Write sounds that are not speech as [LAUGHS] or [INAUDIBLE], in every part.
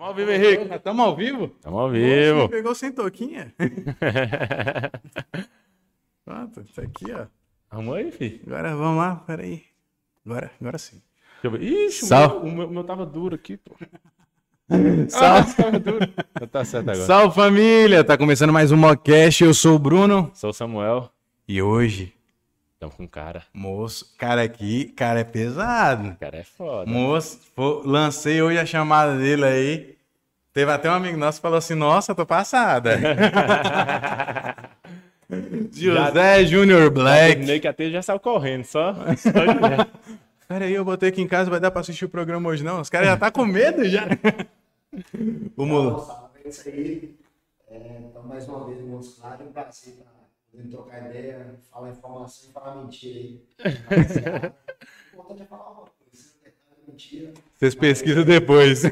Tamo ao vivo, Henrique. Estamos ao vivo? Tamo ao vivo. Você pegou sem toquinha? [LAUGHS] Pronto, isso aqui, ó. Vamos aí, filho. Agora vamos lá, peraí. Agora, agora sim. Deixa eu ver. Ixi, o Sal. meu, o meu, o meu tava duro aqui, pô. [LAUGHS] Salve, tava duro. Tá certo agora. salve família! Tá começando mais um Mocast, eu sou o Bruno. Sou o Samuel. E hoje, Tamo com cara. moço, cara aqui, cara é pesado. O cara é foda. Moço, pô, lancei hoje a chamada dele aí. Teve até um amigo nosso que falou assim: Nossa, tô passada. [LAUGHS] José Júnior Black. Terminei que até já saiu correndo, só. só. [LAUGHS] Pera aí, eu botei aqui em casa, vai dar pra assistir o programa hoje não? Os caras já tá com medo já. o. É isso aí. É, então, mais uma vez, Claros, é um prazer estar podendo trocar ideia, falar informação e falar mentira aí. [LAUGHS] O importante é falar uma coisa, é mentira. Vocês pesquisam [LAUGHS] depois.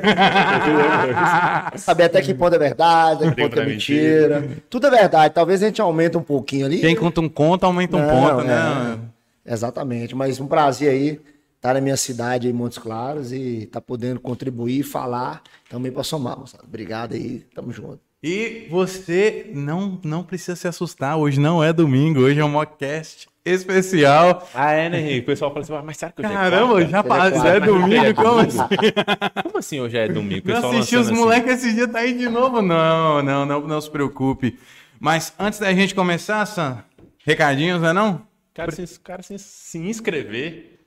Saber até que ponto é verdade, até que ponto é pra mentira. Tudo é verdade, talvez a gente aumente um pouquinho ali. Quem conta um conto, aumenta um Não, ponto, é. né? Exatamente, mas um prazer aí estar na minha cidade, em Montes Claros, e estar podendo contribuir, falar, também para somar, moçada. Obrigado aí, tamo junto. E você não, não precisa se assustar, hoje não é domingo, hoje é um mockcast especial. Ah, é, né, Henrique? O pessoal fala assim, mas será que hoje Caramba, é quarta? já, é pa- já é domingo, como assim? [LAUGHS] Como assim hoje é domingo? O Eu pessoal assisti os assim. moleques esse dia, tá aí de novo? Não, não, não, não se preocupe. Mas antes da gente começar, Sam, recadinhos, não é não? Cara, se, cara se, se inscrever,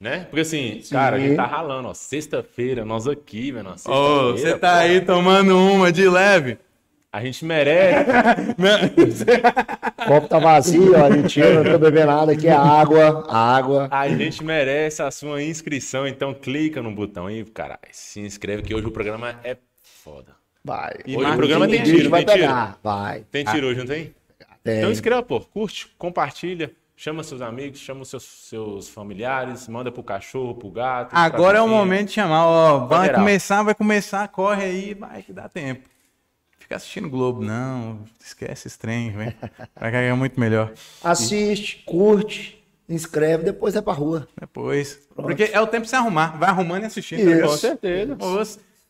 né? Porque assim, cara, a gente tá ralando, ó. Sexta-feira, nós aqui, velho. Ô, sexta-feira, você tá pô. aí tomando uma de leve. A gente merece. [LAUGHS] O copo tá vazio, ó, mentira, não tô bebendo nada, aqui é água, água. A gente merece a sua inscrição, então clica no botão aí, cara. Se inscreve que hoje o programa é foda. Vai. E Hoje o programa tem tiro, vai tem tiro. pegar, vai. Tem tiro hoje, não tem? Tem. Então inscreva, pô. Curte, compartilha, chama seus amigos, chama seus, seus familiares, manda pro cachorro, pro gato. pra Agora é o momento de chamar, ó. Vai começar, vai começar, corre aí, vai que dá tempo. Ficar assistindo Globo, não, esquece esse trem, vem. Vai cair muito melhor. Assiste, curte, inscreve, depois é pra rua. Depois. Porque é o tempo de se arrumar. Vai arrumando e assistindo. Isso. Com certeza.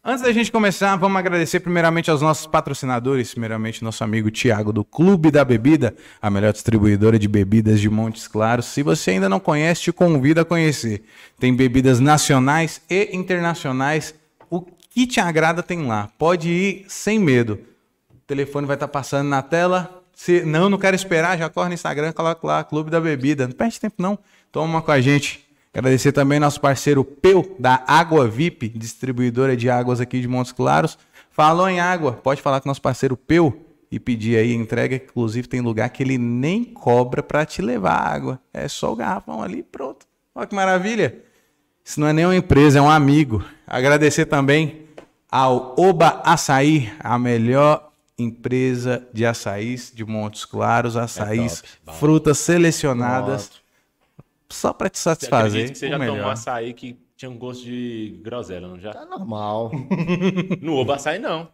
Antes da gente começar, vamos agradecer primeiramente aos nossos patrocinadores, primeiramente nosso amigo Tiago do Clube da Bebida, a melhor distribuidora de bebidas de Montes Claros. Se você ainda não conhece, te convido a conhecer. Tem bebidas nacionais e internacionais. Que te agrada tem lá. Pode ir sem medo. O telefone vai estar passando na tela. Se não, não quero esperar, já corre no Instagram, coloca lá, Clube da Bebida. Não perde tempo não. Toma uma com a gente. Agradecer também nosso parceiro Peu, da Água VIP, distribuidora de águas aqui de Montes Claros. Falou em água, pode falar com nosso parceiro Peu e pedir aí entrega. Inclusive tem lugar que ele nem cobra para te levar água. É só o garrafão ali pronto. Olha que maravilha. Isso não é nem uma empresa, é um amigo. Agradecer também ao Oba Açaí, a melhor empresa de açaís de Montes Claros, açaís, top. Bom. frutas selecionadas, só para te Você satisfazer. acredita que você já melhor. tomou açaí que tinha um gosto de groselha, não já? Tá normal. [LAUGHS] No Oba açaí, não.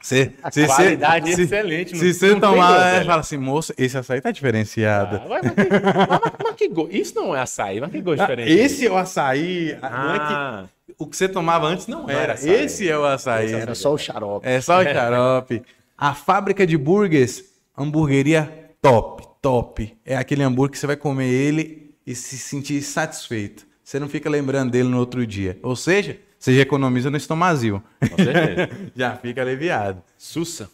Se, se, Qualidade se, excelente. Se não- você tomar, é, fala assim, moço, esse açaí tá diferenciado. Ah, vai, mas, que, mas, mas que gosto. Isso não é açaí, mas que gosto Ah, diferente. esse é o açaí. Não é que Ah, o que você tomava antes não, era. Esse é o açaí. Era só o xarope. É só o xarope. A fábrica de burgers, hamburgueria top, top. É aquele hambúrguer que você vai comer ele e se sentir satisfeito. Você não fica lembrando dele no outro dia. Ou seja, você já economiza no estomazil. com certeza. [LAUGHS] já fica aliviado. Sussa.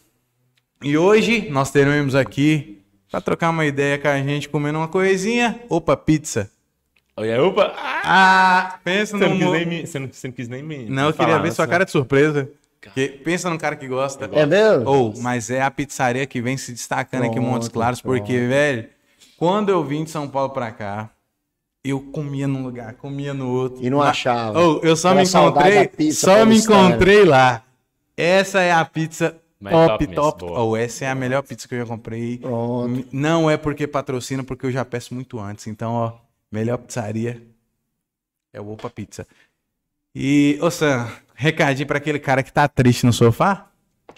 E hoje nós teremos aqui, para trocar uma ideia com a gente, comendo uma coisinha. Opa, pizza. Olha, opa. Ah, Ah, pensa você, não no... quis mo- nem me, você, não, você não quis nem me. Não, eu queria falar ver sua cara de surpresa. Porque pensa num cara que gosta. É mesmo? Ou, mas é a pizzaria que vem se destacando aqui em Montes Pronto, Claros, porque, velho, quando eu vim de São Paulo pra cá, eu comia num lugar, comia no outro. E não Mas- achava. Ou, eu só Aquela me encontrei, só me encontrei lá. Essa é a pizza Mas top, top top. Ou essa é a melhor pizza que eu já comprei. Pronto. Não é porque patrocina, porque eu já peço muito antes. Então, ó, melhor pizzaria é o Opa Pizza. E, ô Sam, recadinho pra aquele cara que tá triste no sofá?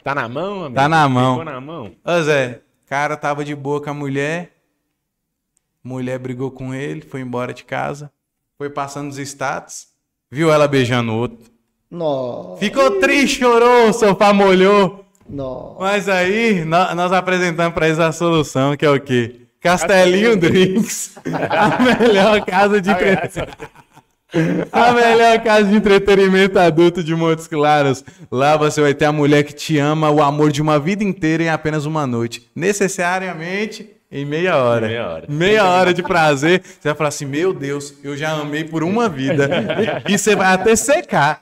Tá na mão, amigo? Tá na mão. Ficou na mão. Ô Zé, cara tava de boa com a mulher, mulher brigou com ele, foi embora de casa, foi passando os status, viu ela beijando o outro. Nossa. Ficou triste, chorou, o sofá molhou. Nossa. Mas aí, nó- nós apresentamos pra eles a solução, que é o quê? Castelinho Drinks. A melhor casa de entretenimento. A melhor casa de entretenimento adulto de Montes Claros. Lá você vai ter a mulher que te ama, o amor de uma vida inteira em apenas uma noite. Necessariamente em meia hora. Meia hora. Meia hora de prazer. Você vai falar assim: Meu Deus, eu já amei por uma vida. E você vai até secar.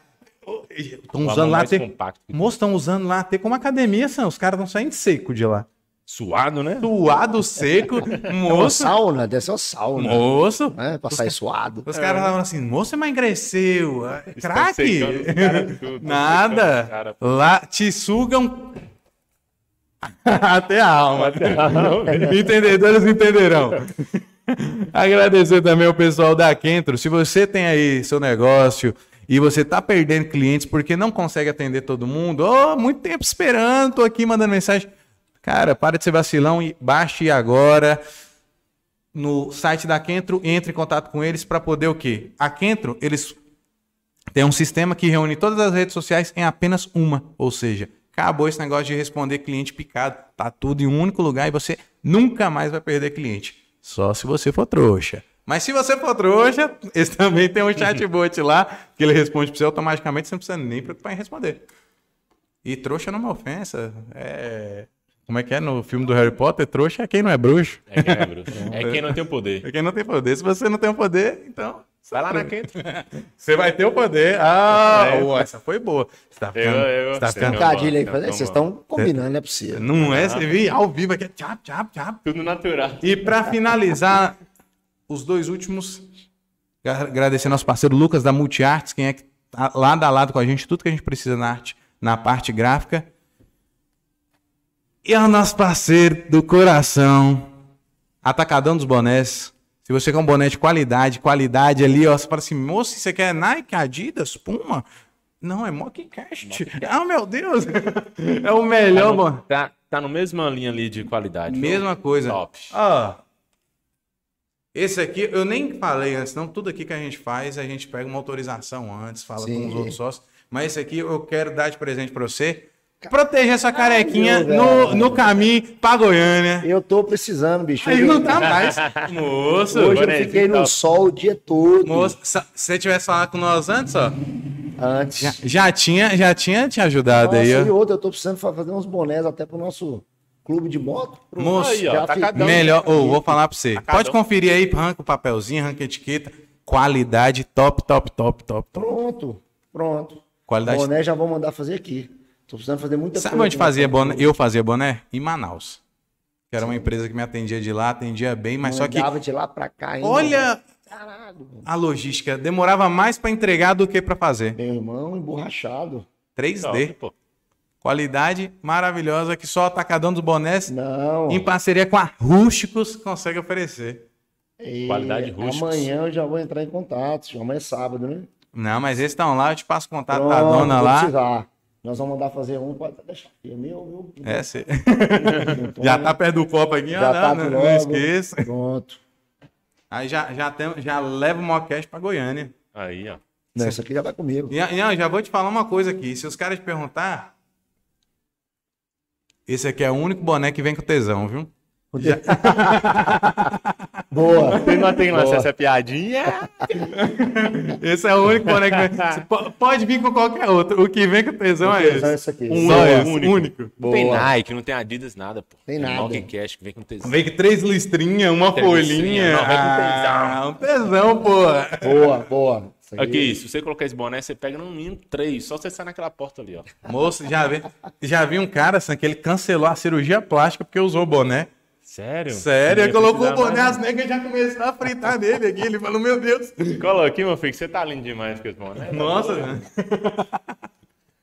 Estão usando lá que Moço, estão usando lá até como academia, são. Os caras estão saindo seco de lá. Suado, né? Suado, seco. [LAUGHS] Moço. sauna, deve ser uma sauna. Moço. Né? Pra sair suado. Os caras estavam assim, moço emagreceu. é Craque. Nada. Lá te sugam [LAUGHS] até a alma. [LAUGHS] Entendedores entenderão. Agradecer também ao pessoal da Kentro. Se você tem aí seu negócio e você tá perdendo clientes porque não consegue atender todo mundo, oh, muito tempo esperando, tô aqui mandando mensagem. Cara, para de ser vacilão e baixe agora no site da Kentro e entre em contato com eles para poder o quê? A Kentro, eles tem um sistema que reúne todas as redes sociais em apenas uma. Ou seja, acabou esse negócio de responder cliente picado. Tá tudo em um único lugar e você nunca mais vai perder cliente. Só se você for trouxa. Mas se você for trouxa, eles também tem um chatbot lá que ele responde para você automaticamente, você não precisa nem preocupar em responder. E trouxa não é uma ofensa. É. Como é que é no filme do Harry Potter? Trouxa é quem não é bruxo. É quem é bruxo. É quem não tem o poder. É quem não tem poder. Se você não tem o poder, então. Vai lá na Kento. [LAUGHS] Você vai ter o poder. Ah, É. essa foi boa. Você tá ficando. Eu- eu você tá ficando Trocadilho aí. Vocês estão combinando, não é possível. não é? Você viu ao vivo aqui. é Tchap, tchap, tchap. Tudo natural. E pra finalizar, os dois últimos, gra- agradecer nosso parceiro Lucas da Multiartes, quem é que tá lado a lado com a gente, tudo que a gente precisa na arte, na parte gráfica. E é o nosso parceiro do coração, Atacadão dos Bonés. Se você quer um boné de qualidade, qualidade ali, ó, você fala assim, moço, você quer Nike, Adidas, Puma? Não, é Mockcast. Ah, meu Deus! [LAUGHS] É o melhor, boné. Tá, tá no mesma linha ali de qualidade. Mesma coisa. Top. Ó. Esse aqui, eu nem falei antes, não. Tudo aqui que a gente faz, a gente pega uma autorização antes, fala Sim. com os outros sócios. Mas esse aqui eu quero dar de presente pra você. Proteger essa carequinha meu no, no caminho pra Goiânia. Eu tô precisando, bicho. Aí não tá mais. [LAUGHS] Moço, hoje eu bonezinho fiquei no top. sol o dia todo. moço, se você tivesse falado com nós antes, ó, Antes. já, já tinha, já tinha te ajudado Nossa, aí, e ó. outra, eu tô precisando fa- fazer uns bonés até pro nosso clube de moto. Pro- Moço, Aí, ó, Já tá fi- cada um. Melhor, ô, vou falar pra você. Tacadão. Pode conferir aí, arranca o papelzinho, arranca a etiqueta. Qualidade top, top, top, top, top. Pronto, pronto. Qualidade Boné já vou mandar fazer aqui. Tô precisando fazer muita Sabe coisa onde aqui fazia boné? Eu fazia boné? Em Manaus. Que era uma empresa que me atendia de lá, atendia bem, mas só que. De lá pra cá ainda. Olha Caralho, a logística. Demorava mais pra entregar do que pra fazer. meu irmão emborrachado. 3D. Top, pô. Qualidade maravilhosa que só o Atacadão dos Bonés, Não. em parceria com a Rústicos, consegue oferecer. E Qualidade rústicos. Amanhã eu já vou entrar em contato. Amanhã é sábado, né? Não, mas esses estão lá, eu te passo contato Pronto, da dona vou lá. precisar. Nós vamos mandar fazer um, pode até deixar aqui. É meu, meu. É, cê- meu [LAUGHS] já tá perto do copo aqui, ó, Já não, tá não, aqui não logo. esqueça. Pronto. Aí já, já, tem, já leva o Mockcast pra Goiânia. Aí, ó. Não, isso aqui já vai comigo. E, ó, já vou te falar uma coisa aqui. Se os caras te perguntar, esse aqui é o único boné que vem com tesão, viu? [LAUGHS] Boa. Vocês não tem lá Boa. essa piadinha? Esse é o único boné que vem. Você po- pode vir com qualquer outro. O que vem com tesão é Tesão é esse. esse aqui. Um Só é único. único. Não tem. Nike, não tem Adidas, nada, pô. Tem É nada. Mountain Cash que vem com tesão. Vem com três listrinhas, uma Três folhinha. não, vem com ah, um tesão, pô. Boa, boa. Aqui, se você colocar esse boné, você pega no mínimo três. Só você sai naquela porta ali, ó. Moço, já vi, já vi um cara assim, que ele cancelou a cirurgia plástica porque usou o boné. Sério? Sério, ele colocou o boné, as negas já começaram a fritar nele aqui. Ele falou, meu Deus. Coloca aqui, meu filho, que você tá lindo demais com esse boné. Nossa,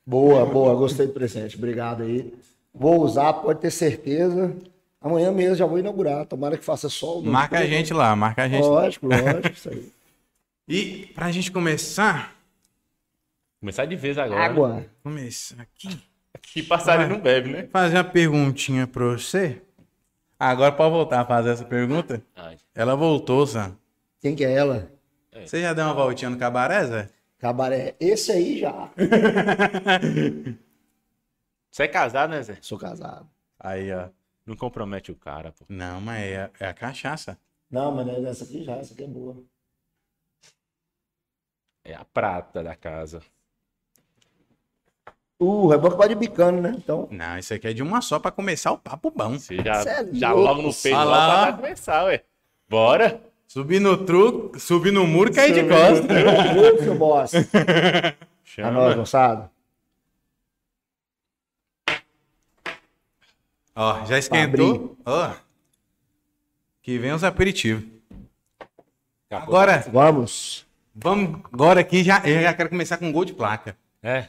Boa, boa. Gostei do presente. Obrigado aí. Vou usar, pode ter certeza. Amanhã mesmo já vou inaugurar. Tomara que faça sol. marca a gente lá, marca a gente. lá. Lógico, lógico. Isso aí. E pra gente começar, Começar de vez agora. Água. começar aqui, Que passarinho não bebe, né? fazer uma perguntinha pra você. Agora pode voltar a fazer essa pergunta? Ai, Ela voltou, Sam. Quem que é ela? Você já deu uma voltinha no cabaré, Zé? Cabaré. Esse aí já. [LAUGHS] Você é casado, né, Zé? Sou casado. Aí, ó. Não compromete o cara, pô. Não, mas é, é a cachaça. Não, mas não é essa aqui já, essa aqui é boa. É a prata da casa. Uh, é bom que pode ir bicando, né? Então. Não, isso aqui é de uma só pra começar o papo bom. Você já, é já logo no peito lá pra começar, ué. Bora. Subir no truque, subir no muro e cair de costas. Ô, seu boss. A Chama. nós, moçada. Ó, já esquentou. Ó. Que vem os aperitivos. Agora, Vamos. vamos. Agora aqui já, eu já quero começar com gol de placa. É.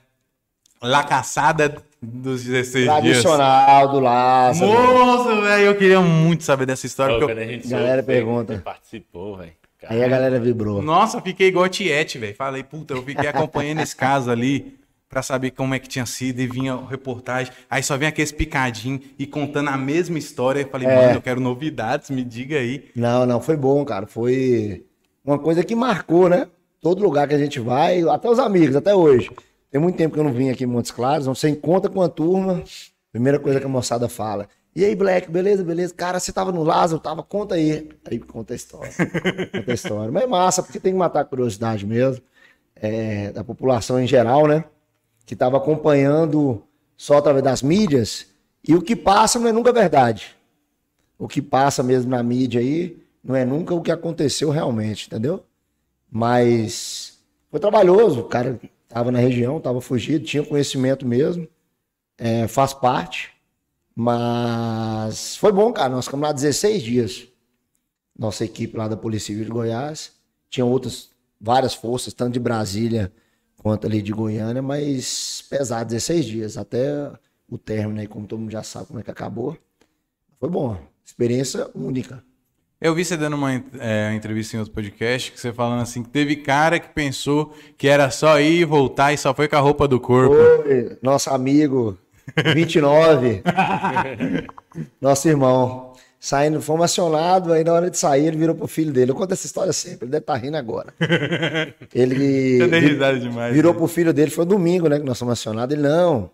La caçada dos 16 dias. Tradicional do Lázaro. Moço, velho, eu queria muito saber dessa história. Ô, porque quando a gente Galera soube, pergunta. Participou, velho. Aí a galera eu- vibrou. Nossa, eu fiquei igual a Tiete, velho. Falei, puta, eu fiquei acompanhando esse caso ali pra saber como é que tinha sido e vinha reportagem. Aí só vinha aqueles picadinhos e contando a mesma história. Eu falei, É. mano, eu quero novidades, me diga aí. Não, não, foi bom, cara. Foi uma coisa que marcou, né? Todo lugar que a gente vai, até os amigos, até hoje. Tem muito tempo que eu não vim aqui em Montes Claros, você encontra com a turma, primeira coisa que a moçada fala. E aí, Black, beleza, beleza? Cara, você tava no Lázaro, tava, conta aí. Aí conta a história. [LAUGHS] conta a história. Mas é massa, porque tem que matar a curiosidade mesmo, é, da população em geral, né? Que tava acompanhando só através das mídias, e o que passa não é nunca verdade o que passa mesmo na mídia aí não é nunca o que aconteceu realmente, entendeu? Mas foi trabalhoso, cara tava na região, tava fugido, tinha conhecimento mesmo, é, faz parte, mas foi bom, cara, nós ficamos lá 16 dias, nossa equipe lá da Polícia Civil de Goiás, tinha outras, várias forças, tanto de Brasília quanto ali de Goiânia, mas pesado, 16 dias, até o término aí, como todo mundo já sabe como é que acabou, foi bom. Experiência única. Eu vi você dando uma é, entrevista em outro podcast que você falando assim que teve cara que pensou que era só ir e voltar e só foi com a roupa do corpo. Oi, nosso amigo 29, [LAUGHS] nosso irmão. Saindo, fomos acionados, aí na hora de sair ele virou pro filho dele. Eu conto essa história sempre, ele deve estar rindo agora. [LAUGHS] Ele vi- risada demais. virou né? pro filho dele, foi domingo, né, que nós fomos acionados. Ele, não,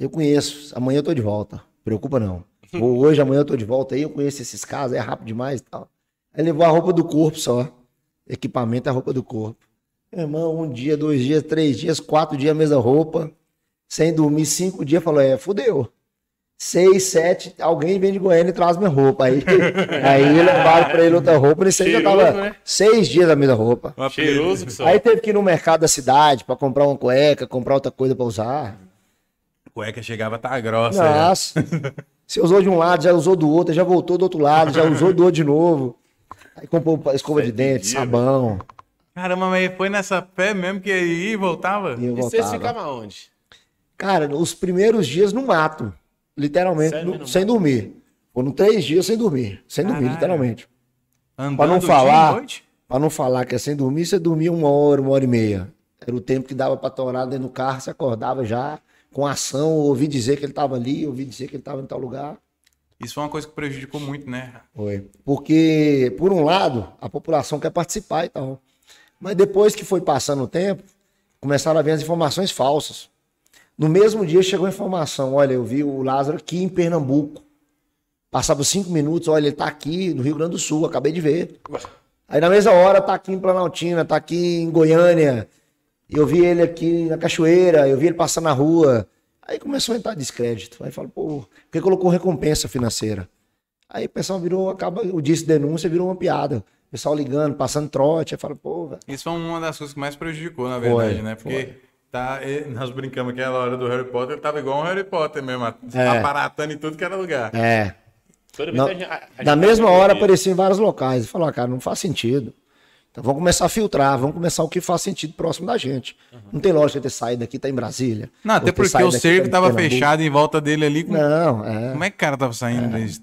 eu conheço, amanhã eu tô de volta, preocupa não. Vou hoje, amanhã eu tô de volta aí, eu conheço esses casos, é rápido demais e tal. Aí levou a roupa do corpo só. Equipamento é a roupa do corpo. Meu irmão, um dia, dois dias, três dias, quatro dias, a mesma roupa. Sem dormir, cinco dias, falou, é, fudeu. Seis, sete, alguém vem de Goiânia e traz minha roupa. Aí, [LAUGHS] aí levaram pra ele outra roupa, nesse aí já tava né? seis dias a mesma roupa. Cheiroso. Aí teve que ir no mercado da cidade pra comprar uma cueca, comprar outra coisa pra usar. Cueca chegava tá grossa. né? Nossa. [LAUGHS] Você usou de um lado, já usou do outro, já voltou do outro lado, já usou do outro de novo. Aí comprou escova de dente, dias, sabão. Caramba, mas foi nessa fé mesmo que ia e voltava? E E vocês ficavam onde? Cara, os primeiros dias no mato. Literalmente, Sério no- sem dormir. Foram três dias sem dormir. Sem dormir, Caralho. literalmente. Andando Pra não dia e falar- noite? Pra não falar que é sem dormir, você dormia uma hora, uma hora e meia. Era o tempo que dava pra torar dentro do carro, você acordava já com ação, ouvi dizer que ele tava ali, ouvi dizer que ele tava em tal lugar. Isso foi uma coisa que prejudicou muito, né? Foi. Porque, por um lado, a população quer participar e tal. Mas depois que foi passando o tempo, começaram a vir as informações falsas. No mesmo dia chegou a informação: olha, eu vi o Lázaro aqui em Pernambuco. Passava cinco minutos, olha, ele tá aqui no Rio Grande do Sul, acabei de ver. Aí na mesma hora tá aqui em Planaltina, tá aqui em Goiânia. Eu vi ele aqui na Cachoeira, eu vi ele passando na rua. Aí começou a entrar descrédito. Aí fala, pô, porque colocou recompensa financeira. Aí o pessoal virou, acaba, o disse denúncia virou uma piada. O pessoal ligando, passando trote, aí fala, pô, velho. Isso foi uma das coisas que mais prejudicou, na verdade, Foi, né? Porque foi. tá, e- nós brincamos aquela hora do Harry Potter, ele tava igual um Harry Potter mesmo, É. aparatando em tudo que era lugar. É. Toda Na, a gente- a- gente na mesma hora aparecia em vários locais. E falou, ah, cara, não faz sentido. Então vamos começar a filtrar, vamos começar o que faz sentido próximo da gente. Não tem lógica ter saído daqui, tá em Brasília. Não, até porque o daqui, cerco tá em tava Pernambuco. fechado em volta dele ali. Com... Não, é. Como é que o cara tava saindo disso?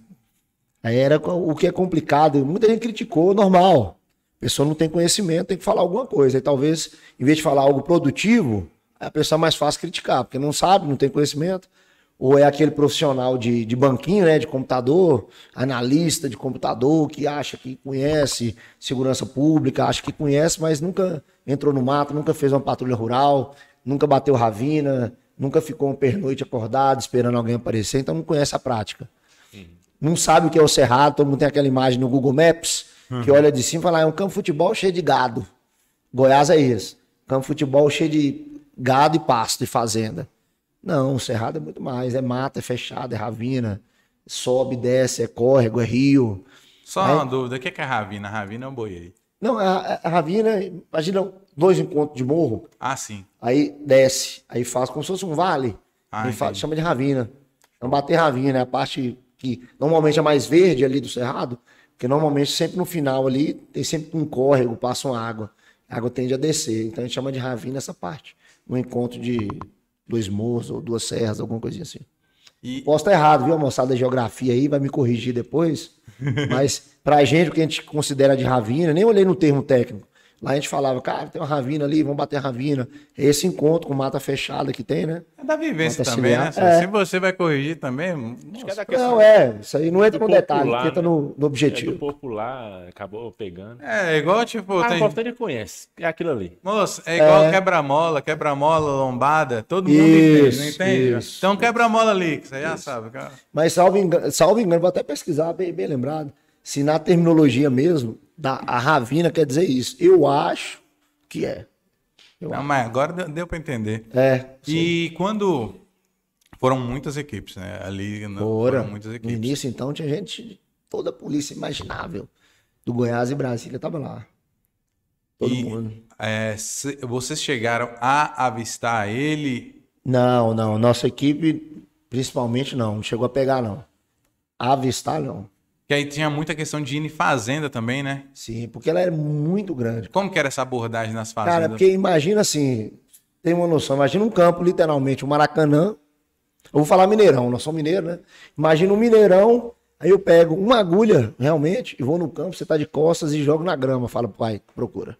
Aí era o que é complicado. Muita gente criticou, normal. A pessoa não tem conhecimento, tem que falar alguma coisa. Aí talvez, em vez de falar algo produtivo, a pessoa é mais fácil criticar, porque não sabe, não tem conhecimento. Ou é aquele profissional de, de banquinho, né, de computador, analista de computador, que acha que conhece segurança pública, acha que conhece, mas nunca entrou no mato, nunca fez uma patrulha rural, nunca bateu ravina, nunca ficou um pernoite acordado esperando alguém aparecer, então não conhece a prática. Uhum. Não sabe o que é o cerrado, todo mundo tem aquela imagem no Google Maps, uhum. que olha de cima e fala, ah, é um campo de futebol cheio de gado. Goiás é isso. Campo de futebol cheio de gado e pasto e fazenda. Não, o Cerrado é muito mais. É mata, é fechado, é ravina. Sobe, desce, é córrego, é rio. Só uma dúvida, o que é, é ravina? Ravina é um boi aí. Não, a, a, ravina, imagina dois encontros de morro. Ah, sim. Aí desce, aí faz como se fosse um vale. Ah, faz, chama de ravina. Então bater ravina é a parte que normalmente é mais verde ali do cerrado, porque normalmente sempre no final ali tem sempre um córrego, passa uma água. A água tende a descer. Então a gente chama de ravina essa parte. Um encontro de dois morros ou duas serras, alguma coisinha assim. E... Posso estar errado, viu, moçada da geografia aí, vai me corrigir depois. [LAUGHS] Mas pra gente, o que a gente considera de ravina, nem olhei no termo técnico. Lá a gente falava, cara, tem uma ravina ali, vamos bater a ravina. Esse encontro com mata fechada que tem, né? É da vivência mata também, né? É. Se você vai corrigir também. Nossa, é não, é. Isso aí não entra no detalhe, popular, entra no, no objetivo. É popular, acabou pegando. É, igual tipo. Ah, tem... o importante conhece. É aquilo ali. Moço, é igual é. quebra-mola, quebra-mola, lombada. Todo mundo isso, entende, não entende? Isso, então quebra-mola ali, que você já sabe, cara. Mas salvo engano, salvo engano, vou até pesquisar, bem, bem lembrado. Se na terminologia mesmo da a Ravina quer dizer isso. Eu acho que é. Eu Não, acho. mas agora deu, deu para entender. É. E quando foram muitas equipes, né? Ali no, foram muitas equipes. No início, então, tinha gente, toda a polícia imaginável do Goiás e Brasília tava lá. Todo e, mundo. É, se, vocês chegaram a avistar ele? Não, não. Nossa equipe, principalmente, não. Não chegou a pegar, não. avistar, não. Que aí tinha muita questão de ir em fazenda também, né? Sim, porque ela era muito grande. Como que era essa abordagem nas fazendas? Cara, porque imagina assim, tem uma noção, imagina um campo, literalmente, o um Maracanã. Eu vou falar Mineirão, nós somos mineiros, né? Imagina um Mineirão, aí eu pego uma agulha, realmente, e vou no campo, você tá de costas e jogo na grama. Fala pai, procura.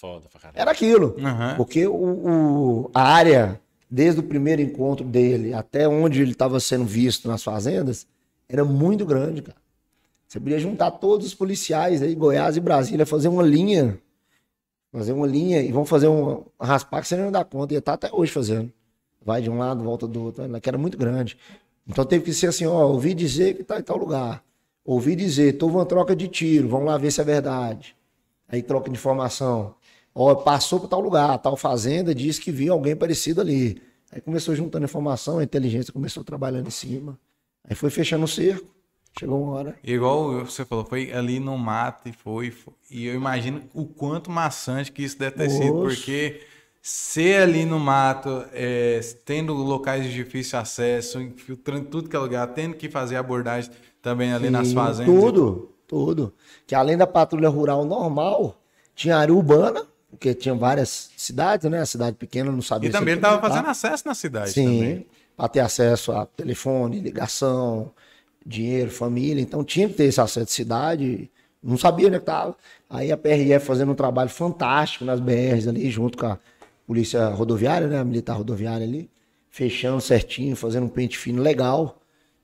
Foda pra caralho. Era aquilo. Uhum. Porque o, o, a área, desde o primeiro encontro dele até onde ele estava sendo visto nas fazendas, era muito grande, cara. Você podia juntar todos os policiais aí, Goiás e Brasília, fazer uma linha. Fazer uma linha e vão fazer um raspar que você não dá conta. E tá até hoje fazendo. Vai de um lado, volta do outro. Que era muito grande. Então teve que ser assim, ó, ouvi dizer que tá em tal lugar. Ouvi dizer, houve uma troca de tiro, vamos lá ver se é verdade. Aí troca de informação. Ó, passou para tal lugar, tal fazenda, disse que viu alguém parecido ali. Aí começou juntando informação, a inteligência começou trabalhando em cima. Aí foi fechando o cerco. Chegou uma hora. Igual você falou, foi ali no mato e foi, foi. E eu imagino o quanto maçante que isso deve ter Nossa. sido, porque ser ali no mato, é, tendo locais de difícil acesso, infiltrando tudo que é lugar, tendo que fazer abordagem também ali Sim, nas fazendas. Tudo, tudo. Que além da patrulha rural normal, tinha área urbana, porque tinha várias cidades, né? A cidade pequena não sabia. E também estava fazendo acesso na cidade. Sim. Também para ter acesso a telefone, ligação, dinheiro, família. Então tinha que ter esse acesso de cidade. Não sabia onde estava. Aí a PRF fazendo um trabalho fantástico nas BRs ali, junto com a polícia rodoviária, né? A militar rodoviária ali, fechando certinho, fazendo um pente fino legal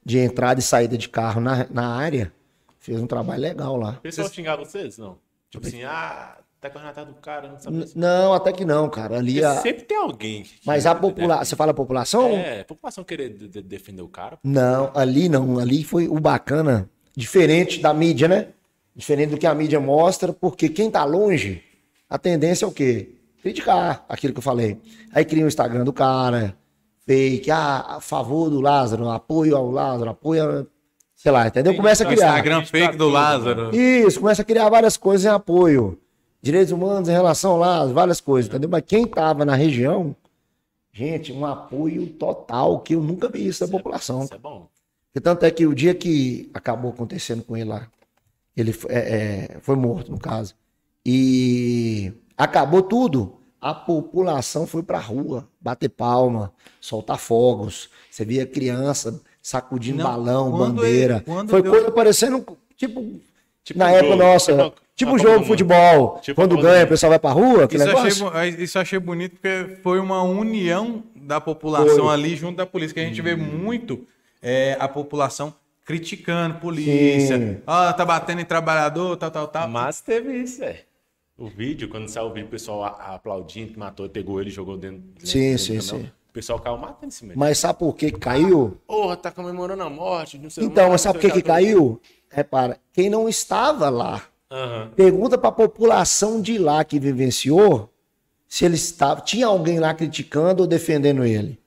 de entrada e saída de carro na, na área. Fez um trabalho legal lá. O pessoal xingar vocês? Não. Tipo assim, ah, Tá com a do cara, não sabe. Não, até que não, cara. Ali a... Sempre tem alguém. Mas a população. Você fala a população? É, a população querer de defender o cara. Não, ali não. Ali foi o bacana. Diferente da mídia, né? Diferente do que a mídia mostra, porque quem tá longe, a tendência é o quê? Criticar aquilo que eu falei. Aí cria o Instagram do cara, fake, ah, a favor do Lázaro, apoio ao Lázaro, apoio. A... Sei lá, entendeu? Começa a criar. Instagram fake do Lázaro. Isso, começa a criar várias coisas em apoio direitos humanos em relação lá, várias coisas, entendeu? Mas quem estava na região, gente, um apoio total que eu nunca vi isso da isso é população. É, isso é bom. E tanto é que o dia que acabou acontecendo com ele lá, ele é, é, foi morto, no caso, e acabou tudo, a população foi pra rua, bater palma, soltar fogos. Você via criança sacudindo Não, balão, bandeira. Ele, foi deu... coisa parecendo, tipo, tipo na época nossa. Tipo, Tipo um jogo de futebol. Tipo quando ganha, o pessoal vai pra rua. Isso achei, isso achei bonito porque foi uma união da população Foi. ali junto da polícia, que a gente vê muito é, a população criticando polícia. Sim. Ó, tá batendo em trabalhador, tal, tal, tal. Mas teve isso, velho. O vídeo, quando saiu o vídeo, o pessoal aplaudindo, que matou, pegou ele e jogou dentro, dentro Sim, do sim, sim. O pessoal caiu matando cima. dele. Mas sabe por que caiu? Porra, tá comemorando a morte, não sei Então, mas sabe por que que que. caiu? Repara, quem não estava lá, Aham. pergunta para a população de lá que vivenciou se ele estava, tinha alguém lá criticando ou defendendo ele.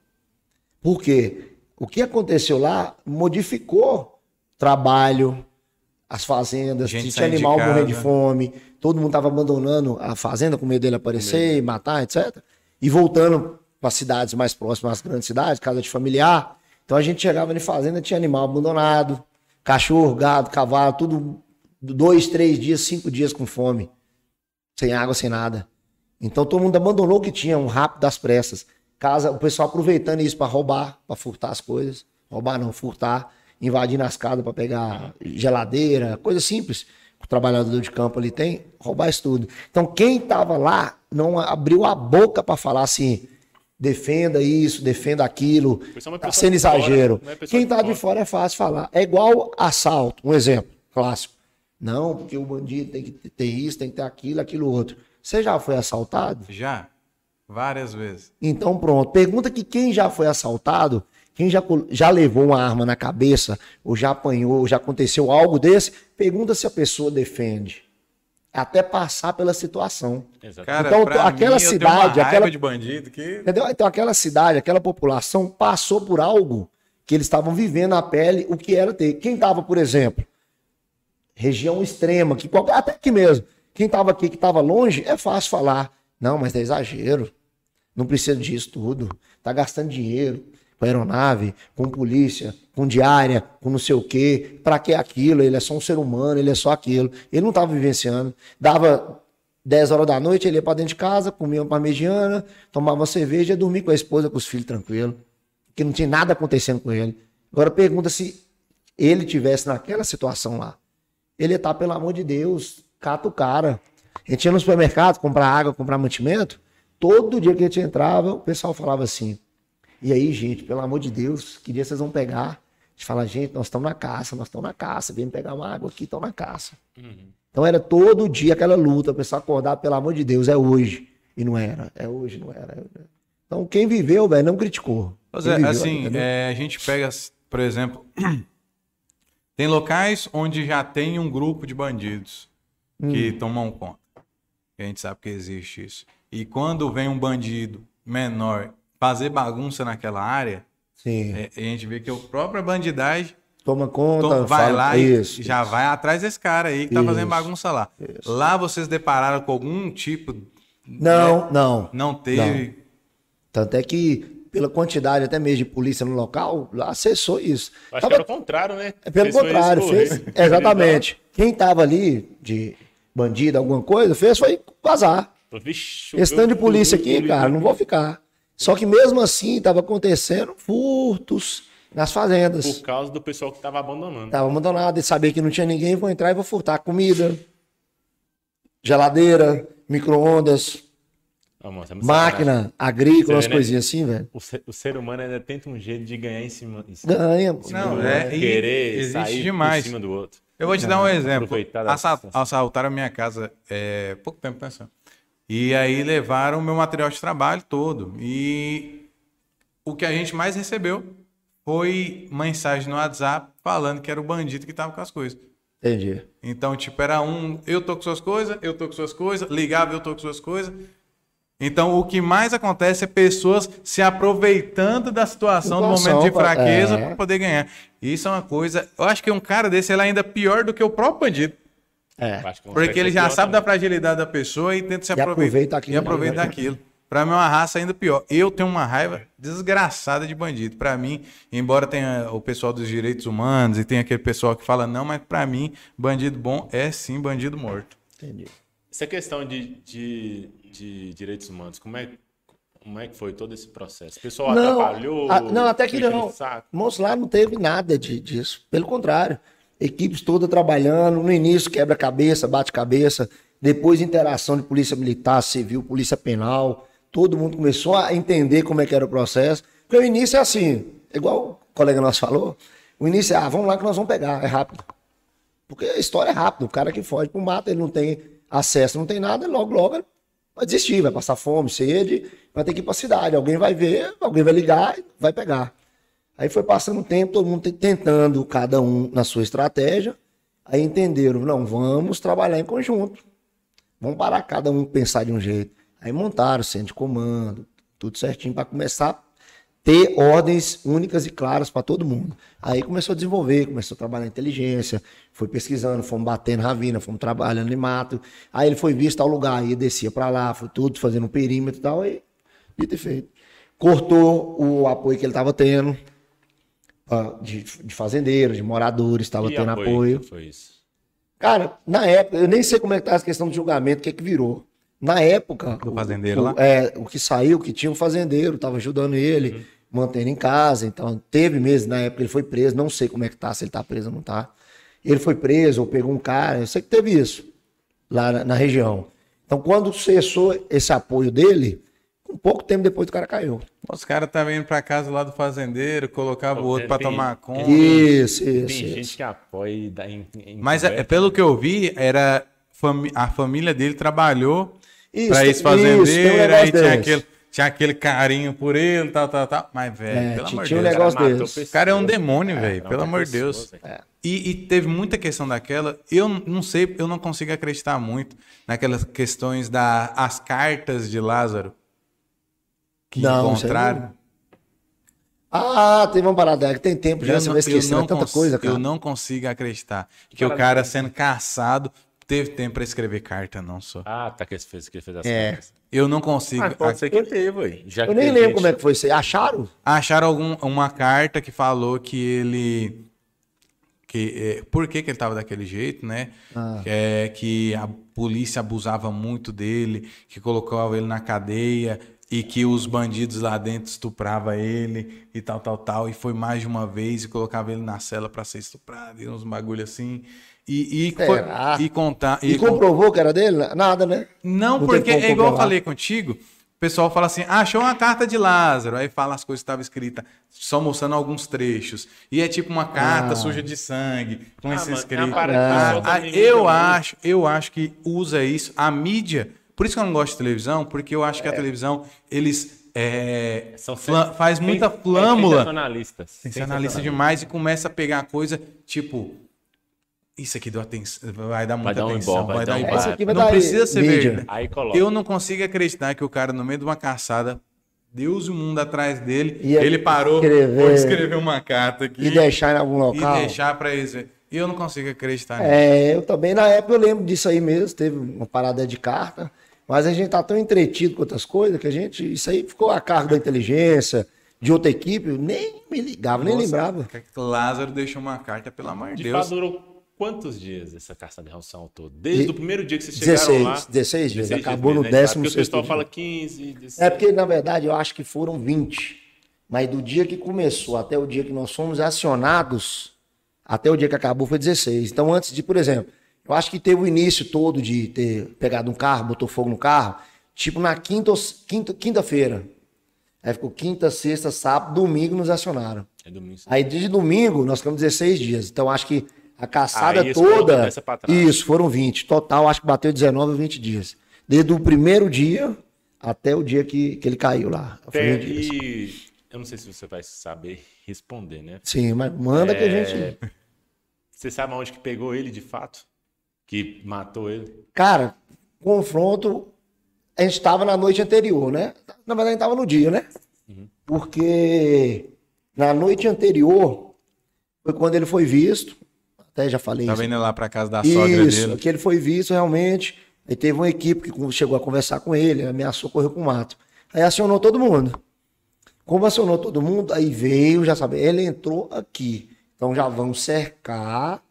Por quê? O que aconteceu lá modificou trabalho, as fazendas, tinha animal morrendo de fome, todo mundo estava abandonando a fazenda com medo dele aparecer e matar, etc. E voltando para cidades mais próximas, às grandes cidades, casa de familiar. Então a gente chegava em fazenda, tinha animal abandonado, cachorro, gado, cavalo, tudo dois, três dias, cinco dias com fome, sem água, sem nada. Então todo mundo abandonou o que tinha, um rápido das pressas. Casa, o pessoal aproveitando isso para roubar, para furtar as coisas. Roubar não, furtar, invadindo as casas para pegar geladeira, coisa simples. O trabalhador de campo ali tem, roubar isso tudo. Então quem estava lá não abriu a boca para falar assim, defenda isso, defenda aquilo, Principalmente tá sendo de fora, exagero. né? Pessoa Quem de tá de fora. fora é fácil falar. É igual assalto, um exemplo clássico. Não, porque o bandido tem que ter isso, tem que ter aquilo, aquilo outro. Você já foi assaltado? Já. Várias vezes. Então pronto. Pergunta que quem já foi assaltado, quem já, já levou uma arma na cabeça, ou já apanhou, ou já aconteceu algo desse, pergunta se a pessoa defende. Até passar pela situação. Cara, Então, aquela mim, eu tenho cidade, aquela- de bandido que... Entendeu? Então aquela cidade, aquela população passou por algo que eles estavam vivendo na pele, o que era ter. Quem estava, por exemplo, região extrema, que qualquer, até aqui mesmo, quem estava aqui que estava longe, é fácil falar. Não, mas é exagero. Não precisa disso tudo. Tá gastando dinheiro com aeronave, com polícia, com diária, com não sei o quê. Pra que aquilo? Ele é só um ser humano, ele é só aquilo. Ele não estava vivenciando. Dava 10 horas da noite, ele ia pra dentro de casa, comia uma parmegiana, tomava uma cerveja e ia dormir com a esposa, com os filhos tranquilo. Que não tinha nada acontecendo com ele. Agora pergunta se ele tivesse naquela situação lá. Ele ia estar, pelo amor de Deus, cata o cara. A gente ia no supermercado comprar água, comprar mantimento. Todo dia que a gente entrava, o pessoal falava assim: E aí, gente, pelo amor de Deus, que dia vocês vão pegar? A gente fala: Gente, nós estamos na caça, nós estamos na caça. Vem pegar uma água aqui, estão na caça. Então era todo dia aquela luta, o pessoal acordar, pelo amor de Deus, é hoje. E não era, é hoje, não era. Então quem viveu, velho, não criticou. Pois Quem é, viveu, assim, é, a gente pega, por exemplo, tem locais onde já tem um grupo de bandidos Hum. que tomam conta. A gente sabe que existe isso. E quando vem um bandido menor fazer bagunça naquela área, é, a gente vê que a própria bandidagem Toma conta, vai fala- lá e isso, já isso. vai atrás desse cara aí que tá fazendo Isso, bagunça lá. Lá vocês depararam com algum tipo. Não, né? não. Não teve. Tanto é que, pela quantidade até mesmo de polícia no local, lá acessou isso. Acho Tava- que era o contrário, né? É pelo Fez contrário, fez. [LAUGHS] Exatamente. Quem tava ali de bandido, alguma coisa, fez foi vazar. Vixe, Esse tanto de polícia aqui, cara, não vou ficar. Só que mesmo assim, tava acontecendo furtos nas fazendas. Por causa do pessoal que tava abandonando. Tava abandonado, e sabia que não tinha ninguém, vou entrar e vou furtar comida, geladeira, micro-ondas, Mano, máquina agrícola, umas né? coisinhas assim, velho. O ser, o ser humano ainda tenta um jeito de ganhar em cima. Em cima Ganha. em cima Não, do é, outro, e querer existe sair demais. cima do outro. Eu vou te dar um exemplo. Assa- situação. Assaltaram a minha casa é, pouco tempo pensando. E aí levaram o meu material de trabalho todo. E o que a gente mais recebeu foi mensagem no WhatsApp falando que era o bandido que tava com as coisas. Entendi. Então, tipo, era um, eu tô com suas coisas, eu tô com suas coisas, ligava, eu tô com suas coisas. Então, o que mais acontece é pessoas se aproveitando da situação, do momento de fraqueza é. para poder ganhar. Isso é uma coisa. Eu acho que um cara desse ele é ainda pior do que o próprio bandido. É. Consegue Porque ele já sabe da fragilidade da pessoa e tenta se E aproveitar. aproveita aquilo, E aproveita né? daquilo. Pra mim é uma raça ainda pior. Eu tenho uma raiva desgraçada de bandido. Pra mim, embora tenha o pessoal dos direitos humanos e tenha aquele pessoal que fala não, mas pra mim, bandido bom é sim bandido morto. Entendi. Essa questão de, de, de direitos humanos, como é, como é que foi todo esse processo? O pessoal Não, atrapalhou? a- não, até que não. Moço, lá não teve nada de, disso. Pelo contrário. Equipes todas trabalhando. No início, quebra-cabeça, bate-cabeça. Depois, interação de polícia militar, civil, polícia penal. todo mundo começou a entender como é que era o processo. Porque o início é assim, igual o colega nosso falou, o início é, ah, vamos lá que nós vamos pegar, é rápido. Porque a história é rápida, o cara que foge pro mato, ele não tem acesso, não tem nada, logo, logo ele vai desistir, vai passar fome, sede, vai ter que ir pra cidade. Alguém vai ver, alguém vai ligar vai pegar. Aí foi passando o tempo, todo mundo tentando, cada um na sua estratégia. Aí entenderam, não, vamos trabalhar em conjunto. Vamos parar cada um pensar de um jeito. Aí montaram o centro de comando, tudo certinho para começar a ter ordens únicas e claras para todo mundo. Aí começou a desenvolver, começou a trabalhar inteligência, foi pesquisando, fomos batendo ravina, fomos trabalhando em mato. Aí ele foi visto tal lugar, aí descia para lá, foi tudo fazendo um perímetro e tal, aí dito e feito. Cortou o apoio que ele estava tendo, de, de fazendeiros, de moradores, estava tendo apoio. apoio. Foi isso? Cara, na época, eu nem sei como é que tá a questão do julgamento, o que é que virou. Na época. Do fazendeiro o, lá? É, o que saiu, que tinha um fazendeiro, tava ajudando ele, uhum. mantendo em casa. Então, teve mesmo, na época ele foi preso, não sei como é que tá, se ele tá preso ou não tá. Ele foi preso ou pegou um cara, eu sei que teve isso lá na, na região. Então, quando cessou esse apoio dele, um pouco tempo depois o cara caiu. Os caras estavam indo para casa lá do fazendeiro, colocava o outro para tomar conta. Isso, isso. Tem isso. gente que apoia em, em Mas é, pelo que eu vi, era a família dele trabalhou para esse fazendeiro, isso, aí tinha aquele, tinha aquele carinho por ele, tal, tal, tal. Mas, velho, é, pelo amor de Deus. Um negócio cara desse. O cara é um demônio, é, velho, pelo amor de Deus. É. E, e, teve muita questão daquela. Eu não sei, eu não consigo acreditar muito naquelas questões das da, cartas de Lázaro que não, encontraram. Ah, teve uma parada que tem tempo já, você vai esquecer, é tanta coisa, cara. Eu não consigo acreditar que, o cara sendo caçado teve tempo para escrever carta, não só. Ah, tá que ele fez, que ele fez as é. cartas. Eu não consigo. Ah, pode ser que teve, ué. Já eu nem lembro gente... como é que foi isso. Acharam? Acharam algum, uma carta que falou que ele que é, por que, que ele estava daquele jeito, né? Ah. É, que a polícia abusava muito dele, que colocava ele na cadeia e que os bandidos lá dentro estuprava ele e tal, tal, tal, e foi mais de uma vez e colocava ele na cela para ser estuprado e uns bagulho assim. E, e, foi, e contar. E, e comprovou que era dele? Nada, né? Não, Não porque é igual eu falei contigo. O pessoal fala assim: ah, achou uma carta de Lázaro. Aí fala as coisas que estavam escritas, só mostrando alguns trechos. E é tipo uma carta ah. suja de sangue, com ah, esse escrito. Ah, ah, eu acho, eu acho que usa isso. A mídia por isso que eu não gosto de televisão, porque eu acho que a é. televisão, eles é, São fla, faz muita flâmula. Sensacionalistas. Sensacionalista demais e começa a pegar a coisa, tipo, isso aqui deu atenção, vai dar muita vai atenção, dar um vai, dar um ibope. Não precisa ser verdade. Eu não consigo acreditar que o cara no meio de uma caçada, Deus e o mundo atrás dele, e ele parou, escrever, vou escrever uma carta aqui. E deixar em algum local. E deixar para eles ver. E eu não consigo acreditar nisso. É, eu também, na época eu lembro disso aí mesmo, teve uma parada de carta. Mas a gente tá tão entretido com outras coisas que a gente. Isso aí ficou a cargo da inteligência, de outra equipe, eu nem me ligava, Nossa, nem lembrava. Lázaro deixou uma carta, pelo amor de Deus. De durou quantos dias essa caça de ração todo? Desde o primeiro dia que vocês chegaram 16, lá? 16 dias, acabou dias, no né? décimo Porque o pessoal fala 15, 16. É porque, na verdade, eu acho que foram 20. Mas do dia que começou até o dia que nós fomos acionados, até o dia que acabou foi 16. Então, antes de, por exemplo, eu acho que teve o início todo de ter pegado um carro, botou fogo no carro, tipo na quinta, quinta, quinta-feira. Aí ficou quinta, sexta, sábado, domingo nos acionaram. É domingo, Aí de domingo nós ficamos 16 dias. Então acho que a caçada Aí, toda. Isso, foram 20. Total, acho que bateu 19 ou 20 dias. Desde o primeiro dia até o dia que, que ele caiu lá. Tem, e eu não sei se você vai saber responder, né? Sim, mas manda é... que a é, gente. Você sabe onde que pegou ele de fato? que matou ele? Cara, confronto. A gente estava na noite anterior, né? Na verdade, a gente estava no dia, né? Uhum. Porque na noite anterior foi quando ele foi visto. Até já falei Tava isso. indo lá para casa da sogra dele. Isso, que ele foi visto realmente. Aí teve uma equipe que chegou a conversar com ele, ameaçou correr com o mato. Aí acionou todo mundo. Como acionou todo mundo, aí veio, já sabe, ele entrou aqui. Então já vão cercar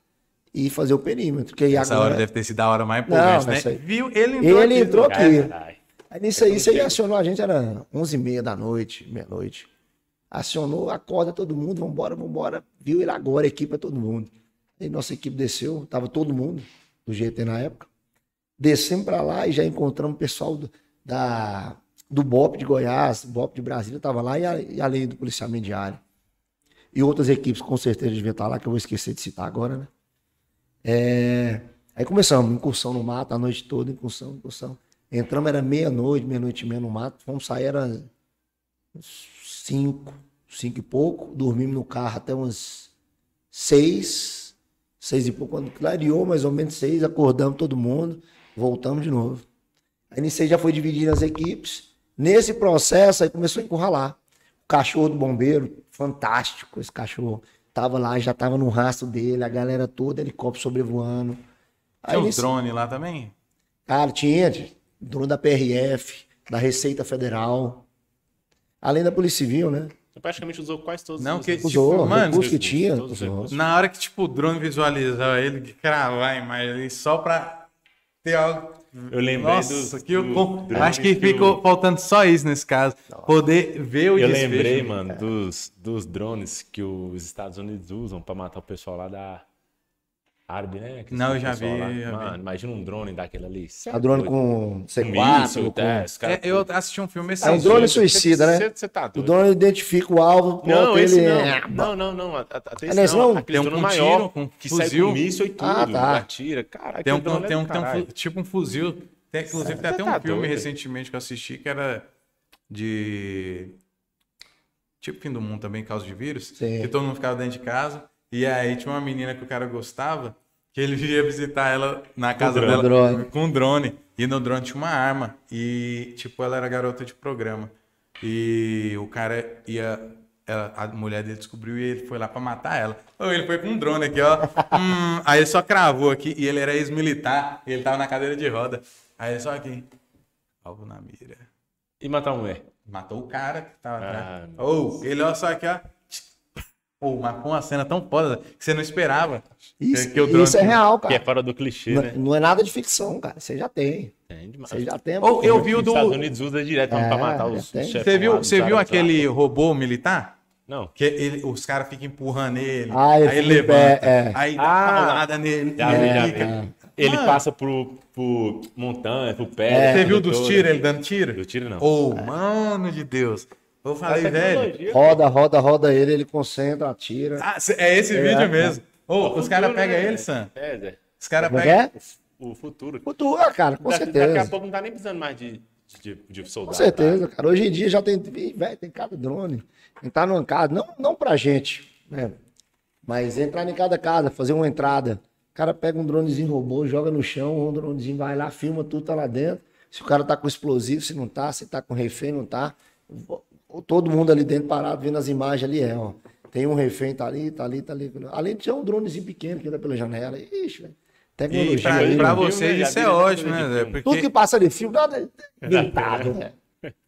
e fazer o perímetro. Que Essa agora... hora deve ter sido a hora mais importante, né? Aí... Viu? Ele entrou ele aqui. Entrou aqui. Aí nisso aí, você acionou a gente, era 11h30 da noite, meia-noite. Acionou, acorda todo mundo, vambora, vambora. Viu ele agora, equipe é todo mundo. Aí nossa equipe desceu, tava todo mundo, do GT na época. Descemos para lá e já encontramos o pessoal do, da do BOP de Goiás, BOP de Brasília estava lá, e, a, e além do policiamento diário. E outras equipes com certeza deviam estar lá, que eu vou esquecer de citar agora, né? É, aí começamos, incursão no mato, a noite toda, incursão, incursão. Entramos, era meia-noite, meia-noite e meia no mato, fomos sair, era cinco, cinco e pouco, dormimos no carro até umas seis, seis e pouco, quando clareou, mais ou menos seis, acordamos todo mundo, voltamos de novo. Aí nisso aí já foi dividindo as equipes. Nesse processo aí começou a encurralar. O cachorro do bombeiro, fantástico esse cachorro. Tava lá, já tava no rastro dele, a galera toda, helicóptero sobrevoando. Aí, Tinha nesse- drones lá também? Cara, tinha drone da PRF, da Receita Federal, além da Polícia Civil, né? Você praticamente usou quase todos Não, os que- recursos. Usou, Tipo, mano, recurso que tinha. usou. recursos. Na hora que, tipo, o drone visualizava ele, que cravar a imagem só pra ter algo. Eu lembrei Nossa, dos. que eu do- acho que o- ficou faltando só isso nesse caso. Poder ver o Eu desfecho. lembrei, mano, dos, dos drones que os Estados Unidos usam pra matar o pessoal lá da árabe, né? Aquele Não, eu já vi, já vi. Mano, imagina um drone daquele ali. Cê é A drone com Um C4. míssil, com... é, É, eu assisti um filme esse É um drone suicida, né? Você tá O doido. drone identifica o alvo, Não, bota esse ele... não. é, Não, não, não. a- a- Até É nesse não. não? Aquele Tem um drone com maior, tiro, com que sai fuzil. com míssil e tudo. Ah, tá. Atira. Caralho, Tem um, é tem um, do tem um tipo um fuzil. Tem, inclusive, tem Você até um tá filme doido? recentemente que eu assisti que era de. Tipo fim do mundo também, causa de vírus. Sim. Que todo mundo ficava dentro de casa. E aí tinha uma menina que o cara gostava, que ele [LAUGHS] ia visitar ela na casa drone. dela Drone. com um drone. E no drone tinha uma arma. E, tipo, ela era garota de programa. E o cara ia. ela- a mulher dele descobriu e ele foi lá pra matar ela. Ou ele foi com um drone aqui, ó. [LAUGHS] Hum, aí ele só cravou aqui. E ele era ex-militar. E ele tava na cadeira de roda. Aí ele só aqui. Alvo na mira. E matar um mulher. Matou o cara que tava Ah, atrás. Ou ele, ó, só aqui, ó. Ou marcou uma cena tão foda que você não esperava. Isso, que drone isso é real, Que é cara. fora do clichê, Não, né? não é nada de ficção, cara. Você já tem. Tem demais. Você já tem. Ou eu vi o Os do. Estados Unidos usa direto É, pra matar os, chefes Você viu, você viu árabes lá. aquele robô militar? Não. Que ele- os caras ficam empurrando ele, Ah, ele aí ele levanta, pé, é. aí dá Ah, paulada nele. Já vi, ele vi. Ele Mano. passa por, por montanha, por pé. É. Você viu dos tiros, ele dando tiro? Do tiro, não. Ô, mano de Deus. Eu falei, velho. Roda, roda, roda ele, ele concentra, atira. Ah, é esse vídeo mesmo. Ô, O os caras futuro, pegam né? ele, Sam. É. Os caras é pegam. é? O futuro. Cultura, cara, com daqui, daqui a certeza. pouco não tá nem precisando mais de, de, de Com soldado. certeza, cara. Hoje em dia já tem, velho, tem cada drone. Entrar numa casa, não, não pra gente, né? Mas entrar em cada casa, fazer uma entrada. O cara pega um dronezinho robô, joga no chão, um dronezinho vai lá, filma tudo, tá lá dentro. Se o cara tá com explosivo, se não tá, se tá com refém, não tá. Todo mundo ali dentro parado, vendo as imagens ali, é, ó. Tem um refém, tá ali, tá ali, tá ali. Além de ter um dronezinho pequeno que anda pela janela. Ixi, velho. E Tecnologia. pra, aí, pra né? vocês filme, isso é ótimo, né, Zé? filme. Tudo que Porque passa de filme, nada é inventado, né?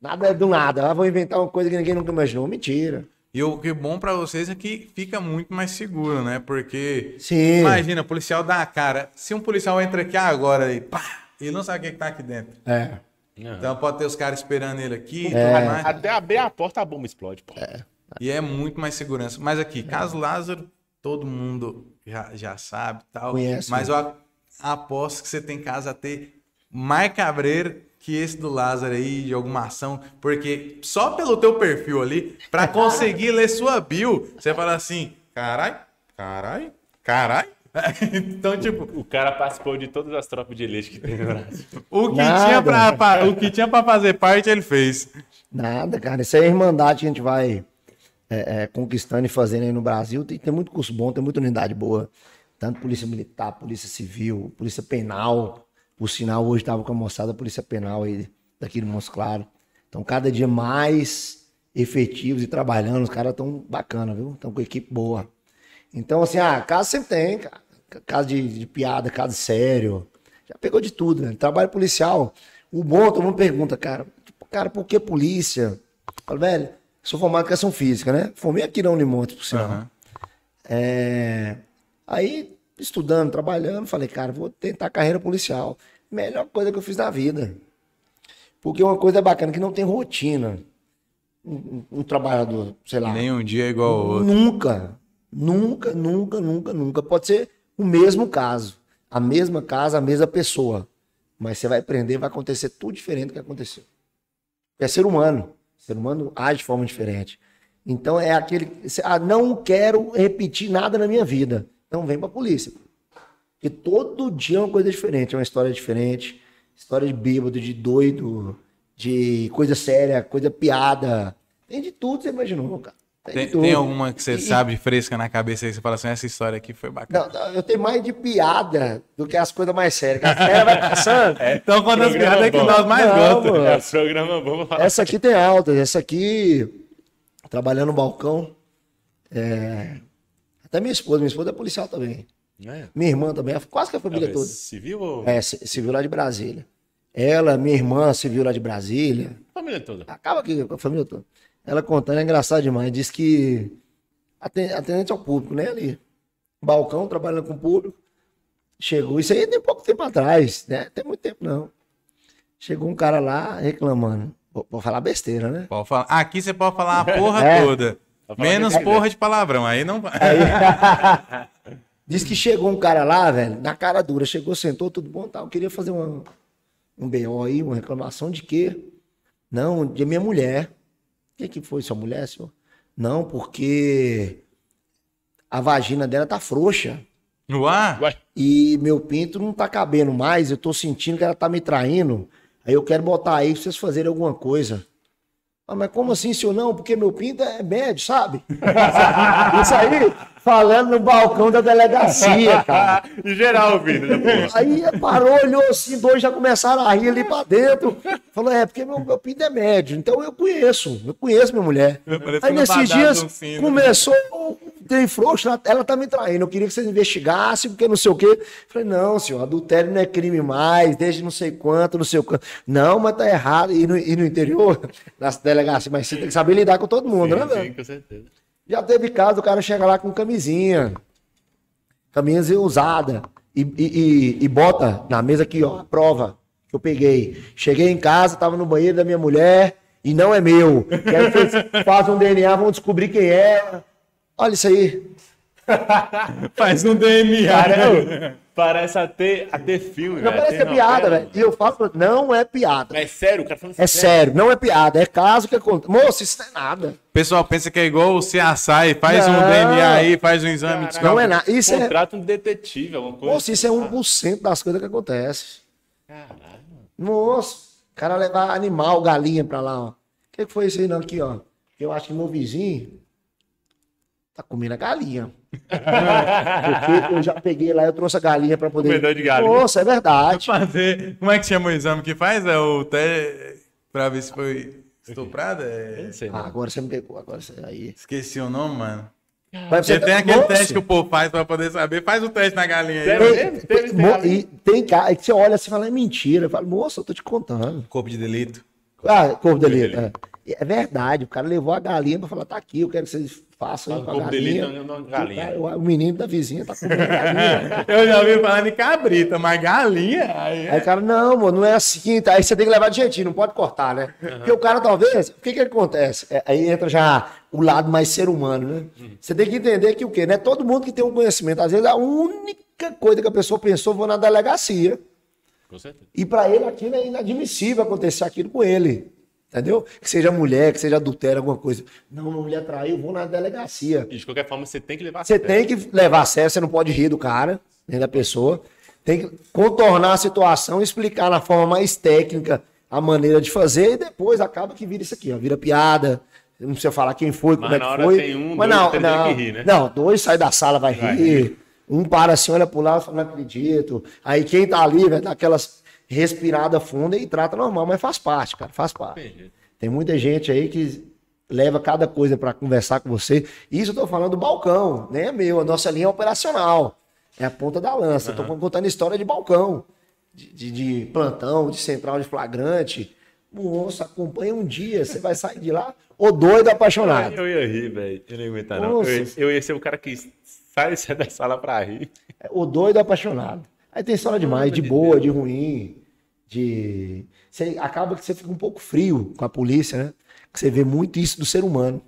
Nada é do nada. Ah, vou inventar uma coisa que ninguém nunca imaginou. Mentira. E o que é bom pra vocês é que fica muito mais seguro, né? Porque Sim. imagina, policial dá a cara. Se um policial entra aqui agora e pá, ele não sabe o que, que tá aqui dentro. É. Então pode ter os caras esperando ele aqui e É. tudo mais. Até abrir a porta, a bomba explode, pô. E é muito mais segurança. Mas aqui, caso Lázaro, todo mundo já, já sabe e tal. Conhece, Mas eu a- aposto que você tem caso a ter mais cabreiro que esse do Lázaro aí, de alguma ação. Porque só pelo teu perfil ali, pra [LAUGHS] conseguir ler sua bio, você fala assim, carai, carai, carai. [LAUGHS] então, tipo, O cara participou de todas as tropas de elite que tem no Brasil. [LAUGHS] o que, Nada. tinha pra, pa- o que tinha pra fazer parte, ele fez. Nada, cara. Isso é a irmandade que a gente vai é, é, conquistando e fazendo aí no Brasil. Tem, tem muito curso bom, tem muita unidade boa. Tanto polícia militar, polícia civil, polícia penal. Por sinal, hoje estava com a moçada da polícia penal aí daqui do Montes Claro. Então, cada dia mais efetivos e trabalhando. Os caras estão bacana, viu? Estão com equipe boa. Então, assim, ah, caso sempre tem, cara. Caso de, de piada, caso sério. Já pegou de tudo, né? Trabalho policial. O bom, todo mundo pergunta, cara, tipo, cara, por que polícia? Eu falo, velho, sou formado em educação física, né? Formei aqui na Unimonte, por sinal. Aham. É, Aí, estudando, trabalhando, falei, cara, vou tentar carreira policial. Melhor coisa que eu fiz na vida. Porque uma coisa bacana que não tem rotina. Um, um- um trabalhador, sei lá. Nenhum dia é igual ao outro. Nunca, nunca, nunca, nunca, nunca. Pode ser o mesmo caso, a mesma casa, a mesma pessoa. Mas você vai aprender, vai acontecer tudo diferente do que aconteceu. É ser humano. Ser humano age de forma diferente. Então é aquele. Ah, não quero repetir nada na minha vida. Então vem pra polícia. Porque todo dia é uma coisa diferente, é uma história diferente. História de bêbado, de doido, de coisa séria, coisa piada. Tem de tudo, você imaginou, cara. Tem, tem, alguma que você e, sabe fresca na cabeça aí que você fala assim, essa história aqui foi bacana? Não, eu tenho mais de piada do que as coisas mais sérias. A fera vai passando. [LAUGHS] É, então, quando as piadas é que nós mais gostamos. É, programa bom. Essa aqui tem altas. Essa aqui, trabalhando no balcão. É... Até minha esposa, minha esposa é policial também. É. Minha irmã também, quase que a família é, toda. Civil ou... É, civil lá de Brasília. Ela, minha irmã, civil lá de Brasília. Família toda. Acaba aqui com a família toda. Ela contando, é engraçado demais. Diz que atendente ao público, né? Ali. Balcão, trabalhando com o público. Chegou, isso aí tem pouco tempo atrás, né? Tem muito tempo não. Chegou um cara lá reclamando. Vou, falar besteira, né? Pode falar. Aqui você pode falar a [LAUGHS] porra é. toda. Menos porra de palavrão, aí não vai. Aí... [LAUGHS] Diz que chegou um cara lá, velho, na cara dura. Chegou, sentou, tudo bom, tal. Queria fazer uma, um BO aí, uma reclamação de quê? Não, de minha mulher. Que, que foi sua mulher, senhor? Não, porque a vagina dela tá frouxa. Ué? E meu pinto não tá cabendo mais, eu tô sentindo que ela tá me traindo. Aí eu quero botar aí pra vocês fazerem alguma coisa. Ah, mas como assim, senhor? Não, porque meu pinto é médio, sabe? [LAUGHS] Isso aí, falando no balcão da delegacia, cara. [LAUGHS] em geral, Vini. Né, aí parou, olhou assim, dois já começaram a rir ali pra dentro. Falou, é, porque meu, meu pinto é médio. Então eu conheço, eu conheço minha mulher. Aí nesses dias começou tem frouxo, ela tá me traindo. Eu queria que vocês investigassem, porque não sei o quê. Falei, não, senhor, adultério não é crime mais, desde não sei quanto, não sei o quanto. Não, mas tá errado. E no, e no interior, [LAUGHS] nas delegacias, mas você tem que saber lidar com todo mundo, sim, né, velho? Sim, com certeza. Já teve caso, o cara chega lá com camisinha, camisinha usada, e, e, e, bota na mesa aqui, ó, a prova que eu peguei. Cheguei em casa, tava no banheiro da minha mulher, e não é meu. E aí vocês fazem um DNA, vão descobrir quem é. Olha isso aí. [LAUGHS] Faz um DNA. Cara, parece até, até filme. Não parece que é piada, velho. E eu falo, não é piada. É sério, o cara falando É sério, não é piada. É caso que acontece. Moço, isso não é nada. O pessoal pensa que é igual o CSI, faz não. um DNA aí, faz um exame. Caraca, não é nada. Isso é... um detetive, alguma coisa. Moço, isso é 1% das coisas que acontecem. Caralho. Moço, o cara levar animal, galinha pra lá, ó. O que, que foi isso aí, não? Aqui, ó. Eu acho que meu vizinho tá comendo a galinha. Porque eu já peguei lá, eu trouxe a galinha para poder. Comedor de galinha. Nossa, é verdade. Fazer... Como é que chama o exame que faz? É o te... para ver se foi estuprada? É... Sei, ah, agora você me pegou, agora você aí. Esqueci o nome, mano. Mas você tem aquele moço. teste que o povo faz para poder saber. Faz o teste na galinha aí. Tem, tem, e tem cara que você olha assim e fala, é mentira. Eu falo, moça, eu tô te contando. Corpo de delito. Ah, corpo de delito. É. é verdade, o cara levou a galinha para falar, tá aqui, eu quero que vocês Passa aí com a galinha. Dele, não, não, galinha. O, menino da vizinha tá comendo galinha. [LAUGHS] Eu já ouvi falando de cabrita, mas galinha. Aí, aí o cara, não, mano, não é assim. Tá? Aí você tem que levar de jeitinho, não pode cortar, né? Uhum. Porque o cara, talvez, o que que acontece? É, aí entra já o lado mais ser humano, né? Uhum. Você tem que entender que o quê? Não é todo mundo que tem um conhecimento. Às vezes a única coisa que a pessoa pensou, vou na delegacia. Com certeza. E para ele aquilo é inadmissível acontecer aquilo com ele. Entendeu? Que seja mulher, que seja adultério, alguma coisa. Não, uma mulher traiu, vou na delegacia. E de qualquer forma, você tem que levar a sério. Você tem que levar a sério, você não pode rir do cara, nem da pessoa. Tem que contornar a situação, explicar na forma mais técnica a maneira de fazer e depois acaba que vira isso aqui, ó, vira piada. Não precisa falar quem foi, como Mas é que foi. Tem um, Mas dois, não, não, rir, né? não, dois sai da sala, vai, vai rir. rir. Um para assim, olha pro lado e fala, não acredito. Aí quem tá ali, vai dar aquelas respirada funda e trata normal, mas faz parte, cara, faz parte. Tem muita gente aí que leva cada coisa para conversar com você. Isso eu tô falando do balcão, nem é meu, a nossa linha é operacional. É a ponta da lança. Uhum. Tô contando história de balcão, de, de, de, plantão, de central de flagrante. Moça, acompanha um dia, você vai sair de lá, o doido apaixonado. Eu ia rir, velho. Eu não ia aguentar, não. Eu ia, eu ia, ser o cara que sai da sala pra rir. É, o doido apaixonado. Aí tem história demais, de boa, de ruim de. Você acaba que você fica um pouco frio com a polícia, né? Que você vê muito isso do ser humano.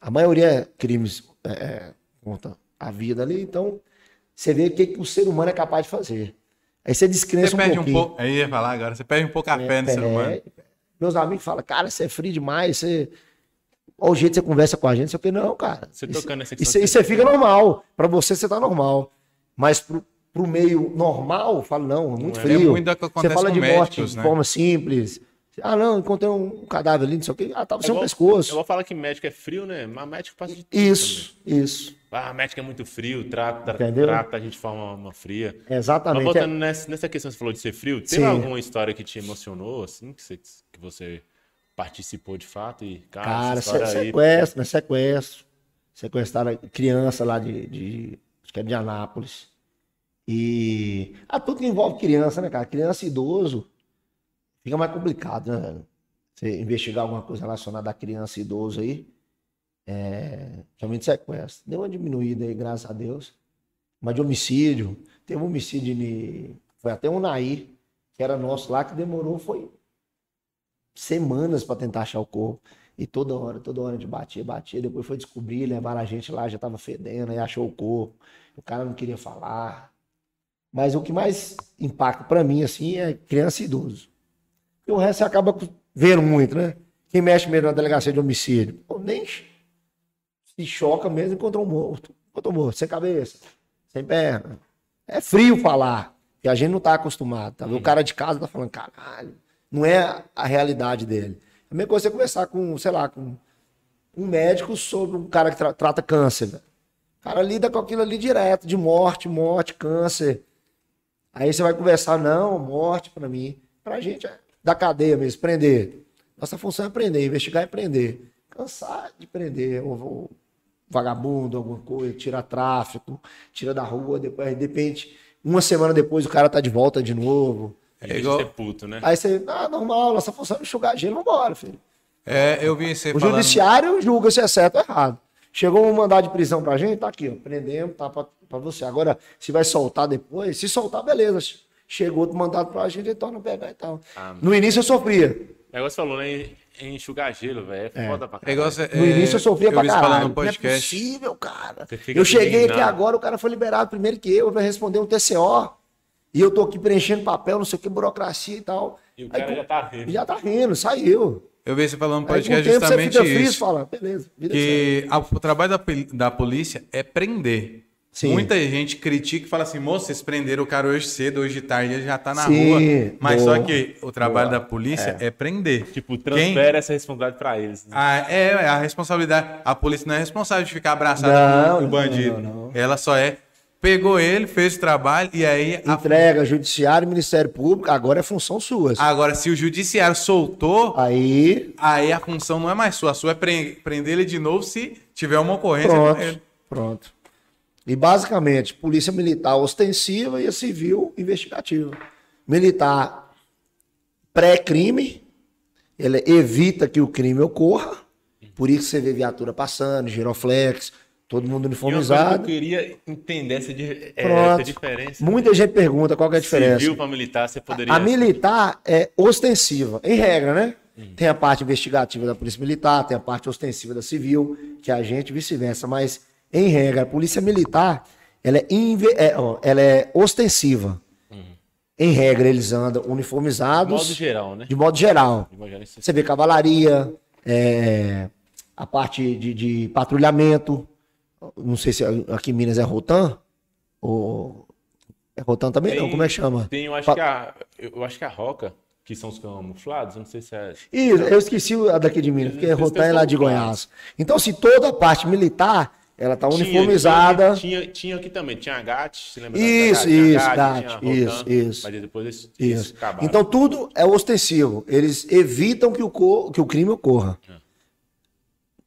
A maioria é crimes é, é, conta a vida ali, então você vê o que, que o ser humano é capaz de fazer. Aí você descrença você um pouquinho. Um pouco, aí ia falar agora, você perde um pouco a é, fé no ser humano. Meus amigos falam, cara, você é frio demais, você. Olha o jeito que você conversa com a gente, o que, não, cara. Você tocando Isso, questão isso você fica normal. Pra você, você tá normal. Mas pro, pro meio normal, eu falo, não, é muito É frio. muito do que você fala com de morte médicos, de né? forma simples. Ah, não, encontrei um cadáver ali, não sei o que. Ah, tava É sem o igual- pescoço. Eu vou falar que médico é frio, né? Mas médico passa de tudo Isso, isso. também. Ah, médico é muito frio, trata, Entendeu? trata a gente de forma uma fria. Mas Exatamente. voltando nessa, nessa questão que você falou de ser frio, teve Sim. alguma história que te emocionou, assim, que você, que você participou de fato e, cara, Cara, essa história se- aí... sequestro, né? Sequestro. Sequestraram criança lá de, de. Acho que é de Anápolis. E. Ah, tudo que envolve criança, né, cara? Criança e idoso. Fica mais complicado, né? Você investigar alguma coisa relacionada a criança e idoso aí. É. Somente sequestro. Deu uma diminuída aí, graças a Deus. Mas de homicídio. Teve um homicídio de. Foi até um Nair, que era nosso lá, que demorou, foi semanas para tentar achar o corpo. E toda hora, toda hora a gente batia, batia. Depois foi descobrir, levaram a gente lá, já tava fedendo, aí achou o corpo. O cara não queria falar. Mas o que mais impacta para mim, assim, é criança e idoso. E o resto você acaba vendo muito, né? Quem mexe mesmo na delegacia de homicídio, nem se choca mesmo, encontrou um morto. Encontrou um morto, sem cabeça, sem perna. É frio falar, que a gente não tá acostumado. Tá? O cara de casa tá falando, caralho, não é a realidade dele. A mesma coisa é você conversar com, sei lá, com um médico sobre um cara que tra- trata câncer. velho. O cara lida com aquilo ali direto, de morte, morte, câncer. Aí você vai conversar, não, morte pra mim. Pra gente é da cadeia mesmo, prender. Nossa função é prender, investigar é prender. Cansar de prender, ou, ou vagabundo, alguma coisa, tira tráfico, tira da rua, depois, de repente, uma semana depois o cara tá de volta de novo. Vez igual- ser puto, né? Aí você, ah, normal, nossa função é enxugar gelo, vambora, filho. É, eu vi você O falando... judiciário julga se é certo ou errado. Chegou um mandado de prisão pra gente, tá aqui, ó. Prendemos, tá pra, pra você. Agora, se vai soltar depois, se soltar, beleza. Chegou outro mandado pra gente, ele torna a pegar e tal. Ah, no início eu sofria. O negócio falou, né? enxugar gelo, velho. É foda pra É caralho. você- No é, início eu sofria pra você falando caralho. Não é possível, cara. Eu cheguei aqui agora, o cara foi liberado primeiro que eu, vai responder um TCO. E eu tô aqui preenchendo papel, não sei o que, burocracia e tal. E o Aí, cara com- já tá rindo. Já tá rindo, saiu. Eu vi você falando no Aí, podcast tempo, você justamente fica frio e isso. fala, beleza, que. Que a- o trabalho da, da polícia é prender. Sim. Muita gente critica e fala assim, moço, vocês prenderam o cara hoje cedo, hoje de tarde ele já tá na Sim, rua. Mas boa. só que o trabalho da polícia é, prender. Tipo, Quem- transfere essa responsabilidade pra eles. né? Ah, é, é a responsabilidade. A polícia não é responsável de ficar abraçada Não, com o bandido. não, não. Ela só é. Pegou ele, fez o trabalho e aí. a- Entrega, judiciário, Ministério Público, agora é função sua. Agora, se o judiciário soltou, Aí, aí a função não é mais sua. A sua é pre- prender ele de novo se tiver uma ocorrência pronto, com ele. pronto. E basicamente, polícia militar ostensiva e a civil investigativa. Militar pré-crime, ele evita que o crime ocorra, por isso você vê viatura passando, giroflex, todo mundo uniformizado. eu queria entender essa, di- é, essa diferença. Muita gente pergunta qual é a diferença. Civil pra militar, você poderia... A militar é ostensiva, em regra, né? Tem a parte investigativa da Polícia Militar, tem a parte ostensiva da Civil, que é a gente vice-versa, mas em regra, a Polícia Militar, ela é, é, ela é ostensiva. Em regra, eles andam De uniformizados, modo geral, né? de modo geral. De modo geral, isso- Você vê cavalaria, é, a parte de, de patrulhamento, não sei se aqui em Minas é Rotan, ou... É Rotan também não, Tem- como é que chama? Tem, eu acho Pa- que a, eu acho que a Roca, que são os camuflados, eu não sei se é... Ih, eu esqueci a daqui de Minas, porque Rotan é lá de Goiás. Então, se toda a parte militar, ela tá uniformizada. Tinha, tinha, tinha aqui também, tinha a GAT, você lembra? Isso, isso, GAT, isso, isso. Mas depois eles, Isso. eles. Então, tudo é ostensivo. Eles evitam que o, que o crime ocorra. É.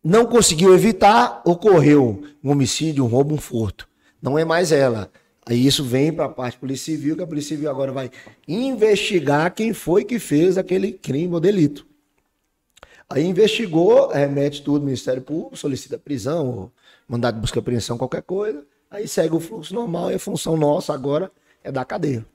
Não conseguiu evitar, ocorreu um homicídio, um roubo, um furto. Não é mais ela. Aí isso vem para a parte polícia civil, que a polícia civil agora vai investigar quem foi que fez aquele crime ou delito. Aí investigou, remete tudo ao Ministério Público, solicita prisão, mandado de busca e apreensão, qualquer coisa. Aí segue o fluxo normal e a função nossa agora é da cadeia.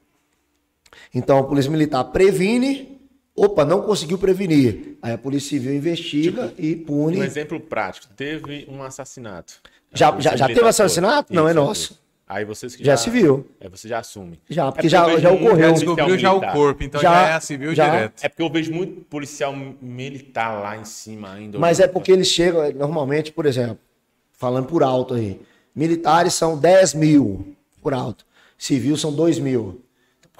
Então a Polícia Militar previne, opa, não conseguiu prevenir. Aí a Polícia Civil investiga e pune. Um exemplo prático, teve um assassinato. Já- já- já teve assassinato? foi. Não, é Isso, nosso. Aí vocês que Já é civil. É, você já assume. Já, porque É já, eu já muito ocorreu. Já descobriu já o corpo, então Já- já, é a civil já- direto. É porque eu vejo muito policial militar lá em cima ainda. Mas é porque eles chegam, normalmente, por exemplo, falando por alto aí, militares são 10 mil por alto, civil são 2 mil.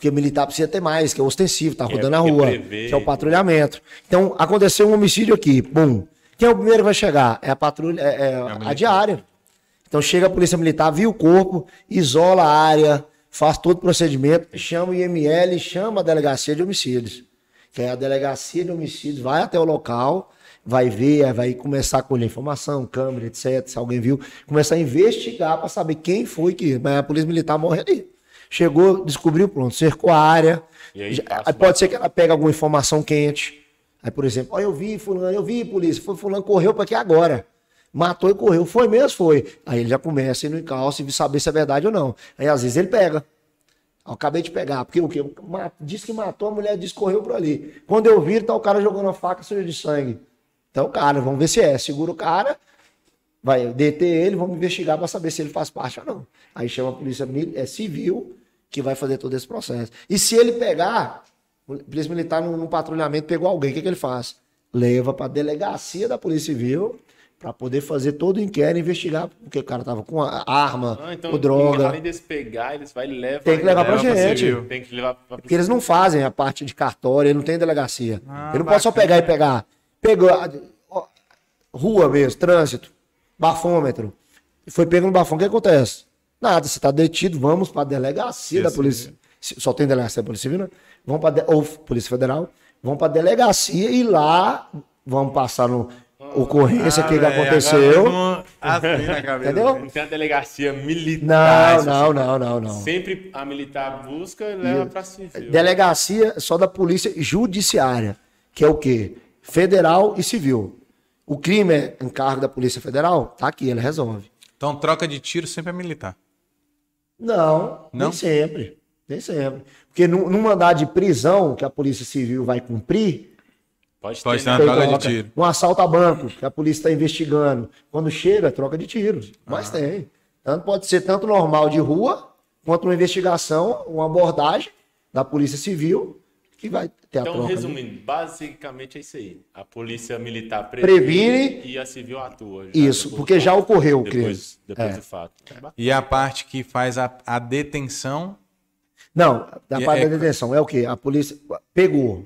Porque militar precisa ter mais, que é ostensivo, tá é rodando a porque rua, prevê. que é o patrulhamento. Então, aconteceu um homicídio aqui, bum. Quem é o primeiro que vai chegar? É a patrulha, é, é a militar. diária. Então chega a polícia militar, viu o corpo, isola a área, faz todo o procedimento, chama o IML, chama a delegacia de homicídios. Que é a delegacia de homicídios, vai até o local, vai ver, vai começar a colher informação, câmera, etc. Se alguém viu, começar a investigar para saber quem foi que. Mas a polícia militar morre ali. Chegou, descobriu, pronto, cercou a área. Aí Já- aí pode ser que ela pegue alguma informação quente. Aí, por exemplo, ó, eu vi fulano, eu vi polícia, foi fulano, correu para aqui agora. Matou e correu. Foi mesmo? Foi. Aí ele já começa a ir no encalço e saber se é verdade ou não. Aí às vezes ele pega. Eu acabei de pegar, porque o quê? Diz que matou, a mulher disse que correu por ali. Quando eu vi, tá o cara jogando a faca suja de sangue. Então, cara, vamos ver se é. Segura o cara, vai deter ele, vamos investigar para saber se ele faz parte ou não. Aí chama a polícia é, civil que vai fazer todo esse processo. E se ele pegar, a polícia militar num, num patrulhamento pegou alguém, o que, que ele faz? Leva para a delegacia da polícia civil para poder fazer todo o inquérito, investigar porque o cara tava com arma, Ah, então, com droga. além deles pegar, eles vai levar. Tem que levar pra Leva pra gente. civil. Tem que levar pra... Porque eles não fazem a parte de cartório, ele não tem delegacia. Ah, ele não pode só bacana. pegar e pegar. Pegou, ó, rua mesmo, trânsito, bafômetro. Foi pego no bafão, o que acontece? Nada, você está detido, vamos para a delegacia da polícia. Se- Só tem delegacia da Polícia Civil, né? Vamos para ou Polícia Federal, vamos para a delegacia e lá vamos passar no ocorrência, o que, que Ah, velho, aconteceu. tô Assim cabeça. Entendeu? Não tem a delegacia Não, militar. não, assim. não, não, não. Sempre a militar busca e leva pra civil. Delegacia só da polícia judiciária, que é o quê? Federal e civil. O crime é encargo da Polícia Federal, tá aqui, ele resolve. Então, troca de tiro sempre é militar. Não, Não? nem sempre. Nem sempre. Porque num, num mandado de prisão que a Polícia Civil vai cumprir, Pode, Pode ter, né? uma tem troca de tiro. Um assalto a banco, que a polícia está investigando. Quando chega, troca de tiros. Mas Ah. tem. Tanto pode ser tanto normal de rua, quanto uma investigação, uma abordagem da Polícia Civil, que vai ter a Então, troca. né? resumindo, basicamente é isso aí. A polícia militar Previne. e a civil atua. Isso, porque já ocorreu o crime. Depois, depois É. do fato. É. E a parte que faz a, a detenção. Não, da parte é- da detenção é o quê? A polícia pegou.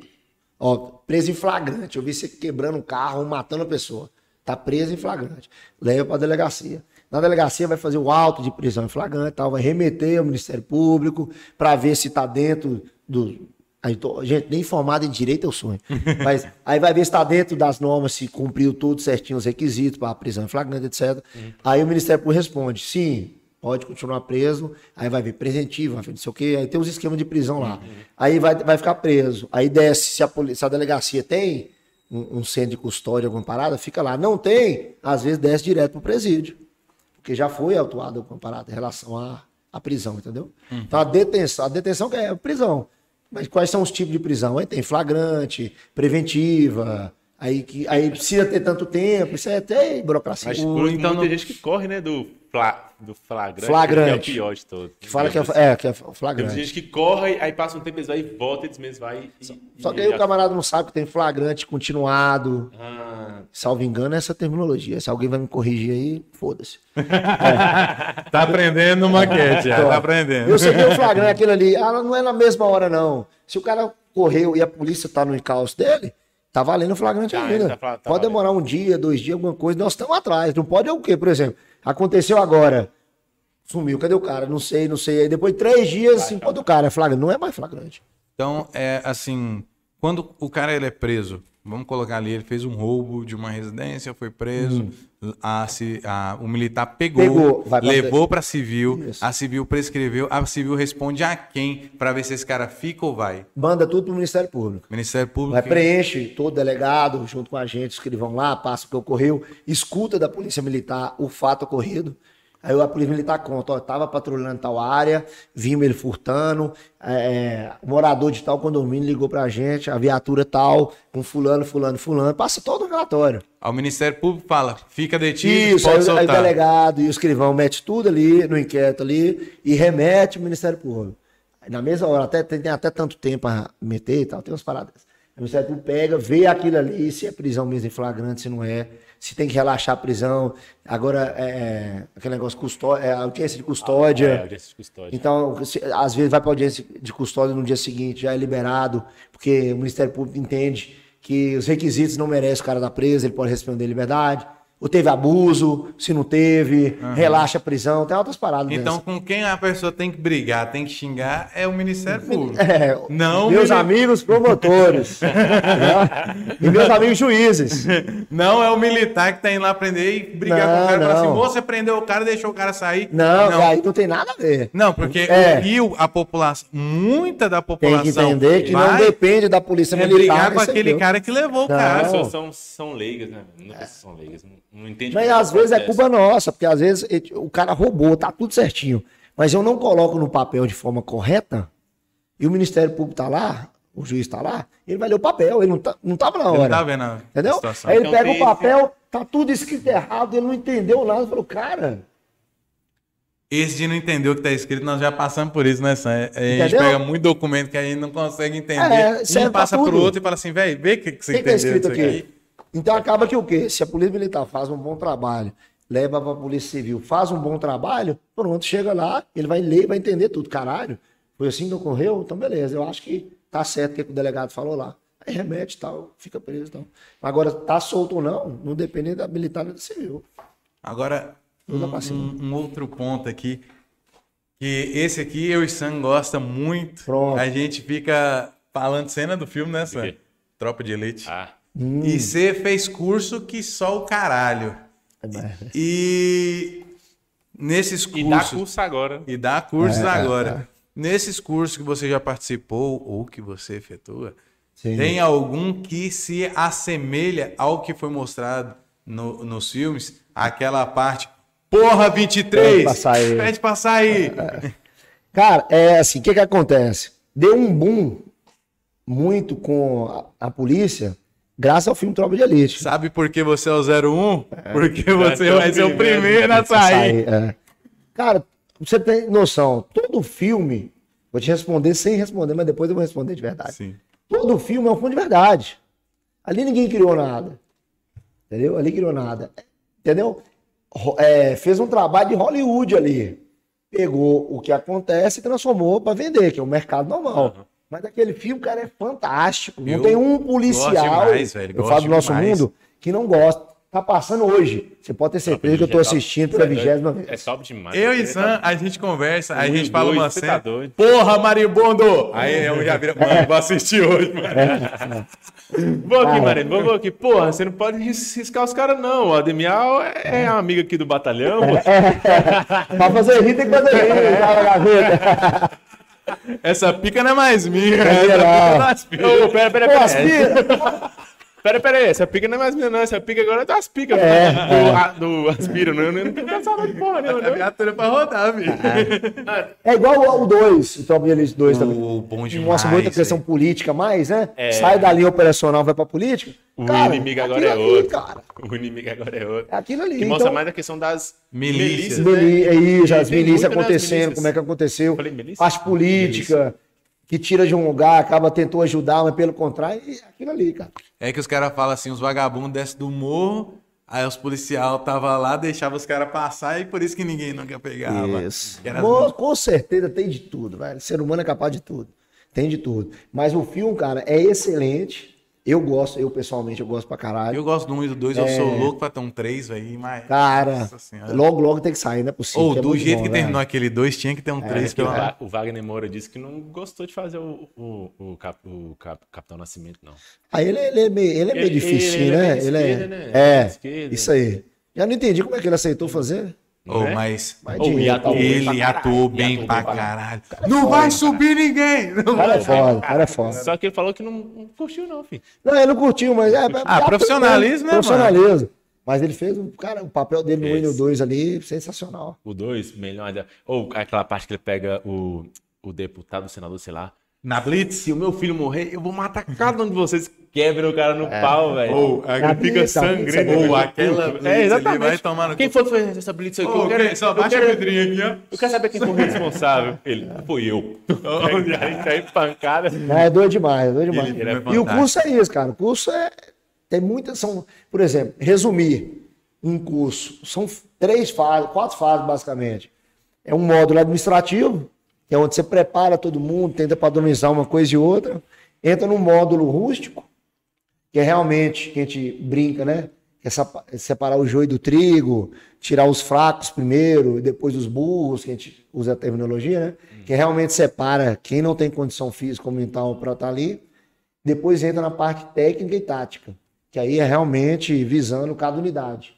Ó, preso em flagrante. Eu vi você quebrando um carro, matando a pessoa. Tá preso em flagrante. Leva para delegacia. Na delegacia vai fazer o auto de prisão em flagrante, tal, vai remeter ao Ministério Público para ver se tá dentro do tô- gente, nem formado em direito eu sonho. [LAUGHS] Mas aí vai ver se está dentro das normas, se cumpriu tudo certinho os requisitos para a prisão em flagrante, etc. Aí o Ministério Público responde: sim, pode continuar preso. Aí vai ver preventivo, vai ver não sei o quê. Aí tem os esquemas de prisão lá. Aí vai, vai ficar preso. Aí desce, se a, poli- se a delegacia tem um, um centro de custódia, alguma parada, fica lá. Não tem, às vezes desce direto pro presídio. Porque já foi autuado alguma parada em relação à, à prisão, entendeu? Então a detenção, a detenção que é prisão. Mas quais são os tipos de prisão? Aí tem flagrante, preventiva, aí, que, aí precisa ter tanto tempo, isso é até burocracia. Mas por, então muita não- gente que corre, né, do, fla, do flagrante, Flagrante. que é o pior de todos. que fala que é, Digamos é, que é assim. Tem flagrante. gente que corre, aí passa um tempo, eles vai e volta, eles mesmos vai e... Só que e aí o camarada não sabe que tem flagrante continuado. Ah, Salvo engano, é essa terminologia. Se alguém vai me corrigir aí, foda-se. [LAUGHS] Tá aprendendo no maquete, já, tá aprendendo. Eu sei que o flagrante é aquilo ali. Ah, não é na mesma hora, não. Se o cara correu e a polícia tá no encalço dele, tá valendo o flagrante Tá, ainda. tá tá pode valendo. demorar um dia, dois dias, alguma coisa. Nós estamos atrás. Não pode é o quê? Por exemplo, aconteceu agora. Sumiu, cadê o cara? Não sei, não sei. Aí depois de três dias, assim, pô, do cara é flagrante. Não é mais flagrante. Então, é assim, quando o cara ele é preso, vamos colocar ali, ele fez um roubo de uma residência, foi preso, a, ci- a- o militar pegou, Hum. Pegou, pra- levou para civil, Isso. a civil prescreveu, a civil responde a quem para ver se esse cara fica ou vai. Manda tudo pro Ministério Público. Ministério Público. Vai, preenche todo delegado, junto com agentes que vão lá, passa o que ocorreu, escuta da Polícia Militar o fato ocorrido. Aí a polícia militar conta, ó, tava patrulhando tal área, vimos ele furtando, é, o morador de tal condomínio ligou pra gente, a viatura tal, com fulano, fulano, fulano, passa todo o relatório. Aí o Ministério Público fala, fica detido, Isso, pode aí, soltar. aí o delegado e o escrivão mete tudo ali no inquérito ali e remete ao Ministério Público. Na mesma hora, até, tem, até tanto tempo pra meter e tal, tem umas paradas. O Ministério Público pega, vê aquilo ali, se é prisão mesmo em flagrante, se não é, se tem que relaxar a prisão. Agora, é, é, aquele negócio custódia, é, audiência de custódia. É, audiência de custódia. Então, se- às vezes vai para audiência de custódia no dia seguinte, já é liberado, porque o Ministério Público entende que os requisitos não merecem o cara da presa, ele pode responder em liberdade. Ou teve abuso, se não teve, relaxa a prisão, tem outras paradas. Então, dessas. com quem a pessoa tem que brigar, tem que xingar, é o Ministério Público. [LAUGHS] É, Não, meus mili- amigos promotores [LAUGHS] né? e meus amigos juízes. Não é o militar que tá indo lá prender e brigar Não, com o cara e falar assim, não. você prendeu o cara e deixou o cara sair. Não, não. aí não tem nada a ver. Não, porque É. o Rio, a população, muita da Tem população que entender que não depende da polícia é militar. brigar com isso aquele cara que levou o Não. cara. As pessoas são, são leigas, né? Nunca são leigas. Não, não entende Mas às vezes é culpa nossa, porque às vezes ele- o cara roubou, tá tudo certinho. Mas eu não coloco no papel de forma correta, e o Ministério Público tá lá, o juiz tá lá, ele vai ler o papel, ele não, tá, não tava na Ele hora. não tá vendo a Entendeu? situação. Aí ele Então pega o papel, tá tudo escrito errado, ele não entendeu nada, falou, cara, Esse de não entender o que tá escrito, nós já passamos por isso, né, Sam? É, A gente Entendeu? pega muito documento que a gente não consegue entender. É, um passa pro tudo. outro e fala assim, velho, vê o que, que o você que, que é entendeu escrito disso aqui? aqui. Então acaba que o quê? Se a Polícia Militar faz um bom trabalho, leva pra Polícia Civil, faz um bom trabalho, pronto, chega lá, ele vai ler, vai entender tudo. Caralho, foi assim que ocorreu? Então beleza, eu acho que tá certo o que o delegado falou lá. Aí remete e tal, fica preso e tal. Agora, tá solto ou não, não depende da militar nem da civil. Agora, um, um- um outro ponto aqui, que esse aqui eu e Sam gosta muito. Pronto. A gente fica falando cena do filme, né, Sam? Tropa de Elite. Ah, E você fez curso que só o caralho. É, E nesses e dá cursos... curso agora. E dá cursos É, agora. Nesses cursos que você já participou ou que você efetua, Sim. tem algum que se assemelha ao que foi mostrado no- nos filmes? Aquela parte, porra, 23! Pede pra sair. Pede pra sair! Cara, é assim, o que que acontece? Deu um boom muito com a, a polícia, graças ao filme Tropa de Elite. Sabe por que você é o 01? Porque você é o vai ser o primeiro. primeiro a sair. Sair, é. Cara, você tem noção, todo filme, vou te responder sem responder, mas depois eu vou responder de verdade. Sim. Todo filme é um filme de verdade. Ali ninguém criou nada. Entendeu? Ali criou nada. Entendeu? É, fez um trabalho de Hollywood ali. Pegou o que acontece e transformou para vender, que é o mercado normal. Mas aquele filme, cara, é fantástico. Não Eu tem um gosto policial, demais, velho, eu gosto falo do nosso demais. mundo, que não gosta. Tá passando hoje. Você pode ter certeza que eu tô assistindo pela vigésima É vez. top demais. Eu e É Sam, a gente conversa, a gente fala uma cena. tá doido. Porra, maribondo! Aí eu já vira, mano, vou assistir hoje, mano. Vou aqui, Cara. Marino, vou aqui. Porra, você não pode ris- riscar os caras, não. O Ademial é, é amigo aqui do batalhão. [LAUGHS] Pra fazer rir, tem que fazer rir. tá na gaveta. Essa pica não é mais minha. É essa pica é das. Ô, pera, pera, Pô, pera. aspira. Pera, pera aí. Essa pica não é mais minha, não. Essa pica agora é das picas. É. Do, a- do aspiro. Não, eu não tenho pensado de porra A não. viatura pra rodar, filho. É igual o 2, o Top Elite 2 também. O bom demais. Mostra muita questão política mais, né? É. Sai da linha operacional, vai pra política. O Cara, inimigo agora é ali, outro. Cara, O inimigo agora é outro. é aquilo ali. Que mostra então, mais a questão das Milícias. milícias, né? é isso, as milícias né, acontecendo, milícias. como é que aconteceu. Falei milícia? As políticas, que tira de um lugar, acaba tentou ajudar, mas pelo contrário, é aquilo ali, cara. É que os caras falam assim, os vagabundos descem do morro, aí os policial tava lá, deixava os caras passar e por isso que ninguém nunca pegava. Isso. Com, com certeza tem de tudo, velho. O ser humano é capaz de tudo. Tem de tudo. Mas o filme, cara, é excelente. Eu gosto, eu pessoalmente, eu gosto pra caralho. Eu gosto do 1 e do 2, eu sou louco pra ter um 3, velho, mas... É. Cara, logo, logo tem que sair, não é possível. Ou é do muito jeito bom, que velho. terminou aquele 2, tinha que ter um 3, Que pelo o, menos. O Wagner Moura disse que não gostou de fazer o, o, o, cap- o cap- Capitão Nascimento, não. Aí ele, ele é meio, ele é meio Ele- difícil, ele é né? Ele é, esquerda, né? é Esquerda. isso aí. Já não entendi como é que ele aceitou fazer. Ou, né? mas... E dinheiro, atuou Ele atuou bem pra caralho. é Não foda, vai cara. subir ninguém! Não O cara é foda, o cara é foda. Só que ele falou que não, não curtiu, não, filho. Não, ele não curtiu, mas é. é- Ah, é- profissionalismo, né, Profissionalismo. Mas ele fez, cara, o papel dele no 1 e no 2 ali, sensacional. O 2, melhor. Ou aquela parte que ele pega o, o deputado, o senador, sei lá. Na Blitz? Se o meu filho morrer, eu vou matar cada um de vocês. Quebra o cara no é. pau, velho. Ou ele fica sangrando. Ou aquela Blitz, é, exatamente. vai tomar no... Quem foi que fez essa Blitz aqui? Oh, eu quero, só baixa quero, a pedrinha aqui, ó. Eu quero saber quem foi o responsável. Ele, foi eu. [LAUGHS] aí caiu pancada. É doido demais, é doido demais. Ele, ele é e o curso é isso, cara. O curso é... Tem muitas... São, por exemplo, resumir um curso. São três fases, quatro fases, basicamente. É um módulo administrativo, que é onde você prepara todo mundo, tenta padronizar uma coisa e outra. Entra no módulo rústico, que é realmente que a gente brinca, né? É separar o joio do trigo, tirar os fracos primeiro, e depois os burros, que a gente usa a terminologia, né? Que realmente separa quem não tem condição física ou mental para estar ali. Depois entra na parte técnica e tática, que aí é realmente visando cada unidade.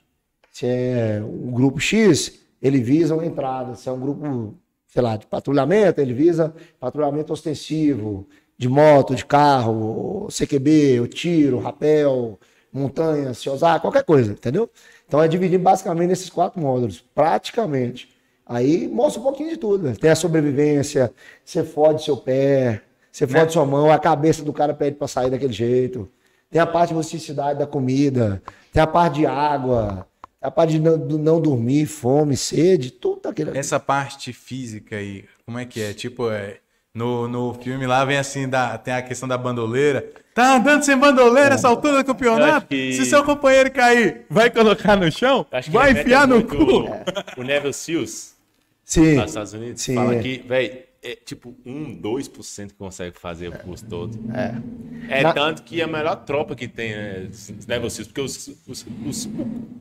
Se é um grupo X, ele visa uma entrada. Se é um grupo, sei lá, de patrulhamento, ele visa patrulhamento ostensivo, de moto, de carro, CQB, o tiro, rapel, montanha, Ciosar, qualquer coisa, entendeu? Então é dividido basicamente nesses quatro módulos, praticamente. Aí mostra um pouquinho de tudo. Né? Tem a sobrevivência, você fode seu pé, você fode né? sua mão, a cabeça do cara pede para sair daquele jeito. Tem a parte de rusticidade da comida, tem a parte de água, a parte de não, não, dormir, fome, sede, tudo aquilo. Essa parte física aí, como é que é? Tipo, é, no, no filme lá vem assim, da, tem a questão da bandoleira. Tá andando sem bandoleira essa altura do campeonato? Que... Se seu companheiro cair, vai colocar no chão? Vai enfiar no cu? O Neville Seals, Sim. nos Estados Unidos, Sim, fala é. que, velho, é tipo 1, 2% que consegue fazer o curso todo. É. É Na... tanto que a melhor tropa que tem é negócios, porque os, os, os,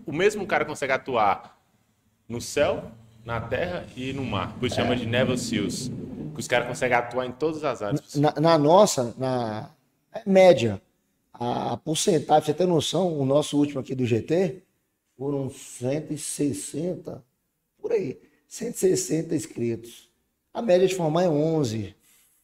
o mesmo cara consegue atuar no céu, na terra e no mar. Por isso é. chama de Naval Seals. Que os caras conseguem atuar em todas as áreas. Na, na nossa, na é média, a porcentagem, você ter noção, o nosso último aqui do GT foram 160, por aí, 160 inscritos. A média de formar é 11,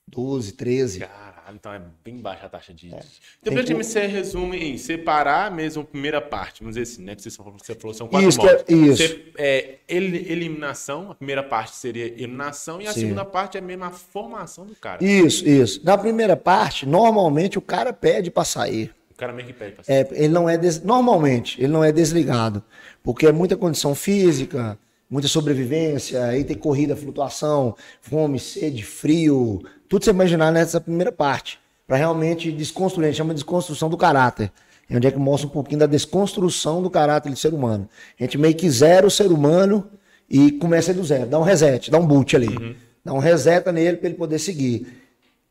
12, 13. Caralho, então é bem baixa a taxa de. É. Então, praticamente que... você resume em separar mesmo a primeira parte, vamos dizer assim, né? Que você falou, você falou são quatro isso, modos. É, isso. Você, é, eliminação, a primeira parte seria eliminação e a Sim. segunda parte é mesmo a formação do cara. Isso, isso. Na primeira parte, normalmente o cara pede para sair. O cara meio que pede pra sair. É, ele não é des... Normalmente, ele não é desligado. Porque é muita condição física, muita sobrevivência, aí tem corrida, flutuação, fome, sede, frio, tudo você imaginar nessa primeira parte, para realmente desconstruir, a gente chama de desconstrução do caráter. É onde é que mostra um pouquinho da desconstrução do caráter do ser humano. A gente meio que zera o ser humano e começa do zero, dá um reset, dá um boot ali. Uhum. Dá um reseta nele para ele poder seguir.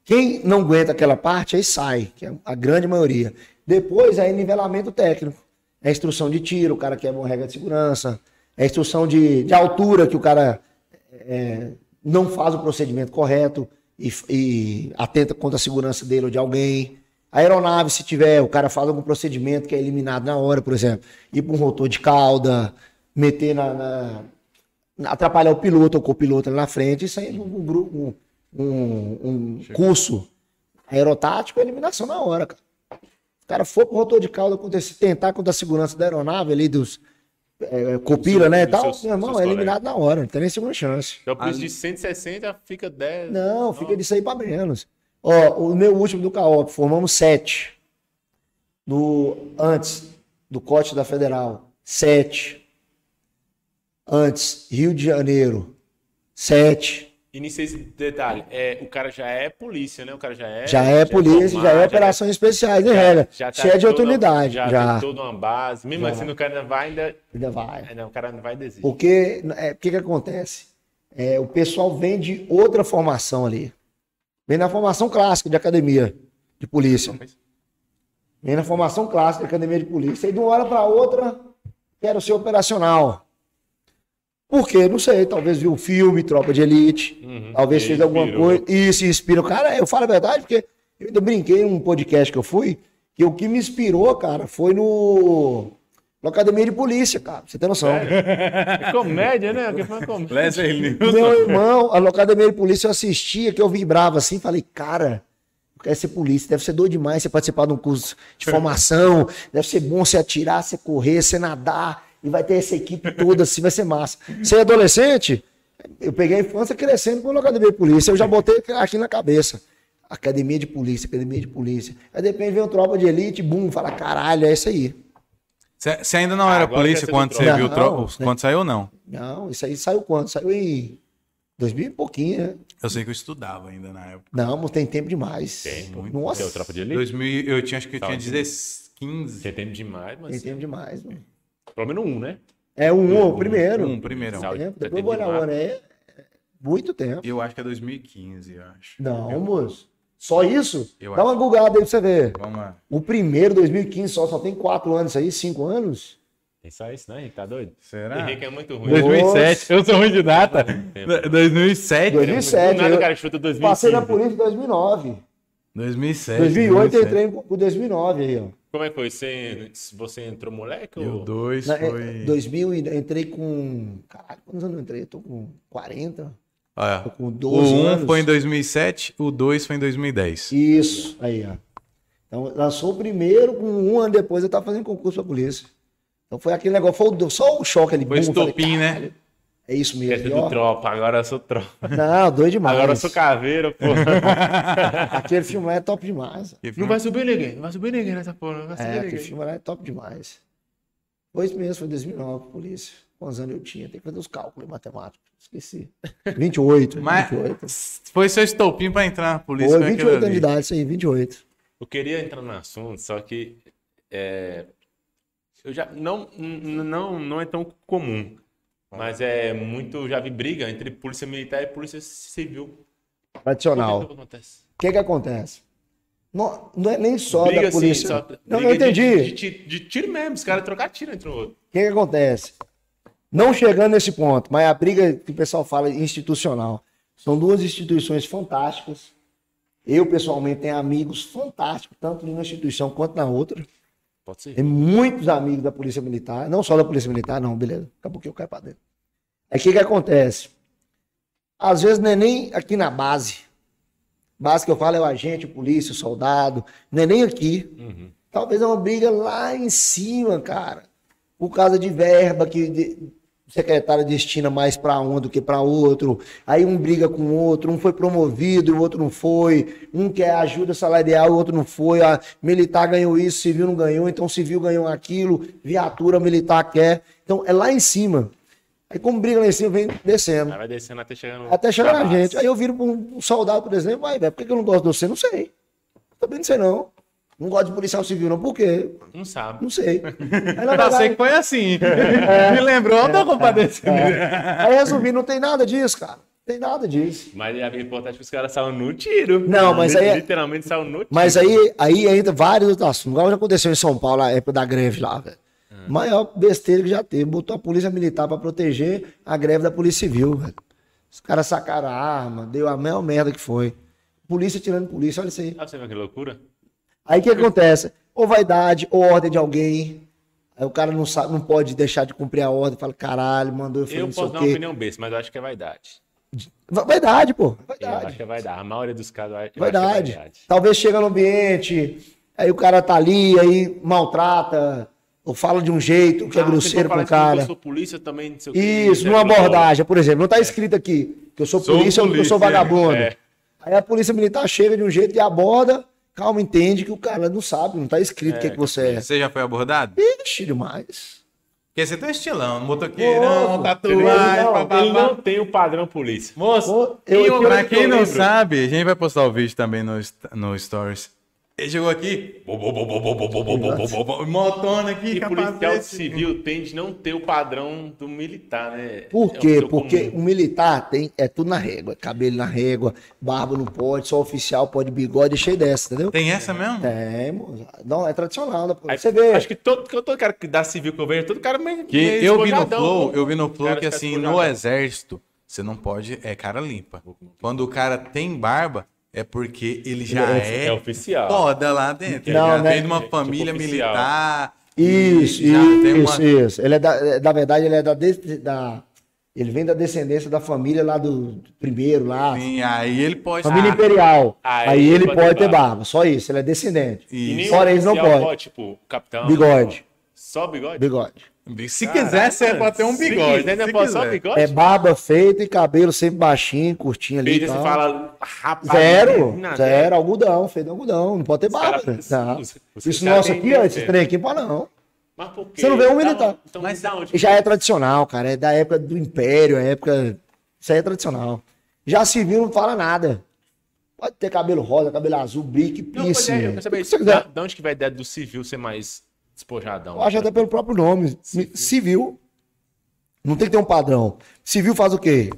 Quem não aguenta aquela parte, aí sai, que é a grande maioria. Depois é nivelamento técnico. É instrução de tiro, o cara quebra uma regra de segurança, é instrução de, de altura, que o cara é, não faz o procedimento correto e, e, atenta contra a segurança dele ou de alguém. A aeronave, se tiver, o cara faz algum procedimento que é eliminado na hora, por exemplo, ir para um rotor de cauda, meter na, na atrapalhar o piloto ou o copiloto ali na frente, isso aí é um, um, um, um curso aerotático, é eliminação na hora, cara. O cara for pro rotor de cauda, tentar contra a segurança da aeronave ali, dos, é, copila, né? Tal, seus, meu irmão, é eliminado na hora, não tem nem segunda chance. Então, por isso de 160 fica 10. Não, fica disso aí para menos. Ó, o meu último do CAOP, formamos 7. No, antes do corte da Federal, 7. Antes, Rio de Janeiro, 7. E nisso esse detalhe, é, o cara já é polícia, né? O cara já é. Já é já polícia, é já é operações especiais, né, regra? Já tá Cheia de autoridade. Já, já. tem toda uma base. Mesmo já. assim, o cara ainda vai ainda. Ainda vai. Ainda, o cara não vai desistir. Porque é, o que, que acontece? É, o pessoal vem de outra formação ali. Vem na formação clássica de academia de polícia. Vem na formação clássica de academia de polícia. E de uma hora para outra, quero ser operacional. Por quê? Não sei. Talvez viu o filme Tropa de Elite. Uhum, talvez fez alguma coisa. E se inspirou. Cara, eu falo a verdade, porque eu ainda brinquei num podcast que eu fui, que o que me inspirou, cara, foi no. Na academia de polícia, cara. Você tem noção. É, é comédia, né? Que foi comédia. Meu irmão, a academia de polícia eu assistia, que eu vibrava assim, falei, cara, quer ser polícia, deve ser doido demais você participar de um curso de formação, deve ser bom você atirar, você correr, você nadar, e vai ter essa equipe toda assim, vai ser massa. Você é adolescente? Eu peguei a infância crescendo com a academia de polícia, eu já botei aqui na cabeça. Academia de polícia, academia de polícia. Aí depende, vem um tropa de elite, bum, fala, caralho, é isso aí. Você ainda não era Agora polícia ser quando do você tropa. viu o Não, tro... né? quando saiu ou não? Não, isso aí saiu quando? Saiu em 2000 e pouquinho, né? Eu sei que eu estudava ainda na época. Não, mas tem tempo demais. Tem, muito. Nossa, Tem o Tropa de Elite? 2000, eu tinha, acho que eu tinha Tá, 16, 15. Você tem demais, mas tem tempo demais, mano. Pelo menos um, né? É um, o primeiro. Um, primeiro. Tempo, depois eu vou olhar o ano, é muito tempo. Eu acho que é 2015, eu acho. Não, moço. Só isso? Eu Dá uma googada aí pra você ver. Vamos lá. O primeiro, 2015, só, só tem quatro anos aí, cinco anos. Tem só isso, né, Henrique? Tá doido? Será? Henrique é muito ruim. 2007. Eu sou ruim de data. Tempo. 2007. 2007. Do nada eu cara chuta 2015. Passei na polícia em 2009. 2007. 2008 eu entrei pro 2009 aí, ó. Como é que foi? Você, você entrou moleque o ou... 2 Na, é, foi... 2000 e entrei com... Caralho, quantos anos eu entrei? Eu tô com 40, Olha, tô com o 12 1 anos. foi em 2007, o 2 foi em 2010. Isso, aí, ó. Então, lançou o primeiro, com um ano depois eu tava fazendo concurso pra polícia. Então foi aquele negócio, foi o- só o choque ali. Foi bum, eu falei, estopim, né? "Caralho, É isso mesmo. ó. do tropa, agora eu sou tropa. Não, doido demais. Agora eu sou caveira, pô. [LAUGHS] Aquele filme lá é top demais. Não vai subir ninguém, não vai subir ninguém nessa porra, não vai subir É, aquele ninguém. filme lá é top demais. Foi isso mesmo, foi 2009, polícia. Quantos anos eu tinha? Tem que fazer os cálculos matemáticos. Esqueci. [LAUGHS] 28, Mas 28. foi seu estopim pra entrar na polícia. Foi foi aquilo 28 anos ali. de idade, isso aí, 28. Eu queria entrar no assunto, só que é, eu já não, não não é tão comum, mas é muito já vi briga entre polícia militar e polícia civil. Tradicional. que acontece? O que que acontece? Não, não é nem só briga da assim, polícia. só não, eu entendi. De, de, de tiro mesmo, os caras trocar tiro entre um outro. O que, que acontece? Não chegando nesse ponto, mas a briga que o pessoal fala institucional. São duas instituições fantásticas. Eu, pessoalmente, tenho amigos fantásticos, tanto numa instituição quanto na outra. Pode ser. Tem muitos amigos da Polícia Militar, não só da Polícia Militar, não, beleza. Daqui a pouquinho eu caio pra dentro. Aí o que, que acontece? Às vezes não é nem aqui na base. Base que eu falo é o agente, o polícia, o soldado. Não é nem aqui. Uhum. Talvez é uma briga lá em cima, cara. Por causa de verba que o secretário destina mais para um do que para outro. Aí um briga com o outro, um foi promovido e o outro não foi. Um quer ajuda salarial, o outro não foi. A militar ganhou isso, civil não ganhou, então civil ganhou aquilo, viatura militar quer. Então é lá em cima. Aí como briga lá em cima, vem descendo. Aí vai descendo até chegar no. Até chegar na base. gente. Aí eu viro um soldado, por exemplo, vai, velho, por que eu não gosto de você? Não sei. Também não sei, não. Não gosto de policial civil, não. Por quê? Não sabe. Não sei. [LAUGHS] Aí, na Eu sei que foi assim. [LAUGHS] [LAUGHS] Me lembrou, eu tô compadecido. aí resumindo, não tem nada disso, cara. Não tem nada disso. Mas é importante que os caras saiam no tiro. Não, mas aí é- Literalmente saiam no tiro. Mas aí, aí entra vários outros assuntos. Igual já aconteceu em São Paulo, na época da greve lá, velho. Maior besteira que já teve. Botou a polícia militar pra proteger a greve da polícia civil, velho. Os caras sacaram a arma, deu a maior merda que foi. Polícia tirando polícia, olha isso aí. Ah, você vê que loucura? Aí o que acontece? Ou vaidade, ou ordem de alguém. Aí o cara não sabe, não pode deixar de cumprir a ordem, fala, caralho, mandou eu fazer Eu posso o dar uma opinião besta, mas eu acho que é vaidade. Va- Vaidade, pô. Eu acho Vaidade. que é vaidade. A maioria dos casos eu acho que é Vaidade. vaidade. Talvez chega no ambiente, aí o cara tá ali, aí maltrata, ou fala de um jeito que é Ah, grosseiro pro que falar assim, cara. Eu sou polícia também, não sei o quê, Isso, é numa abordagem, por exemplo. Não tá escrito aqui que eu sou Sou polícia ou que eu sou polícia, vagabundo. é. Aí a polícia militar chega de um jeito e aborda, calma, entende que o cara não sabe, não tá escrito o que, que você é. Você já foi abordado? Ixi, demais. Porque você tem um estilão, motoqueirão, tatuagem, não, papapá. Ele não tem o padrão polícia. Moço, Pô, eu- e eu- pra quem não lembro. sabe, a gente vai postar o vídeo também no, no Stories. Ele chegou aqui, motona aqui, E policial civil tende a não ter o padrão do militar, né? Por quê? É Porque comum. o militar tem, é tudo na régua. Cabelo na régua, barba não pode, só oficial pode bigode, cheio dessa, entendeu? Tem essa mesmo? Tem, moço. não, é tradicional. Né? Aí, Você vê. Acho que todo, todo cara que dá civil que eu vejo, todo cara meio que meio eu, vi flow, eu vi no flow, eu vi no flow que assim, no exército, você não pode, é cara limpa. Quando o cara tem barba, é porque ele já É- é, É oficial. foda lá dentro. Não, já né? vem de uma É tipo família oficial. militar. Isso, e isso, uma... isso. Ele é da, é, na verdade, ele é da, da Ele vem da descendência da família lá do do primeiro, lá. Sim, aí ele pode. Família Ah, imperial. Aí Aí ele ele pode pode ter ter barba. Só isso, ele é descendente. E Isso. nenhum Fora eles não oficial pode. Tipo, capitão. Bigode. Só bigode? Bigode. Se quiser, você pode ter um Se bigode. ainda se pode só quiser. bigode? É barba feita e cabelo sempre baixinho, curtinho ali. E você fala, rapaz. Zero, nada. zero, algodão, feito de algodão. Não pode ter barba. Não. os Isso nosso aqui, ó, ter. esses trem aqui, pode não. Mas por quê? Você não vê um militar. Então, mas da onde? Já é tradicional, cara. É da época do Império, é época. Isso aí é tradicional. Já civil não fala nada. Pode ter cabelo rosa, cabelo azul, brique, Não, pois piercing. é, eu quero saber. Da, da onde que vai a ideia do civil ser mais despojadão? Eu acho até pelo próprio nome. Civil. Não tem que ter um padrão. Civil faz o quê?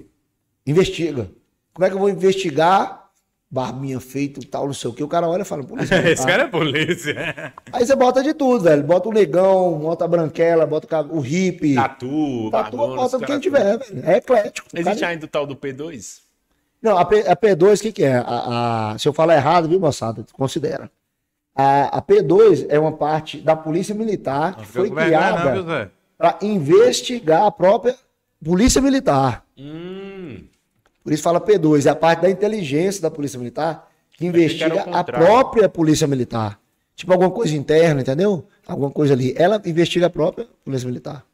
Investiga. Como é que eu vou investigar? Barbinha feita, tal, não sei o quê. O cara olha e fala, polícia. [LAUGHS] Esse militar. cara é polícia. Aí você bota de tudo, velho. Bota o negão, bota a branquela, bota o hippie. Tatu, Tatu, barbona, bota quem tiver, velho. É eclético. O cara- Existe ainda o tal do P2? Não, a, P, a P2, o que, que é? A, a- se eu falar errado, viu, moçada? Considera. A, a P2 é uma parte da Polícia Militar que foi não, viu, criada para investigar a própria Polícia Militar. Hum, Por isso fala P2, é a parte da inteligência da Polícia Militar que investiga a própria Polícia Militar. Tipo alguma coisa interna, entendeu? Alguma coisa ali. Ela investiga a própria Polícia Militar.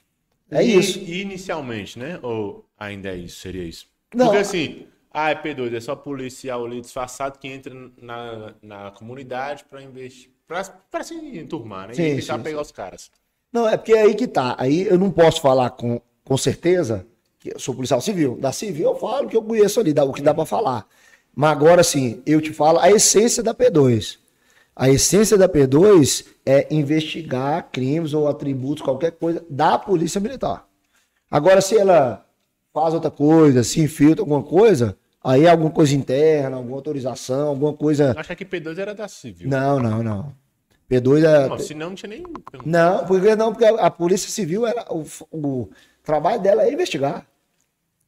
É e- isso. E inicialmente, né? Ou ainda é isso? Seria isso? Não, Porque assim, ah, é P2, é só policial ali disfarçado que entra na, na comunidade pra investir. Pra se enturmar, né? Sim, e a sim, pegar os caras. Não, é porque é aí que tá. Aí eu não posso falar com, com certeza que eu sou policial civil. Da civil eu falo que eu conheço ali, o que dá pra falar. Mas agora sim, eu te falo a essência da P2. A essência da P2 é investigar crimes ou atributos, qualquer coisa, da Polícia Militar. Agora, se ela faz outra coisa, se infiltra alguma coisa, aí é alguma coisa interna, alguma autorização, alguma coisa. Achei que P2 era da civil. Não, não, não. P2 é. Não, senão não tinha nem. Não, porque não, porque a Polícia Civil era o, o trabalho dela é investigar.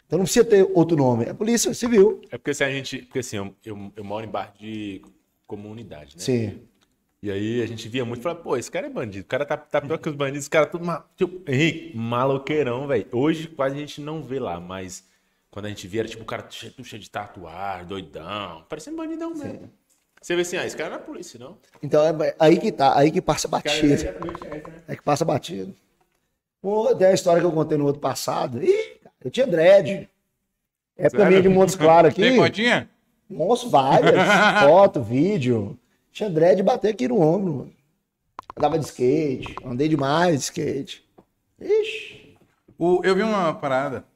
Então não precisa ter outro nome, é Polícia Civil. É porque se a gente. Porque assim, eu, eu, eu moro em bairro de comunidade, né? Sim. E aí a gente via muito e falava, pô, esse cara é bandido. O cara tá, tá pior que os bandidos, os caras tudo. Ma... Tipo, Henrique, maloqueirão, velho. Hoje quase a gente não vê lá, mas quando a gente via, era tipo o cara cheio, cheio de tatuagem, doidão. Parecendo bandidão mesmo. Você vê assim, ah, esse cara não é polícia, não. Então é aí que tá, aí que passa Cara, batido. né? É que passa batido. Pô, tem a história que eu contei no outro passado. Ih, cara, eu tinha dread. Época Sério? minha de Montes [LAUGHS] Claros aqui. Tem fotinha? Nossa, várias. [LAUGHS] foto, vídeo. Tinha dread bater aqui no ombro, mano. Andava de skate, andei demais de skate. Ixi. O- eu vi uma parada,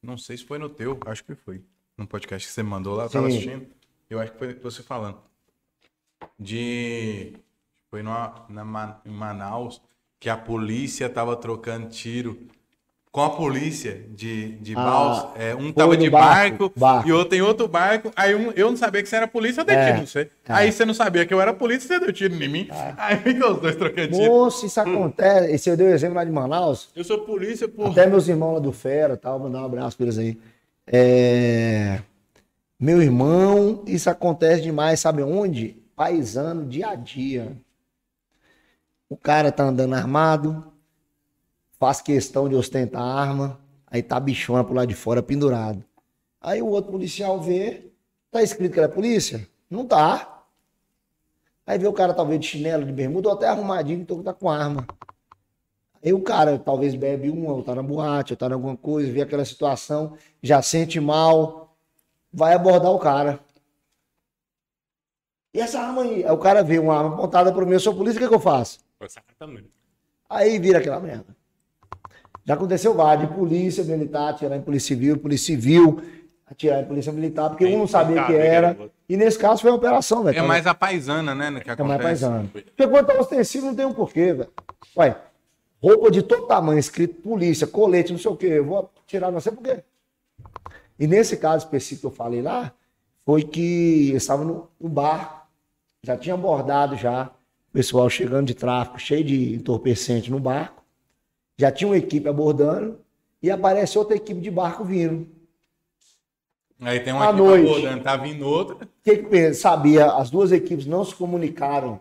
não sei se foi no teu, acho que foi. No podcast que você me mandou lá, eu tava assistindo. Eu acho que foi você falando. De. Foi numa, na, em Manaus que a polícia tava trocando tiro com a polícia de, de Ah, balsa. É, um tava de barco, barco, barco. e outro em outro barco. Aí um- eu não sabia que você era polícia, eu dei É, tiro, não sei. Aí você não sabia que eu era polícia, você deu tiro em mim. Aí ficou os dois trocando tiro. Moço, isso acontece. Esse eu dei o exemplo lá de Manaus. Eu sou polícia, porra. Até meus irmãos lá do Fera, tal, mandar um abraço pra eles aí. É, Meu irmão, isso acontece demais, sabe onde? Paisano, dia a dia. O cara tá andando armado, faz questão de ostentar a arma, aí tá a bichona pro lado de fora pendurado. Aí o outro policial vê, tá escrito que era polícia? Não tá. Aí vê o cara talvez de chinelo, de bermuda, ou até arrumadinho, então tá com arma. Aí o cara talvez bebe uma, ou tá na boate, ou tá em alguma coisa, vê aquela situação, já sente mal, vai abordar o cara. E essa arma aí? Aí o cara vê uma arma apontada pro mim, eu sou polícia, o que, que eu faço? Aí vira aquela merda. Já aconteceu vários, de polícia militar, atirar em polícia civil, polícia civil, atirar em polícia militar, porque um não sabia o que era. né? E nesse caso foi uma operação, velho. É mais a paisana, né? Que É acontece. mais paisano. Porque quando tá ostensivo não tem um porquê, velho. Ué, roupa de todo tamanho, escrito polícia, colete, não sei o quê. Eu vou tirar, não sei por quê. E nesse caso específico que eu falei lá, foi que eu estava no, no bar, já tinha abordado já, o pessoal chegando de tráfico, cheio de entorpecente no barco. Já tinha uma equipe abordando e aparece outra equipe de barco vindo. Aí tem uma À equipe noite. abordando, tá vindo outra. O que, que sabia? As duas equipes não se comunicaram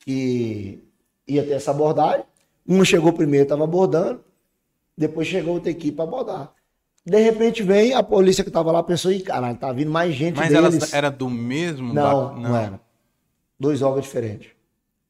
que ia ter essa abordagem. Uma chegou primeiro, estava abordando. Depois chegou outra equipe para abordar. De repente vem a polícia que tava lá, pensou, ih, caralho, tá vindo mais gente Mas deles. elas era do mesmo? Não, ba- não, era. Dois órgãos diferentes.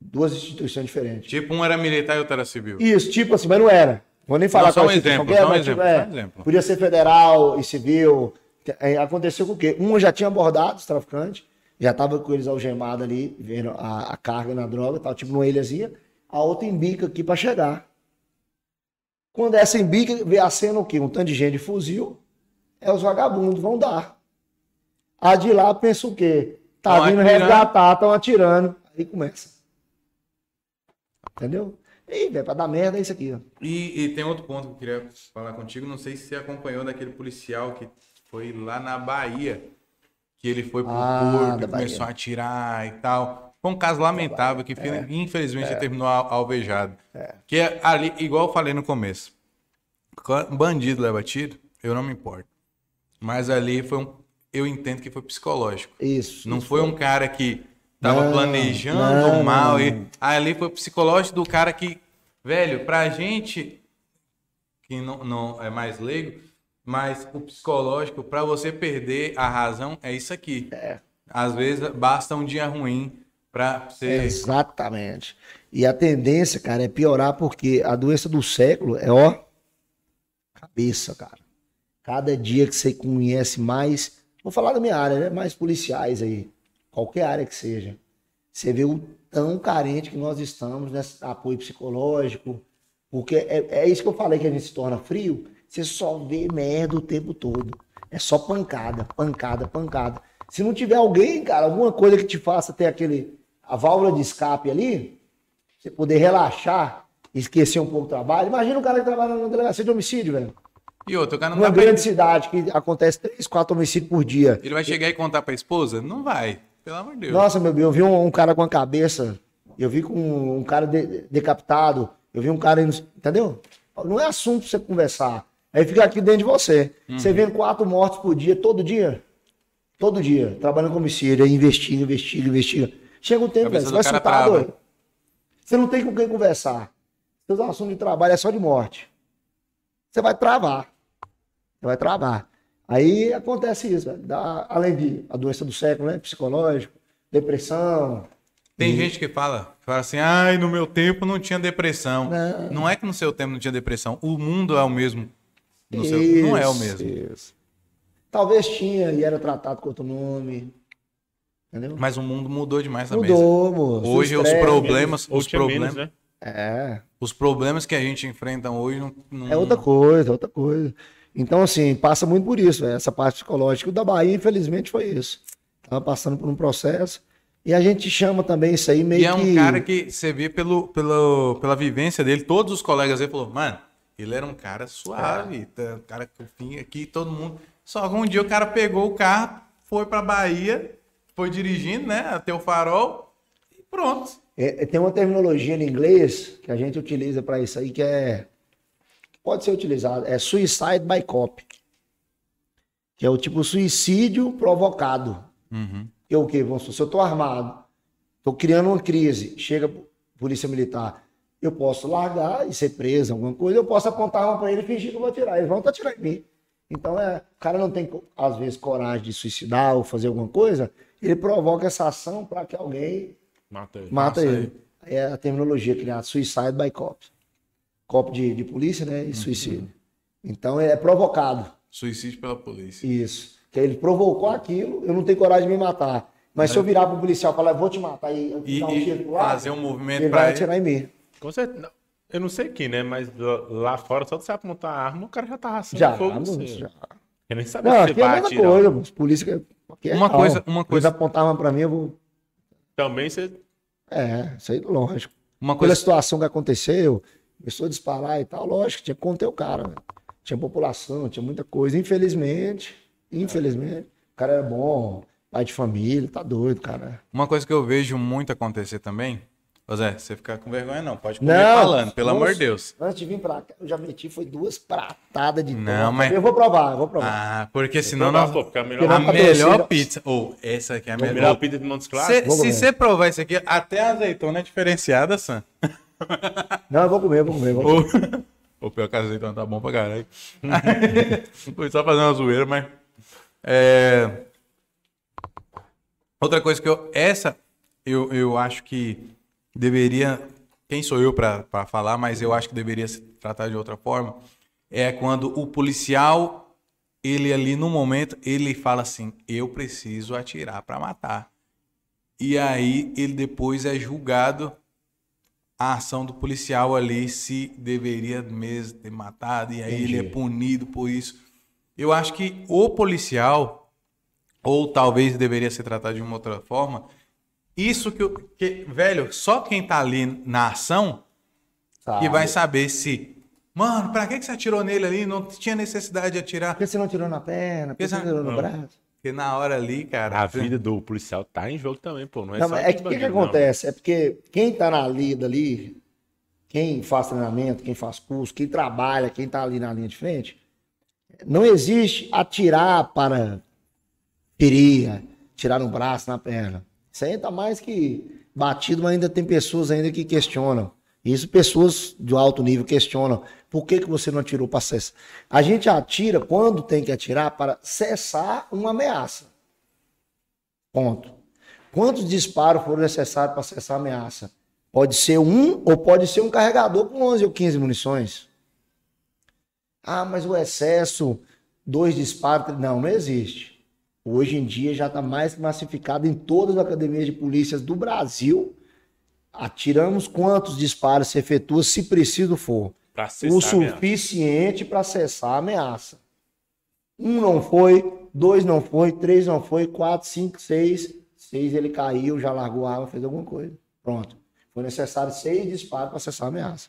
Duas instituições diferentes. Tipo, um era militar e outro era civil. Isso, tipo assim, mas não era. Vou nem falar Não, só um instituição exemplo, que é, só um exemplo, tipo, é, só um exemplo. Podia ser federal e civil. É, Aconteceu com o quê? Um já tinha abordado os traficantes, já tava com eles algemados ali, vendo a, a carga na droga, tava tipo numa ilhazinha. A outra embica aqui pra chegar. Quando essa embica, vê a cena o quê? Um tanto de gente de fuzil, é os vagabundos, vão dar. A de lá pensa o quê? Tá Tão vindo atirando. resgatar, estão atirando. Aí começa. Entendeu? Ih, velho, pra dar merda é isso aqui, ó. E, e tem outro ponto que eu queria falar contigo. Não sei se você acompanhou daquele policial que foi lá na Bahia. Que ele foi pro Ah, corpo e começou a atirar e tal. Foi um caso lamentável que infelizmente terminou al- alvejado. Que é ali, igual eu falei no começo. Bandido leva tiro, eu não me importo. Mas ali foi um. Eu entendo que foi psicológico. Isso. Não foi um cara que tava Não, planejando não, mal. não, E, ali foi o psicológico do cara que, velho, pra gente que não, não é mais leigo, mas o psicológico, pra você perder a razão, é isso aqui. É. Às vezes basta um dia ruim pra você. Exatamente. E a tendência, cara, é piorar porque a doença do século é, ó, cabeça, cara. Cada dia que você conhece mais, vou falar da minha área, né? Mais policiais aí, qualquer área que seja. Você vê o tão carente que nós estamos nesse apoio psicológico, porque é, é isso que eu falei que a gente se torna frio. Você só vê merda o tempo todo. É só pancada, pancada, pancada. Se não tiver alguém, cara, alguma coisa que te faça ter aquele a válvula de escape ali, você poder relaxar, esquecer um pouco do trabalho. Imagina um cara que trabalha na delegacia de homicídio, velho. E outro, o cara não dá pra grande cidade que acontece três, quatro homicídios por dia. Ele vai chegar e contar pra esposa? Não vai. Pelo amor de Deus. Nossa, meu eu vi um, um cara com a cabeça, eu vi com um, cara de- decapitado, eu vi um cara indo, entendeu? Não é assunto pra você conversar. Aí fica aqui dentro de você. Uhum. Você vendo quatro mortes por dia, todo dia. Todo dia, trabalhando com homicídio, aí investiga, investiga, investiga. Chega um tempo, velho, você vai trava. doido. Você não tem com quem conversar. Seus assuntos de trabalho é só de morte. Você vai travar. Você vai travar. Aí acontece isso, velho. Dá- além de a doença do século, né? Psicológico, depressão. Tem gente que fala, fala assim, ai, no meu tempo não tinha depressão. Não. Não, é que no seu tempo não tinha depressão. O mundo é o mesmo. No seu- não é o Isso, mesmo. isso. Talvez tinha e era tratado com outro nome. Entendeu? Mas o mundo mudou demais também. Mudou, moço. Hoje os problemas, os problemas, menos, né? É. os problemas que a gente enfrenta hoje não, não- É outra coisa, outra coisa. Então, assim, passa muito por isso, velho, essa parte psicológica. O da Bahia, infelizmente, foi isso. Tava passando por um processo. E a gente chama também isso aí meio E é um que. cara que você vê pelo, pelo, pela vivência dele, todos os colegas dele falou, mano, ele era um cara suave, tá, um cara que vinha aqui, todo mundo. Só que um dia o cara pegou o carro, foi pra Bahia, foi dirigindo, né, até o farol e pronto. É, é, tem uma terminologia em inglês que a gente utiliza para isso aí que é. Pode ser utilizado. É suicide by cop. Que é o tipo suicídio provocado. Que é o quê? Vamos supor, se eu tô armado, tô criando uma crise, chega a polícia militar, eu posso largar e ser preso, alguma coisa, eu posso apontar uma para ele e fingir que eu vou atirar. Eles vão atirar em mim. Então, é, o cara não tem, às vezes, coragem de suicidar ou fazer alguma coisa, ele provoca essa ação para que alguém Mata ele. mata ele. É a terminologia criada, suicide by cop. Cop de, de polícia, né? Uhum. E suicídio. Então é provocado. Suicídio pela polícia. Isso. Que ele provocou aquilo, eu não tenho coragem de me matar. Mas se eu virar pro policial e falar, vou te matar e eu É. E, dar um e lado, fazer um movimento ele pra vai ele. atirar em mim. Com certeza. Eu não sei aqui, né? Mas lá- fora, só de você apontar a arma, o cara já tá raçando Já, fogo. você. já. Eu nem sabia Não, se você aqui é mesma atirar. coisa, moço. Polícia que aqui é Uma real. coisa- uma Eles coisa- apontavam pra mim, eu vou. Também você. É, isso aí, lógico. Uma Pela coisa, situação que aconteceu, começou a disparar e tal, lógico, tinha que conter o cara. né? Tinha população, tinha muita coisa. Infelizmente, infelizmente, o cara era bom, pai de família, tá doido, cara. uma coisa que eu vejo muito acontecer também. Ô Zé, você ficar com vergonha não, pode comer falando, pelo amor de Deus. Antes de vir pra cá, eu já meti, foi duas pratadas de Não, mas- Eu vou provar, eu vou provar. Ah, porque senão provar, nós... pô, porque a melhor- a não melhor pizza. Ou essa aqui é a Melhor melhor. pizza de Montes Claros. Se você provar isso aqui, até a azeitona é diferenciada, Sam. [LAUGHS] Não, eu vou comer, eu vou comer. eu Vou comer. [LAUGHS] O pior que azeitona tá bom pra caralho. [LAUGHS] Foi só fazer uma zoeira, mas. É... Outra coisa que eu. Essa, eu, eu acho que deveria. Quem sou eu pra pra falar, mas eu acho que deveria se tratar de outra forma. É quando o policial, ele ali no momento, ele fala assim: eu preciso atirar pra matar. E aí ele depois é julgado a ação do policial ali se deveria mesmo ter matado e aí Entendi. ele é punido por isso. Eu acho que o policial ou talvez deveria ser tratado de uma outra forma. Isso que, que velho, só quem tá ali na ação Sabe? que vai saber se Mano, pra que que você atirou nele ali? Não tinha necessidade de atirar. Por que você não tirou na perna? Por que você não Porque tirou no braço? Porque na hora ali, cara. A vida do policial tá em jogo também, pô. Não é Não, só é que o que, que não. acontece? É porque quem tá na lida ali, quem faz treinamento, quem faz curso, quem trabalha, quem tá ali na linha de frente, não existe atirar para ferir, tirar no braço, na perna. Isso aí tá mais que batido, mas ainda tem pessoas ainda que questionam. Isso pessoas de alto nível questionam. Por que, que você não atirou para cessar? A gente atira quando tem que atirar para cessar uma ameaça. Ponto. Quantos disparos foram necessários para cessar a ameaça? Pode ser um ou pode ser um carregador com 11 ou 15 munições. Ah, mas o excesso, dois disparos. Não, não existe. Hoje em dia já está mais massificado em todas as academias de polícias do Brasil. Atiramos quantos disparos se efetua, se preciso for. O suficiente para cessar a ameaça. Um não foi, dois não foi, três não foi, quatro, cinco, seis. Seis ele caiu, já largou a arma, fez alguma coisa. Pronto. Foi necessário seis disparos para cessar a ameaça.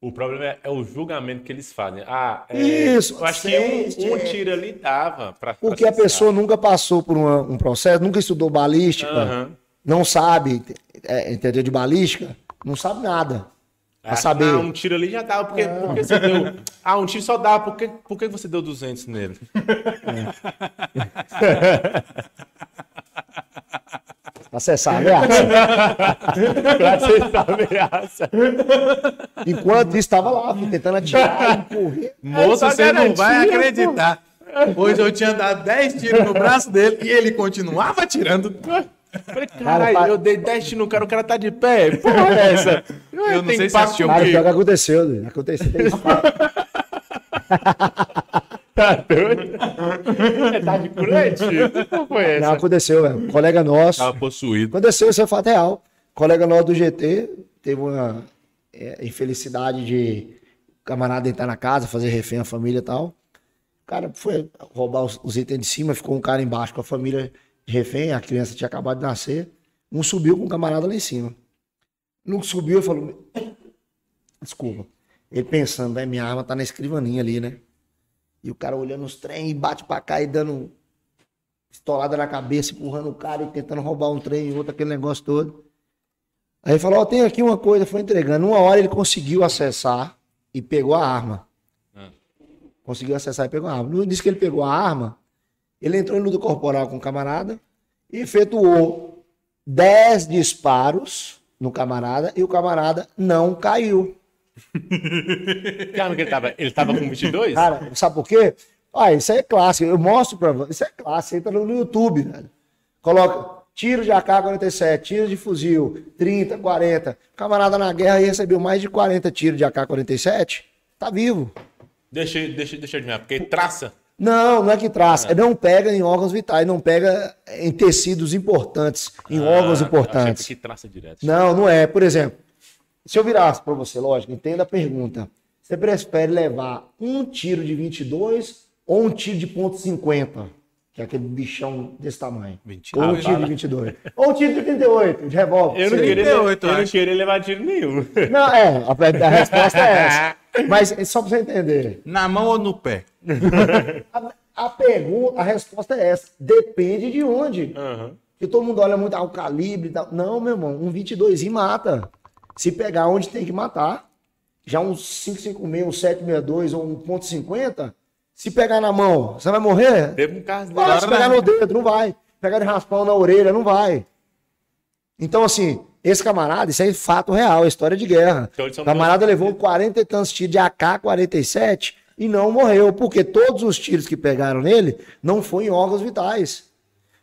O problema é, é o julgamento que eles fazem. Ah, é, Isso, Eu acho seis, que um, um é. tiro ali dava pra. Porque pra a pessoa nunca passou por uma- um processo, nunca estudou balística, Aham. não sabe, é, entendeu de balística, não sabe nada. Pra saber. Ah, um tiro ali já dava. Porque, porque você deu. Ah, um tiro só dava. Por que, por que você deu 200 nele? Pra cessar a ameaça. [LAUGHS] pra cessar a ameaça. Enquanto isso, estava lá, tentando atirar e correr. Moço, você não vai acreditar. Hoje eu tinha dado 10 tiros no braço dele e ele continuava atirando. Falei, Cara, caralho, pa- eu dei 10 tiros no cara, o cara tá de pé. Porra, é essa? [LAUGHS] Eu não Tem sei se assistiu Cara, pior que aconteceu, doido. aconteceu. [LAUGHS] Tá doido? É, tá de curante? Não foi Não, essa? aconteceu, velho. Colega nosso. Tava possuído. Aconteceu, isso é fato real. Colega nosso do GT teve uma é, infelicidade de o camarada entrar na casa, fazer refém a família e tal. O cara foi roubar os, os itens de cima, ficou um cara embaixo com a família refém, a criança tinha acabado de nascer. Um subiu com o camarada lá em cima. No que subiu, falou: Desculpa. Ele pensando, vai, minha arma tá na escrivaninha ali, né? E o cara olhando os trem e bate pra cá e dando estolada na cabeça, empurrando o cara e tentando roubar um trem e outro, aquele negócio todo. Aí ele falou, ó, tem aqui uma coisa, foi entregando. Uma hora ele conseguiu acessar e pegou a arma. Ah. Conseguiu acessar e pegou a arma. No disse que ele pegou a arma, ele entrou em luta corporal com o camarada e efetuou 10 disparos no camarada e o camarada não caiu. [LAUGHS] Que ele tava? Ele tava com 22? Cara, sabe por quê? Ah, isso aí é clássico. Eu mostro pra você. Isso é clássico. Entra no YouTube, velho. Coloca tiro de AK-47, tiro de fuzil, 30, 40. Camarada na guerra recebeu mais de 40 tiros de AK-47. Tá vivo. Deixa, deixa, deixa eu adivinhar, porque traça. Não, não é que traça. É. Não pega em órgãos vitais, não pega em tecidos importantes, em órgãos Ah, importantes. achei que traça direto. Não, não é. Por exemplo, se eu virasse para você, lógico, entenda a pergunta. Você prefere levar um tiro de 22 ou um tiro de ponto .50? Que é aquele bichão desse tamanho. 22, ou um tiro de 22. ou um tiro de 38, de revólver. Eu não, queria, 38, eu não queria levar tiro nenhum. [LAUGHS] Não, é, a, a resposta é essa. [LAUGHS] Mas é só para você entender. Na mão ou no pé? [LAUGHS] A, a pergunta, a resposta é essa. Depende de onde. Aham. Que todo mundo olha muito ao calibre e tal. Não, meu irmão, um 22 mata. Se pegar onde tem que matar. Já um 556, um 762 ou um ponto .50, se pegar na mão, você vai morrer? Teve um caso Vai, se pegar no dedo, não vai. Pegar de raspão na orelha, não vai. Então, assim, esse camarada, isso é fato real, é história de guerra. Então, o camarada levou 40 e tantos tiros de AK-47 e não morreu, porque todos os tiros que pegaram nele não foram em órgãos vitais.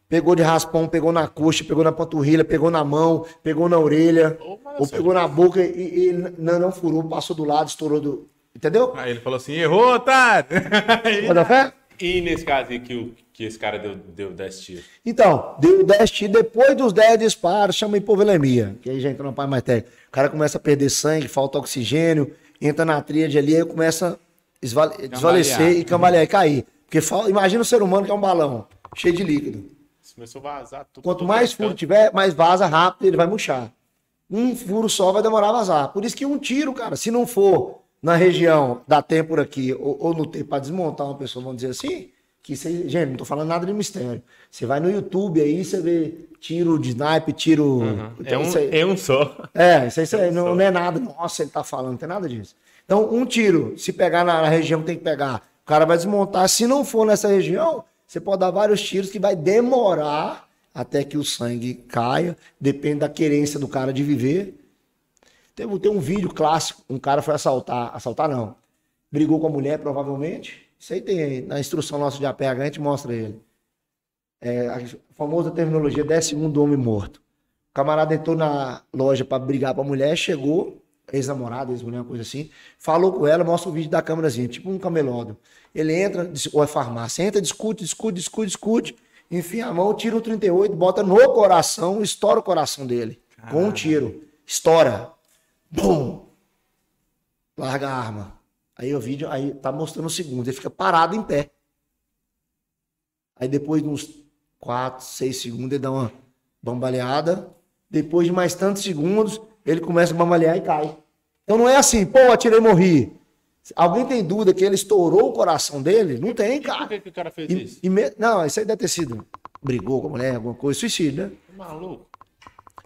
Pegou de raspão, pegou na coxa, pegou na panturrilha, pegou na mão, pegou na orelha, mas ou pegou na boca e, e não, não furou, passou do lado, estourou do. Entendeu? Aí ele falou assim, errou, otário. [LAUGHS] Dar fé? E nesse caso aí que, o, que esse cara deu, deu 10 tiros? Então, deu 10 tiros, depois dos 10 disparos, chama hipovolemia, que aí já entra na parte mais técnica. O cara começa a perder sangue, falta oxigênio, entra na tríade ali, aí começa a esvale- desvalecer e cambalear e cair. Porque fal- imagina o ser humano que é um balão, cheio de líquido. Começou a vazar tudo. Quanto tudo mais furo tiver, mais vaza rápido, ele vai murchar. Um furo só vai demorar a vazar. Por isso que um tiro, cara, se não for na região da têmpora aqui, ou, ou no tempo para desmontar uma pessoa, vamos dizer assim, que você, gente, não tô falando nada de mistério. Você vai no YouTube aí, você vê tiro de snipe, tiro. É um, aí- é um só. é, isso aí, isso aí não, não é nada. Nossa, ele tá falando, não tem nada disso. Então, um tiro, se pegar na, na região que tem que pegar, o cara vai desmontar. Se não for nessa região, você pode dar vários tiros que vai demorar até que o sangue caia. Depende da querência do cara de viver. Tem, tem um vídeo clássico, um cara foi assaltar, assaltar não, brigou com a mulher, provavelmente. Isso aí tem na instrução nossa de APH, a gente mostra ele. É, a famosa terminologia 10 segundo homem morto. O camarada entrou na loja pra brigar com a mulher, chegou, ex-namorada, ex-mulher, uma coisa assim, falou com ela, mostra o vídeo da câmerazinha, tipo um camelódromo. Ele entra, ou é farmácia, entra, discute, discute, discute, discute, enfia a mão, tira o 38, bota no coração, estoura o coração dele. Com um tiro. Estoura. Bum! Larga a arma. Aí o vídeo, aí tá mostrando o segundo, ele fica parado em pé. Aí depois de uns 4, 6 segundos, ele dá uma bambaleada. Depois de mais tantos segundos, ele começa a bambalear e cai. Então não é assim, pô, atirei e morri. Alguém tem dúvida que ele estourou o coração dele? Não tem, Por cara. que, que o cara fez E- isso? e me- Não, isso aí deve ter sido. Brigou com a mulher, alguma coisa, suicídio, né? Maluco.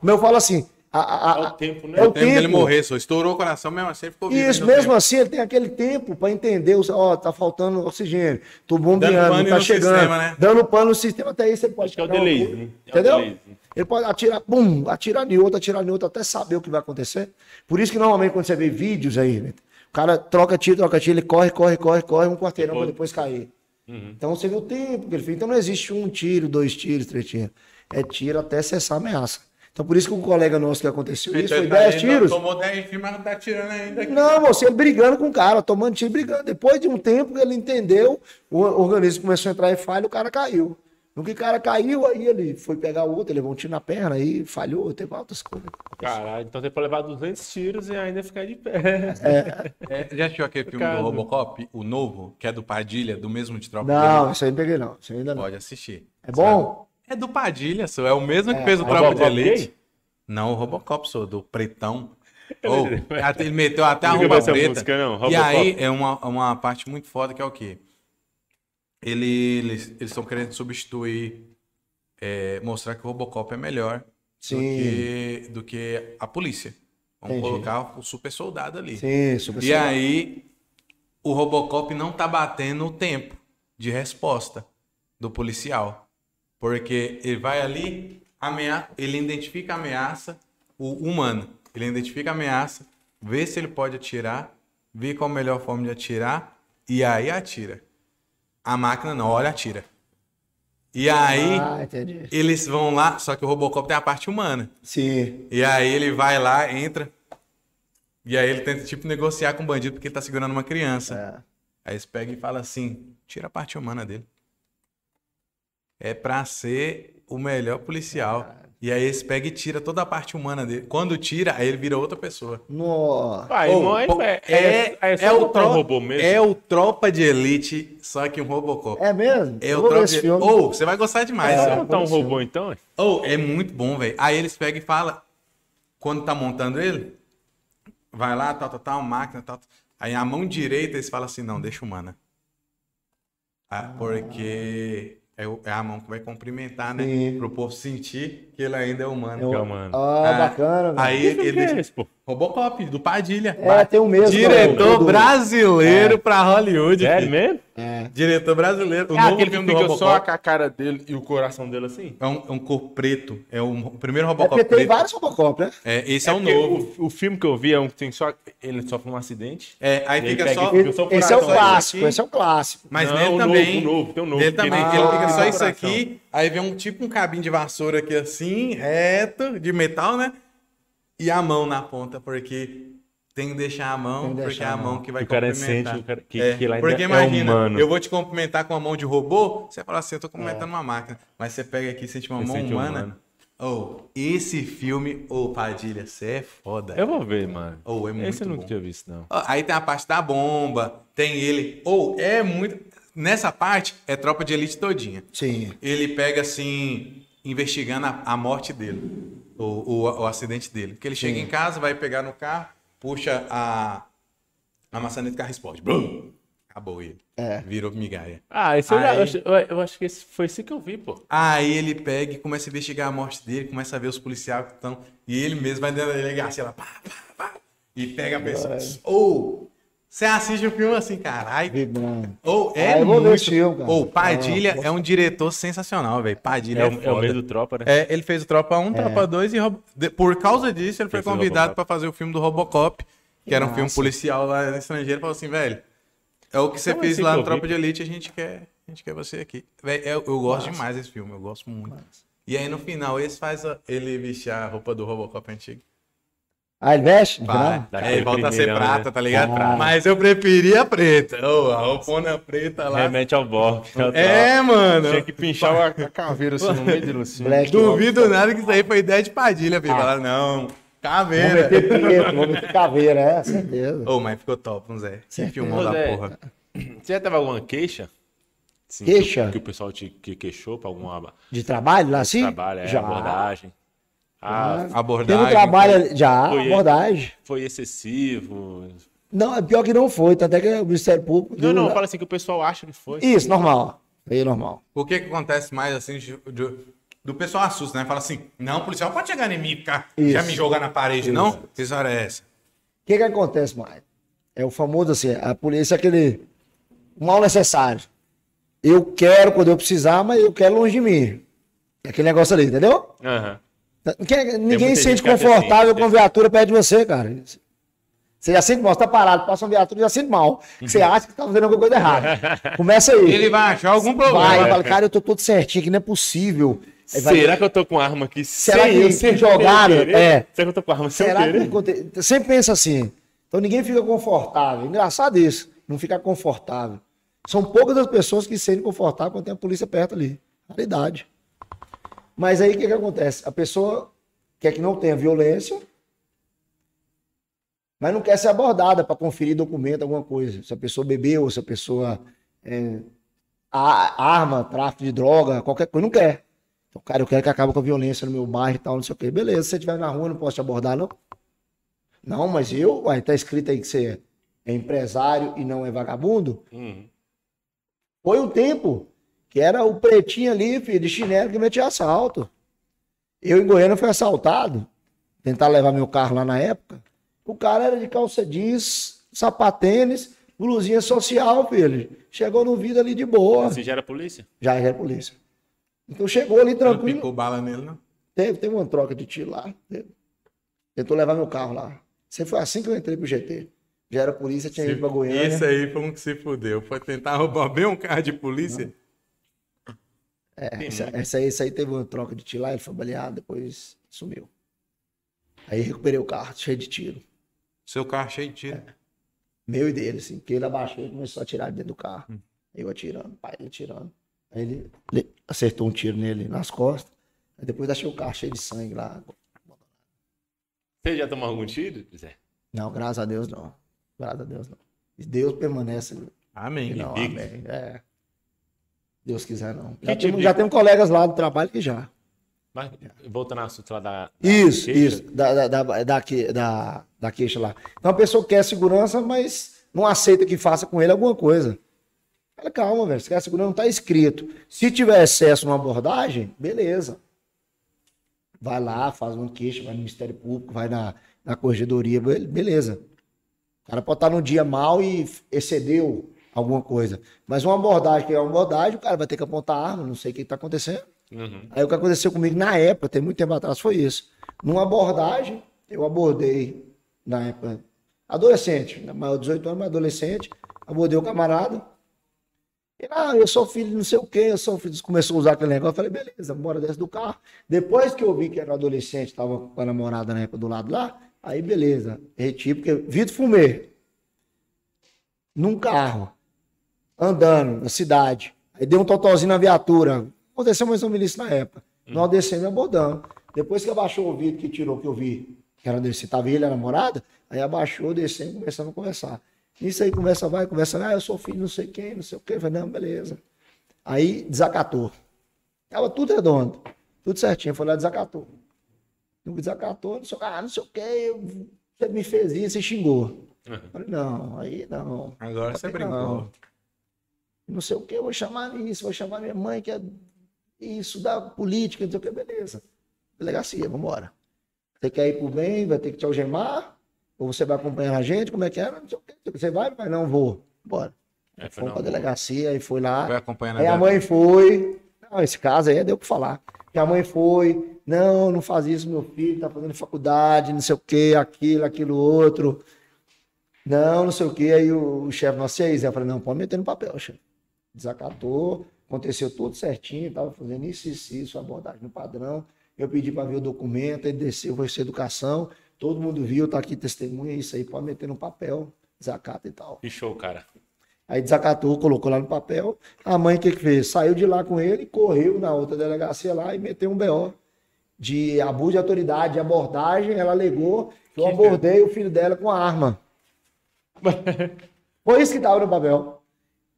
Mas eu falo assim. A, a- a- É o tempo, né? é o O tempo dele tempo. morrer, só estourou o coração mesmo assim, ele ficou vivo. Isso, mesmo tempo. assim, ele tem aquele tempo para entender, ó, tá faltando oxigênio, tô Dando bombeando, tá no chegando, sistema, né? dando pano no sistema, até aí você pode... Acho que é o delay, coisa, né? É o Entendeu? delay. Ele pode atirar, bum, atirar em outro, atirar em outro, até saber o que vai acontecer. Por isso que normalmente quando você vê vídeos aí, né, o cara troca tiro, troca tiro, ele corre, corre, corre, corre, um quarteirão para depois cair. Uhum. Então você vê o tempo que ele fez. Então não existe um tiro, dois tiros, três tiros. É tiro até cessar a ameaça. Então por isso que o colega nosso que aconteceu isso foi ele tá 10 ainda- tiros. Tomou 10 tiros, mas tá tirando ainda aqui. Não, você ele brigando com o cara, tomando tiro e brigando. Depois de um tempo que ele entendeu, o organismo começou a entrar em falha, o cara caiu. No que o cara caiu, aí ele foi pegar o outro, ele levou um tiro na perna, aí falhou, teve altas coisas. Caralho, então você pode levar 200 tiros e ainda ficar de pé. É, já assistiu aquele filme Cara. do Robocop, o novo, que é do Padilha, do mesmo de Tropa Não, isso aí não peguei não. Isso aí ainda não. Pode assistir. É bom? É do Padilha, só. É o mesmo que fez o Tropa de Elite. gay? Não, o Robocop, sou do pretão. [LAUGHS] Ou, até- ele meteu até a roupa preta. música, não, e aí é uma, uma parte muito foda que é o quê? Ele- eles eles estão querendo substituir, é, mostrar que o Robocop é melhor do que, do que a polícia. Vamos Entendi. colocar o super soldado ali. Sim, super E aí, o Robocop não tá batendo o tempo de resposta do policial. Porque ele vai ali, amea ele identifica a ameaça, o humano. Ele identifica a ameaça, vê se ele pode atirar, vê qual a melhor forma de atirar, e aí atira. A máquina não, olha, atira. E aí, Ah, eles vão lá, só que o Robocop tem a parte humana. Sim. E aí ele vai lá, entra. E aí ele tenta, tipo, negociar com o bandido porque ele tá segurando uma criança. É. Aí eles pegam e falam assim: tira a parte humana dele. É pra ser o melhor policial. E aí eles pegam e tira toda a parte humana dele. Quando tira, aí ele vira outra pessoa. Nossa. Pai, não é, é, é, é só o um tro- robô mesmo. É o Tropa de Elite, só que um Robocop. É mesmo? É Eu o Tropa esse de. Ou, você vai gostar demais. É, ó. botar um robô então? Oh, é muito bom, velho. Aí eles pegam e falam, quando tá montando ele, vai lá, tal, tal, tal, máquina, tal. tal. Aí a mão direita eles falam assim, não, deixa humana. Ah, porque é, o- é a mão que vai cumprimentar, né? Sim. Pro povo sentir que ele ainda é humano. Eu- Calma. Ah, Ah, bacana. velho. Aí ele que é esse, pô? Robocop, do Padilha. É, tem o mesmo. Diretor do- do- brasileiro pra Hollywood. Sério filho. mesmo? Diretor brasileiro. O É novo aquele filme que do fica só Robocop. com a cara dele e o coração dele assim? É um, é um cor preto. É o, o primeiro É Robocop tem preto. vários Robocop, né? É, esse é, o porque novo. O, o filme que eu vi é um que tem só. Ele sofre um acidente. É, aí fica pega só. e fica só o Esse é o clássico, esse é o clássico. Mas Não, nele o novo, também. o novo, tem um novo. Que também. ele- Ele fica só isso aqui. Aí vem um tipo um cabinho de vassoura aqui assim, reto, de metal, né? E a mão na ponta, porque tem que deixar a mão, que porque deixar é a mão mão. que vai O cara é cumprimentar. sente, o cara- que- É, que lá ainda porque é imagina, humano. eu vou te cumprimentar com a mão de robô, você fala assim, eu tô cumprimentando uma máquina. Mas você pega aqui e sente uma Você mão sente humana. humano. Oh, esse filme, ô Padilha, você é foda. Eu vou ver, mano. Oh, é muito Esse eu nunca bom. tinha visto, não. Ó, Aí tem a parte da bomba, tem ele. Ou é muito. Nessa parte é tropa de elite todinha. Sim. Ele pega assim, investigando a, a morte dele, o, o, o acidente dele. Porque ele chega em casa, vai pegar no carro, puxa a, a maçaneta do carro explode. Blum! Acabou ele. É. Virou migalha. Ah, esse eu, já, Aí- eu, acho- eu, eu acho que esse foi esse que eu vi, pô. Aí ele pega e começa a investigar a morte dele, começa a ver os policiais que estão. E ele mesmo vai dentro da delegacia lá, pá, pá, pá, e pega a pessoa. Ou você assiste o filme assim, caralho. Ou é Ah, vou ver muito. filme. Ou Padilha é um diretor sensacional, velho. Padilha É, é, o- é o meio do tropa, né? É, ele fez o Tropa 1, Tropa 2 e Robo- por causa disso ele foi fez convidado pra fazer o filme do Robocop, que era um filme massa. policial lá no estrangeiro, falou assim, velho, é o que você fez lá que no Tropa de Elite, a gente quer, a gente quer você aqui. Véi, eu, eu gosto demais desse filme, eu gosto muito. E aí no final esse faz a- ele vestir a roupa do Robocop antigo. Ah, ele veste? Vai. É, volta a ser primeirão, prata, né? tá ligado? Ah. Mas eu preferia a preta. Ô, a roupona preta lá. Remete ao Bob. É, mano. Tinha que pinchar a, a caveira assim no meio. Assim. [LAUGHS] Black. Duvido nada que isso aí foi ideia de Padilha, filho. Ah. Falaram, não, caveira. meter preto, vamos meter caveira, é, certeza. Ô, mas ficou top, não Zé. Certeza. filmão da porra. Você já teve alguma queixa? Assim, Queixa? Que, que o pessoal te que queixou pra alguma De trabalho lá assim? trabalho, é, Já. abordagem? Ah, Abordagem. Teve um trabalho, já, Foi abordagem. foi excessivo? Não, é pior que não foi, tanto é que o Ministério Público... Não, deu- não, fala assim que o pessoal acha que foi. Isso, normal. Aí, normal. O que que acontece mais, assim, de- de- do pessoal assusta, né? Fala assim, não, o policial pode chegar em mim, ficar, já Isso. me jogar na parede, não? Que história é essa? O que que acontece mais? É o famoso assim, a polícia é aquele mal necessário. Eu quero quando eu precisar, mas eu quero longe de mim. É aquele negócio ali, entendeu? Aham. Ninguém, ninguém se sente acha confortável assim, com a viatura perto de você, cara. Você já sente mal, você tá parado, passa uma viatura, já sente mal. Você [LAUGHS] acha que tá fazendo alguma coisa errada. Começa aí. Ele vai achar algum problema. vai, fala, cara, eu tô todo certinho aqui, não é possível. Vai- Será que eu tô com arma aqui Será sem que eu- sem jogaram? eu? É. Será que eu tô com arma sem eu Será que aconte- Sempre pensa assim. Então ninguém fica confortável. Engraçado isso, não ficar confortável. São poucas as pessoas que se sentem confortáveis quando tem a polícia perto ali. Raridade. Mas aí o que, que acontece? A pessoa quer que não tenha violência, mas não quer ser abordada para conferir documento, alguma coisa. Se a pessoa bebeu, se a pessoa é, arma, tráfico de droga, qualquer coisa, não quer. Então, cara, eu quero que acabe com a violência no meu bairro e tal, não sei o quê. Beleza, se você estiver na rua, eu não posso te abordar, não? Não, mas eu, uai, tá escrito aí que você é empresário e não é vagabundo. Uhum. Foi um tempo que era o pretinho ali, filho, de chinelo que metia assalto. Eu em Goiânia fui assaltado, tentar levar meu carro lá na época. O cara era de calça jeans, sapatênis, blusinha social, filho. Chegou no vidro ali de boa. Você já era polícia? Já era polícia. Então chegou ali Não tranquilo. picou bala nele, não? Teve, teve uma troca de tiro lá. teve. Tentou levar meu carro lá. Você foi assim que eu entrei pro GT. Já era polícia, tinha ido pra Goiânia. Esse aí foi um que se fudeu. Foi tentar roubar bem um carro de polícia. É, essa, essa aí, essa aí teve uma troca de tiro lá, ele foi baleado, depois sumiu. Aí recuperei o carro, cheio de tiro. Seu carro cheio de tiro. Meu e dele, assim, porque ele abaixou e começou a atirar de dentro do carro. Eu atirando, pai, ele atirando. Aí ele, ele acertou um tiro nele nas costas. Aí depois achei o carro cheio de sangue lá. Você já tomou algum tiro, Zé? Não, graças a Deus não. Graças a Deus não. E Deus permanece. Amém. Não, amém. É. Deus quiser não. Já, tem, de- já tem colegas lá do trabalho que já. Mas, voltando ao assunto lá da. da Isso, queixa, isso. Da, da, da, da, da, da queixa lá. Então a pessoa quer segurança, mas não aceita que faça com ele alguma coisa. Fala, calma, velho. Você quer segurança, não está escrito. Se tiver excesso numa abordagem, beleza. Vai lá, faz uma queixa, vai no Ministério Público, vai na, na corregedoria, be- beleza. O cara pode estar num dia mal e excedeu alguma coisa. Mas uma abordagem que é uma abordagem, o cara vai ter que apontar a arma, não sei o que está acontecendo. Uhum. Aí o que aconteceu comigo na época, tem muito tempo atrás, foi isso. Numa abordagem, eu abordei, na época, adolescente, né, maior de 18 anos, mas adolescente, abordei o camarada. E, ah, eu sou filho de não sei o quê, eu sou filho. Começou a usar aquele negócio, eu falei, beleza, bora desce do carro. Depois que eu vi que era adolescente, estava com a namorada na época do lado lá, aí beleza, reti, porque Vitor Fumê, num carro, andando na cidade, aí deu um totalzinho na viatura. Aconteceu mais ou menos isso na época. Nós descemos e abordamos. Depois que abaixou o vidro que tirou, que eu vi, que era desse, tava ele, a namorada, aí abaixou, descemos e começamos a conversar. Isso aí, conversa vai, conversa vai, ah, eu sou filho de não sei quem, não sei o quê. Eu falei, não, beleza. Aí desacatou. Tava tudo redondo, tudo certinho. Foi lá, desacatou. Não desacatou, não sei, o quê, ah, não sei o quê, você me fez isso e xingou. Eu Falei, não, aí não. Agora você brincou. não. Não sei o que, eu vou chamar isso, vou chamar minha mãe, que é isso, da política, não sei o que, beleza. Delegacia, vambora. Você quer ir pro bem, vai ter que te algemar? Ou você vai acompanhar a gente? Como é que é? Não sei o quê. Você vai? Vai, não, vou. Bora. É, foi pra delegacia, aí foi lá. Foi acompanhando Aí a dela. mãe foi. Não, esse caso aí deu pra falar. Que a mãe foi. Não, não faz isso, meu filho tá fazendo faculdade, não sei o que, aquilo, aquilo outro. Não, não sei o que. Aí o, o chefe, nossa, e aí, Zé? Eu falei, não, pode meter no papel, chefe. Desacatou, aconteceu tudo certinho, tava fazendo isso, isso, isso, abordagem no padrão. Eu pedi para ver o documento, ele desceu, foi ser educação. Todo mundo viu, tá aqui testemunha, isso aí, pode meter no papel, desacata e tal. Show, cara. Aí desacatou, colocou lá no papel. A mãe o que, que fez? Saiu de lá com ele, correu na outra delegacia lá e meteu um BO de abuso de autoridade, de abordagem. Ela alegou que eu abordei o filho dela com arma. [LAUGHS] Foi isso que estava no papel.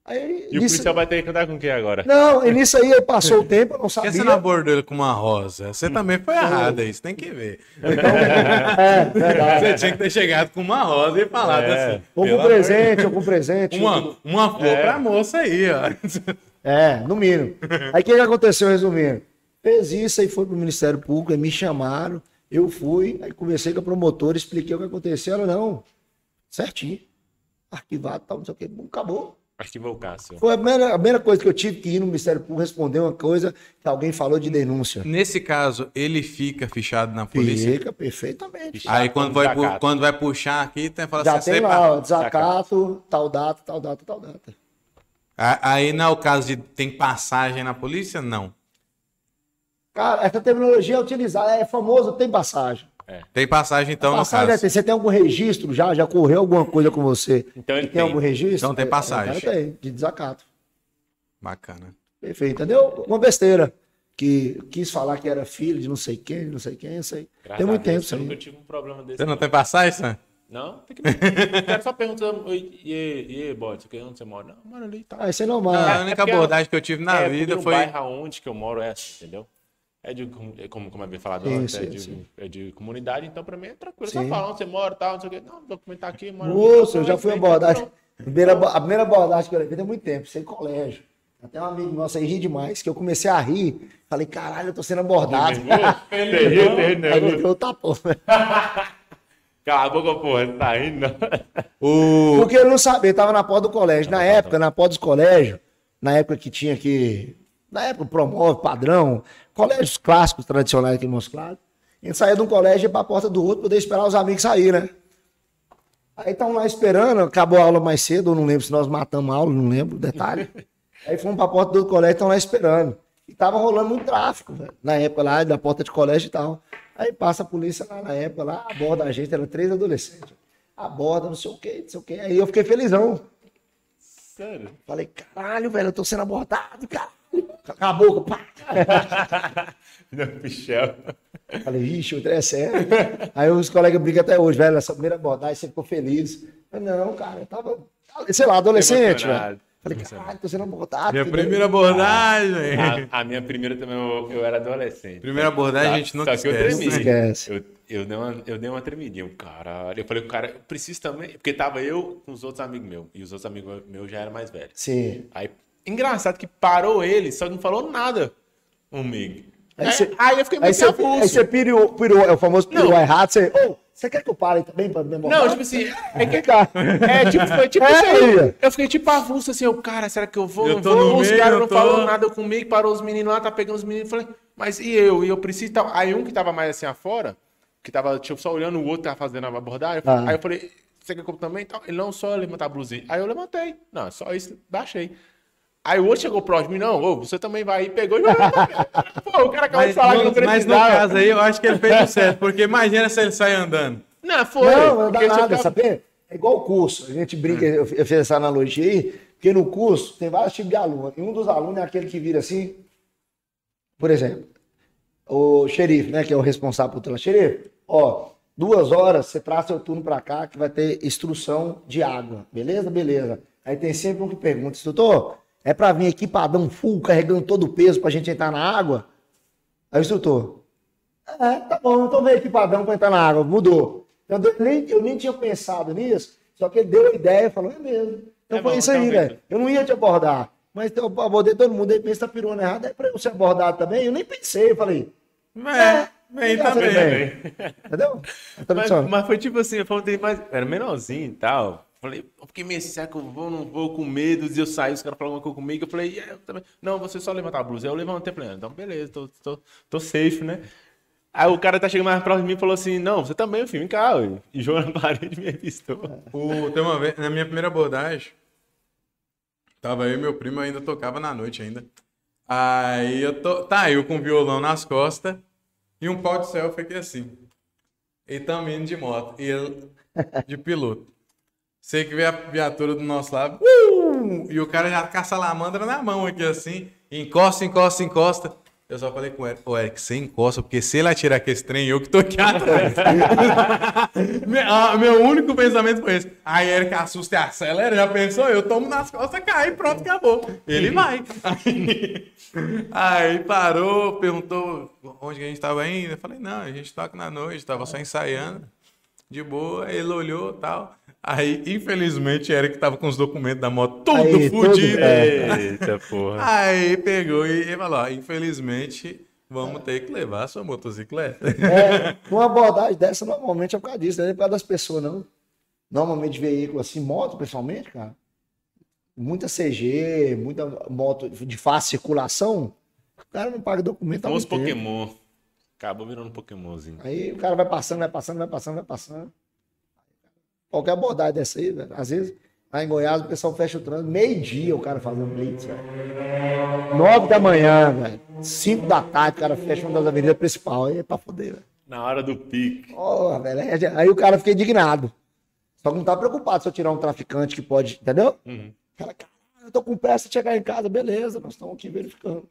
Aí, E o nisso- policial vai ter que andar com quem agora? Não, e nisso aí passou o tempo, eu não Por que sabia. você não abordou ele com uma rosa? Você também foi errado, isso tem que ver. [LAUGHS] É, verdade. Você tinha que ter chegado com uma rosa e falado É. assim. Ou com presente, ou com presente. Uma, uma flor É. pra moça aí, ó. É, no mínimo. Aí o que, que aconteceu, resumindo? Fez isso, aí foi pro Ministério Público, aí me chamaram, eu fui, aí conversei com a promotora, expliquei o que aconteceu, ela não, certinho, arquivado, tal, não sei o que, acabou. Arquivou o Cássio. Foi a primeira, a primeira coisa que eu tive que ir no Ministério Público responder uma coisa que alguém falou de denúncia. Nesse caso, ele fica fichado na polícia. Fica perfeitamente. Ficha- Aí quando vai, pu- quando vai puxar aqui, tem fala Já assim, tem "Você lá, pa-" ó, desacato, tal data, tal data, tal data. Aí não é o caso de tem passagem na polícia? Não. Cara, essa terminologia é utilizada, é famoso, tem passagem. Tem passagem então passagem, é, você tem algum registro já? Já correu alguma coisa com você? Então ele tem, tem. algum registro? Então tem É, passagem. o cara tem, de desacato. Bacana. Perfeito, entendeu? Uma besteira. Que quis falar que era filho de não sei quem, de não sei quem, isso aí. Graças tem muito tempo isso Eu tive um problema desse. Você não tem passagem, Sam? Não, tem que Eu quero só perguntar. E aí, e bode, onde você mora? Não, eu moro ali tal. Ah, isso é Não, normal. a única porque- abordagem que eu tive na é, vida foi. No bairro aonde que eu moro é assim, entendeu? É de, é como, como é bem falado antes, Isso, é, de, é de comunidade, então pra mim é tranquilo. Sim. Só falar onde você mora tal, não sei o quê. Não, documentar aqui, moro Moço, eu já fui abordagem. então. A primeira, abo- a primeira abordagem que eu levei tem muito tempo, sem colégio. Até um amigo nosso aí ri demais, que eu comecei a rir. Falei, caralho, eu tô sendo abordado. Nervoso? [LAUGHS] Terrível, terrível, Aí me nervoso. deu o tapão. Cala a boca, porra, você tá rindo, não. [LAUGHS] Porque eu não sabia, tava na porta do colégio. Na época, na porta dos colégios, na época que tinha que. Na época, promove, padrão, colégios clássicos, tradicionais aqui no nosso claro. A gente saía de um colégio e ia pra porta do outro, poder esperar os amigos sair, né? Aí estavam lá esperando, acabou a aula mais cedo, eu não lembro se nós matamos a aula, não lembro o detalhe. [LAUGHS] Aí fomos pra porta do outro colégio, estão lá esperando. E tava rolando muito tráfico, na época lá, da porta de colégio e tal. Aí passa a polícia lá na época, lá, aborda a gente, eram três adolescentes. Aborda, não sei o quê, não sei o quê. Aí eu fiquei felizão. Sério? Falei, caralho, velho, eu tô sendo abordado, caralho. Boca, pá. [LAUGHS] Não, Michel. Falei, vixe, o trem é sério. Aí os colegas brincam até hoje, velho, essa primeira abordagem, você ficou feliz. Falei, não, cara, eu tava, sei lá, adolescente, velho. Falei, caralho, tô sendo abordado. Minha primeira abordagem. A, a minha primeira também, eu, eu era adolescente. Primeira abordagem a gente nunca Só que eu esquece. tremi. Esquece. Eu, eu, dei uma, eu dei uma tremidinha. Eu, Caralho. Eu falei, o cara, eu preciso também. Porque tava eu com os outros amigos meus. E os outros amigos meus já eram mais velhos. Sim. Aí, engraçado que parou ele, só não falou nada comigo. Aí Aí, você- aí eu fiquei Aí meio avulso. aí você pirou, pirou, é o famoso pirou Não. errado, você, ô, Você quer que eu pare também pra me Não, tipo assim, é que cá. [LAUGHS] É, tipo, foi tipo É, isso aí. Ia. Eu fiquei tipo avulso assim, eu, cara, será que eu vou? Eu não tô vou? no Os caras eu não tô- falaram nada comigo, parou os meninos lá, tá pegando os meninos. Falei, mas e eu? E eu preciso e tal. Aí um que tava mais assim afora, que tava tipo, só olhando o outro, tava fazendo a abordagem. Ah. Aí eu falei, você quer que eu também? Então, ele não, só levantar a blusinha. Aí eu levantei. Não, só isso, baixei. Aí o outro chegou próximo mim, não, ô, você também vai. E pegou e [LAUGHS] Pô, o cara acabou Mas, de falar que não no, mas no precisava. caso aí, eu acho que ele fez o certo, porque imagina se ele sai andando. Não, foi. Não, não dá nada, sabe? É igual o curso. A gente brinca, eu eu fiz essa analogia aí, porque no curso tem vários tipos de aluno. E um dos alunos é aquele que vira assim, por exemplo, o xerife, né, que é o responsável por tudo. Xerife, ó, duas horas você traz seu turno pra cá que vai ter instrução de água. Beleza? Beleza. Aí tem sempre um que pergunta, instrutor, é pra vir equipadão full, carregando todo o peso pra gente entrar na água? Aí o instrutor, é, tá bom, então vem aqui padrão pra entrar na água, mudou. Eu nem, eu nem tinha pensado nisso, só que ele deu a ideia e falou, é mesmo. Então É foi bom, isso aí, então, velho. Eu não ia te abordar, mas eu abordei todo mundo, aí pensa tá pirona errada, é pra eu ser abordado também. Eu nem pensei, eu falei, É, bem também. também. entendeu? Mas, mas foi tipo assim, eu falei, mas era menorzinho e tal. Falei, meio assim, será que eu vou, não vou com medo? E eu saí, os caras falaram alguma coisa comigo. Eu falei, é, eu também. Não, você só levantar a blusa. Eu levantei, falei, ah, então beleza, tô, tô, tô safe, né? Aí o cara tá chegando mais próximo de mim e falou assim, não, você também, filho, vem cá. E jogou na [LAUGHS] parede me revistou. O, tem uma vez, na minha primeira abordagem, tava eu e meu primo, ainda tocava na noite ainda. Aí eu tô, tá eu com o violão nas costas e um pau de selfie aqui assim. E também de moto, e ele de piloto. Sei que vê a viatura do nosso lado, uh! e o cara já com a salamandra na mão aqui assim, encosta, encosta, encosta. Eu só falei com o Eric, ô Eric, você encosta, porque se ele atirar esse trem, eu que tô aqui atrás. [LAUGHS] meu, ah, meu único pensamento foi esse. Aí Eric assusta e acelera, já pensou? Eu tomo nas costas, cai, pronto, acabou. Ele vai. [LAUGHS] Aí, aí parou, perguntou onde a gente tava indo. Eu falei, não, a gente toca na noite, tava só ensaiando. De boa, ele olhou e tal. Aí, infelizmente, Eric tava com os documentos da moto tudo Aí, tudo, fodido. é. Eita porra. Aí pegou e falou: ó, infelizmente, vamos ter que levar a sua motocicleta. É, uma abordagem dessa normalmente é por causa disso, não é por causa das pessoas, não. Normalmente veículo assim, moto, pessoalmente, cara, muita CG, muita moto de fácil circulação, o cara não paga documento muito tempo. Pokémon. Acabou virando um Pokémonzinho. Aí o cara vai passando, vai passando, vai passando, vai passando. Qualquer abordagem dessa aí, velho. Às vezes, lá em Goiás, o pessoal fecha o trânsito, meio-dia o cara fazendo blitz, velho. Nove da manhã, velho. Cinco da tarde, o cara fecha uma das avenidas principais. Aí é pra foder, velho. Na hora do pique. Porra, velho. Aí- Aí o cara fica indignado. Só que não tá preocupado se eu tirar um traficante que pode, entendeu? Uhum. Cara, eu tô com pressa de chegar em casa, beleza, nós estamos aqui verificando.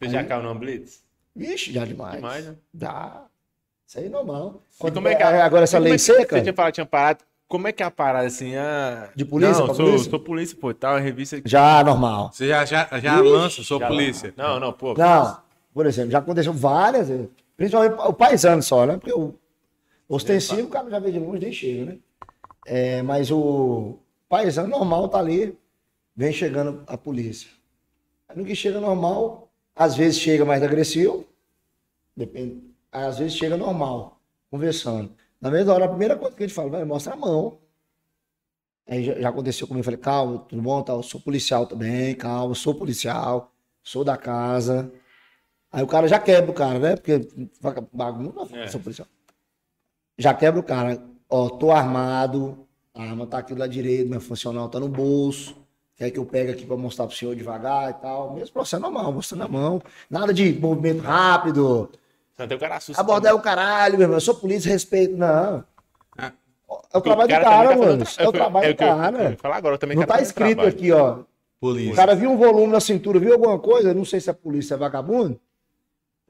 Você já caiu no Blitz? Vixe, já demais. Demais, né? Dá. Isso aí é normal. E como é que a- Agora essa como lei é que seca. Você tinha, falado, tinha parado. Como é que é a parada assim? Ah, De polícia Não, sou, polícia? sou polícia, pô, tal, revista. Já normal. Você já, já, já lança, sou Já- polícia. Não, não, pô. Não, por exemplo, já aconteceu várias vezes. Principalmente o paisano só, né? Porque o ostensivo o cara já vê de longe nem chega, né? É, mas o paisano normal tá ali, vem chegando a polícia. Aí no que chega normal, às vezes chega mais agressivo, depende, às vezes chega normal, conversando. Na mesma hora, a primeira coisa que a gente fala, vai, mostra a mão. Aí já, já aconteceu comigo, eu falei, calma, tudo bom, tal, sou policial também, calma, sou policial, sou da casa. Aí o cara já quebra o cara, né? Porque bagunça, É. sou policial. Já quebra o cara, ó, tô armado, a arma tá aqui do lado direito, meu funcional tá no bolso. Quer que eu pegue aqui pra mostrar pro senhor devagar e tal. Mesmo processo normal, mostrando a mão. Nada de movimento rápido. Até o cara assusta. Abordar o caralho, meu irmão. Eu sou polícia, respeito. Não. Ah. É o trabalho do também cara, tá fazendo mano. tra- É o eu- trabalho é do que eu- eu cara. ia falar agora, eu também Não tá fazer escrito trabalho. aqui, ó. O Polícia. cara viu um volume na cintura, viu alguma coisa? Não sei se é polícia, é vagabundo.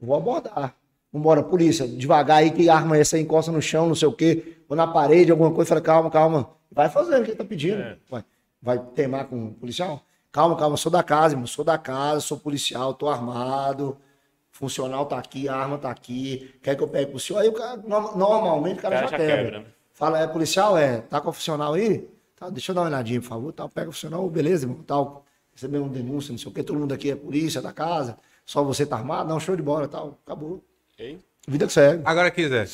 Vou abordar. Vambora, polícia, devagar aí, que arma é essa aí, encosta no chão, não sei o quê, ou na parede, alguma coisa. Fala, calma, calma. Vai fazendo o que ele tá pedindo. É. Vai, vai teimar com o policial? Calma, calma, sou da casa, irmão. Sou da casa, sou policial, tô armado. Funcional tá aqui, a arma tá aqui. Quer que eu pegue pro senhor? Aí o cara, no- normalmente, o cara, O cara já, já quebra. quebra, né? Fala, é policial? É. Tá com o funcional aí? Tá, deixa eu dar uma olhadinha, por favor. Tá, pega o funcional, beleza, irmão. Tal. Recebeu uma denúncia, não sei o quê. Todo mundo aqui é polícia da casa. Só você tá armado? Não, show de bola, tal. Acabou. Ok? Vida que segue. Agora quiser.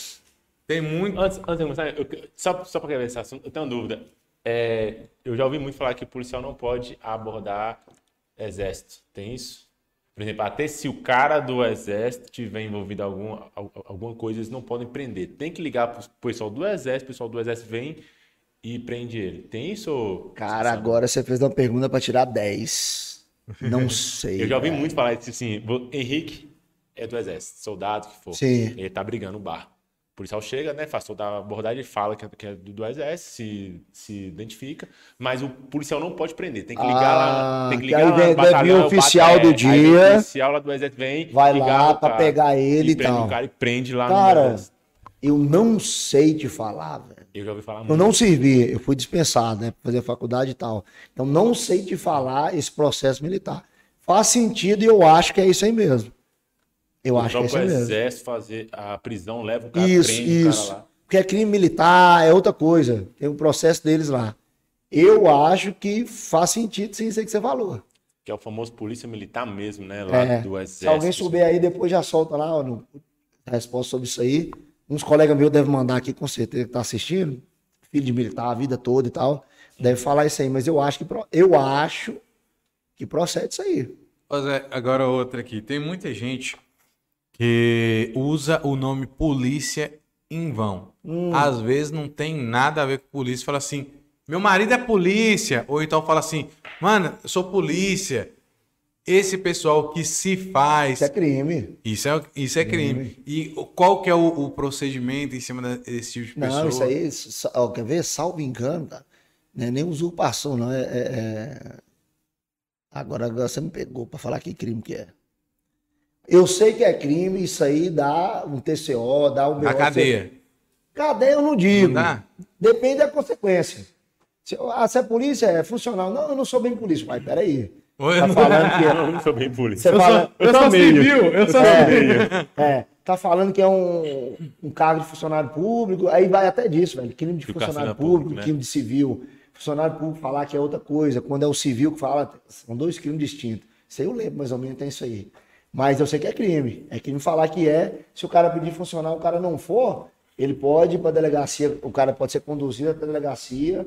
Tem muito. Antes, antes de começar, eu- só, só para quebrar esse assunto, eu tenho uma dúvida. É, eu já ouvi muito falar que o policial não pode abordar exército. Tem isso? Por exemplo, até se o cara do exército tiver envolvido em algum, al- alguma coisa, eles não podem prender. Tem que ligar pro pessoal do exército, o pessoal do exército vem e prende ele. Tem isso? Cara, agora você fez uma pergunta pra tirar 10. Não sei. Eu já ouvi velho. muito falar isso assim, Henrique é do exército, soldado que for. Sim. Ele tá brigando no bar. O policial chega, né, faz toda a abordagem, fala que é, que é do, do exército, se, se identifica, mas o policial não pode prender, tem que ligar Ah, lá, tem que ligar aí lá no deve batalhão, o oficial bate- do é, dia, O oficial lá do exército vem, vai lá cara, pegar ele e tal. o cara e prende lá no Cara, exército. eu não sei te falar, velho. Eu já ouvi falar Eu muito. não servi, eu fui dispensado, né, pra fazer faculdade e tal. Então não sei te falar esse processo militar. Faz sentido e eu acho que é isso aí mesmo. Eu o acho que é isso mesmo. exército fazer a prisão, leva o cara, Isso, prende o isso. cara lá. Porque é crime militar, é outra coisa. Tem um processo deles lá. Eu acho que faz sentido sim isso aí que você falou. Que é o famoso polícia militar mesmo, né, lá É, do exército. se alguém souber aí, depois já solta lá no- a resposta sobre isso aí. Uns colegas meus devem mandar aqui, com certeza, que tá assistindo. Filho de militar a vida toda e tal. Deve falar isso aí, mas eu acho que, eu acho que procede isso aí. Ô Zé, agora outra aqui. Tem muita gente que usa o nome polícia em vão. Às vezes não tem nada a ver com polícia. Fala assim, meu marido é polícia. Ou então fala assim, mano, eu sou polícia. Esse pessoal que se faz. Isso é crime. Isso é, isso é crime. E o- qual que é o, o procedimento em cima desse tipo de pessoa? Não, isso aí, ó, quer ver? Salvo engano, cara. Não é nem usurpação, não. É, é- é- Agora, agora você me pegou pra falar que crime que é. Eu sei que é crime, isso aí dá um TCO, dá um Na BO. cadeia. Cadeia eu não digo. Não? Depende da consequência. Se, ah, se é polícia, é funcional. Não, eu não sou bem polícia. Mas peraí. Oi, Tá não- falando que é. [LAUGHS] Eu não sou bem polícia. Você fala, eu sou civil, eu sou é, é, tá falando que é um, um cargo de funcionário público, aí vai até disso, velho. Crime de funcionário público, público, né? crime de civil. Funcionário público falar que é outra coisa. Quando é o civil que fala, são dois crimes distintos. Isso aí eu lembro, mais ou menos, tem isso aí. Mas eu sei que é crime. É crime falar que é. Se o cara pedir funcionar, o cara não for, ele pode ir pra delegacia, o cara pode ser conduzido até a delegacia.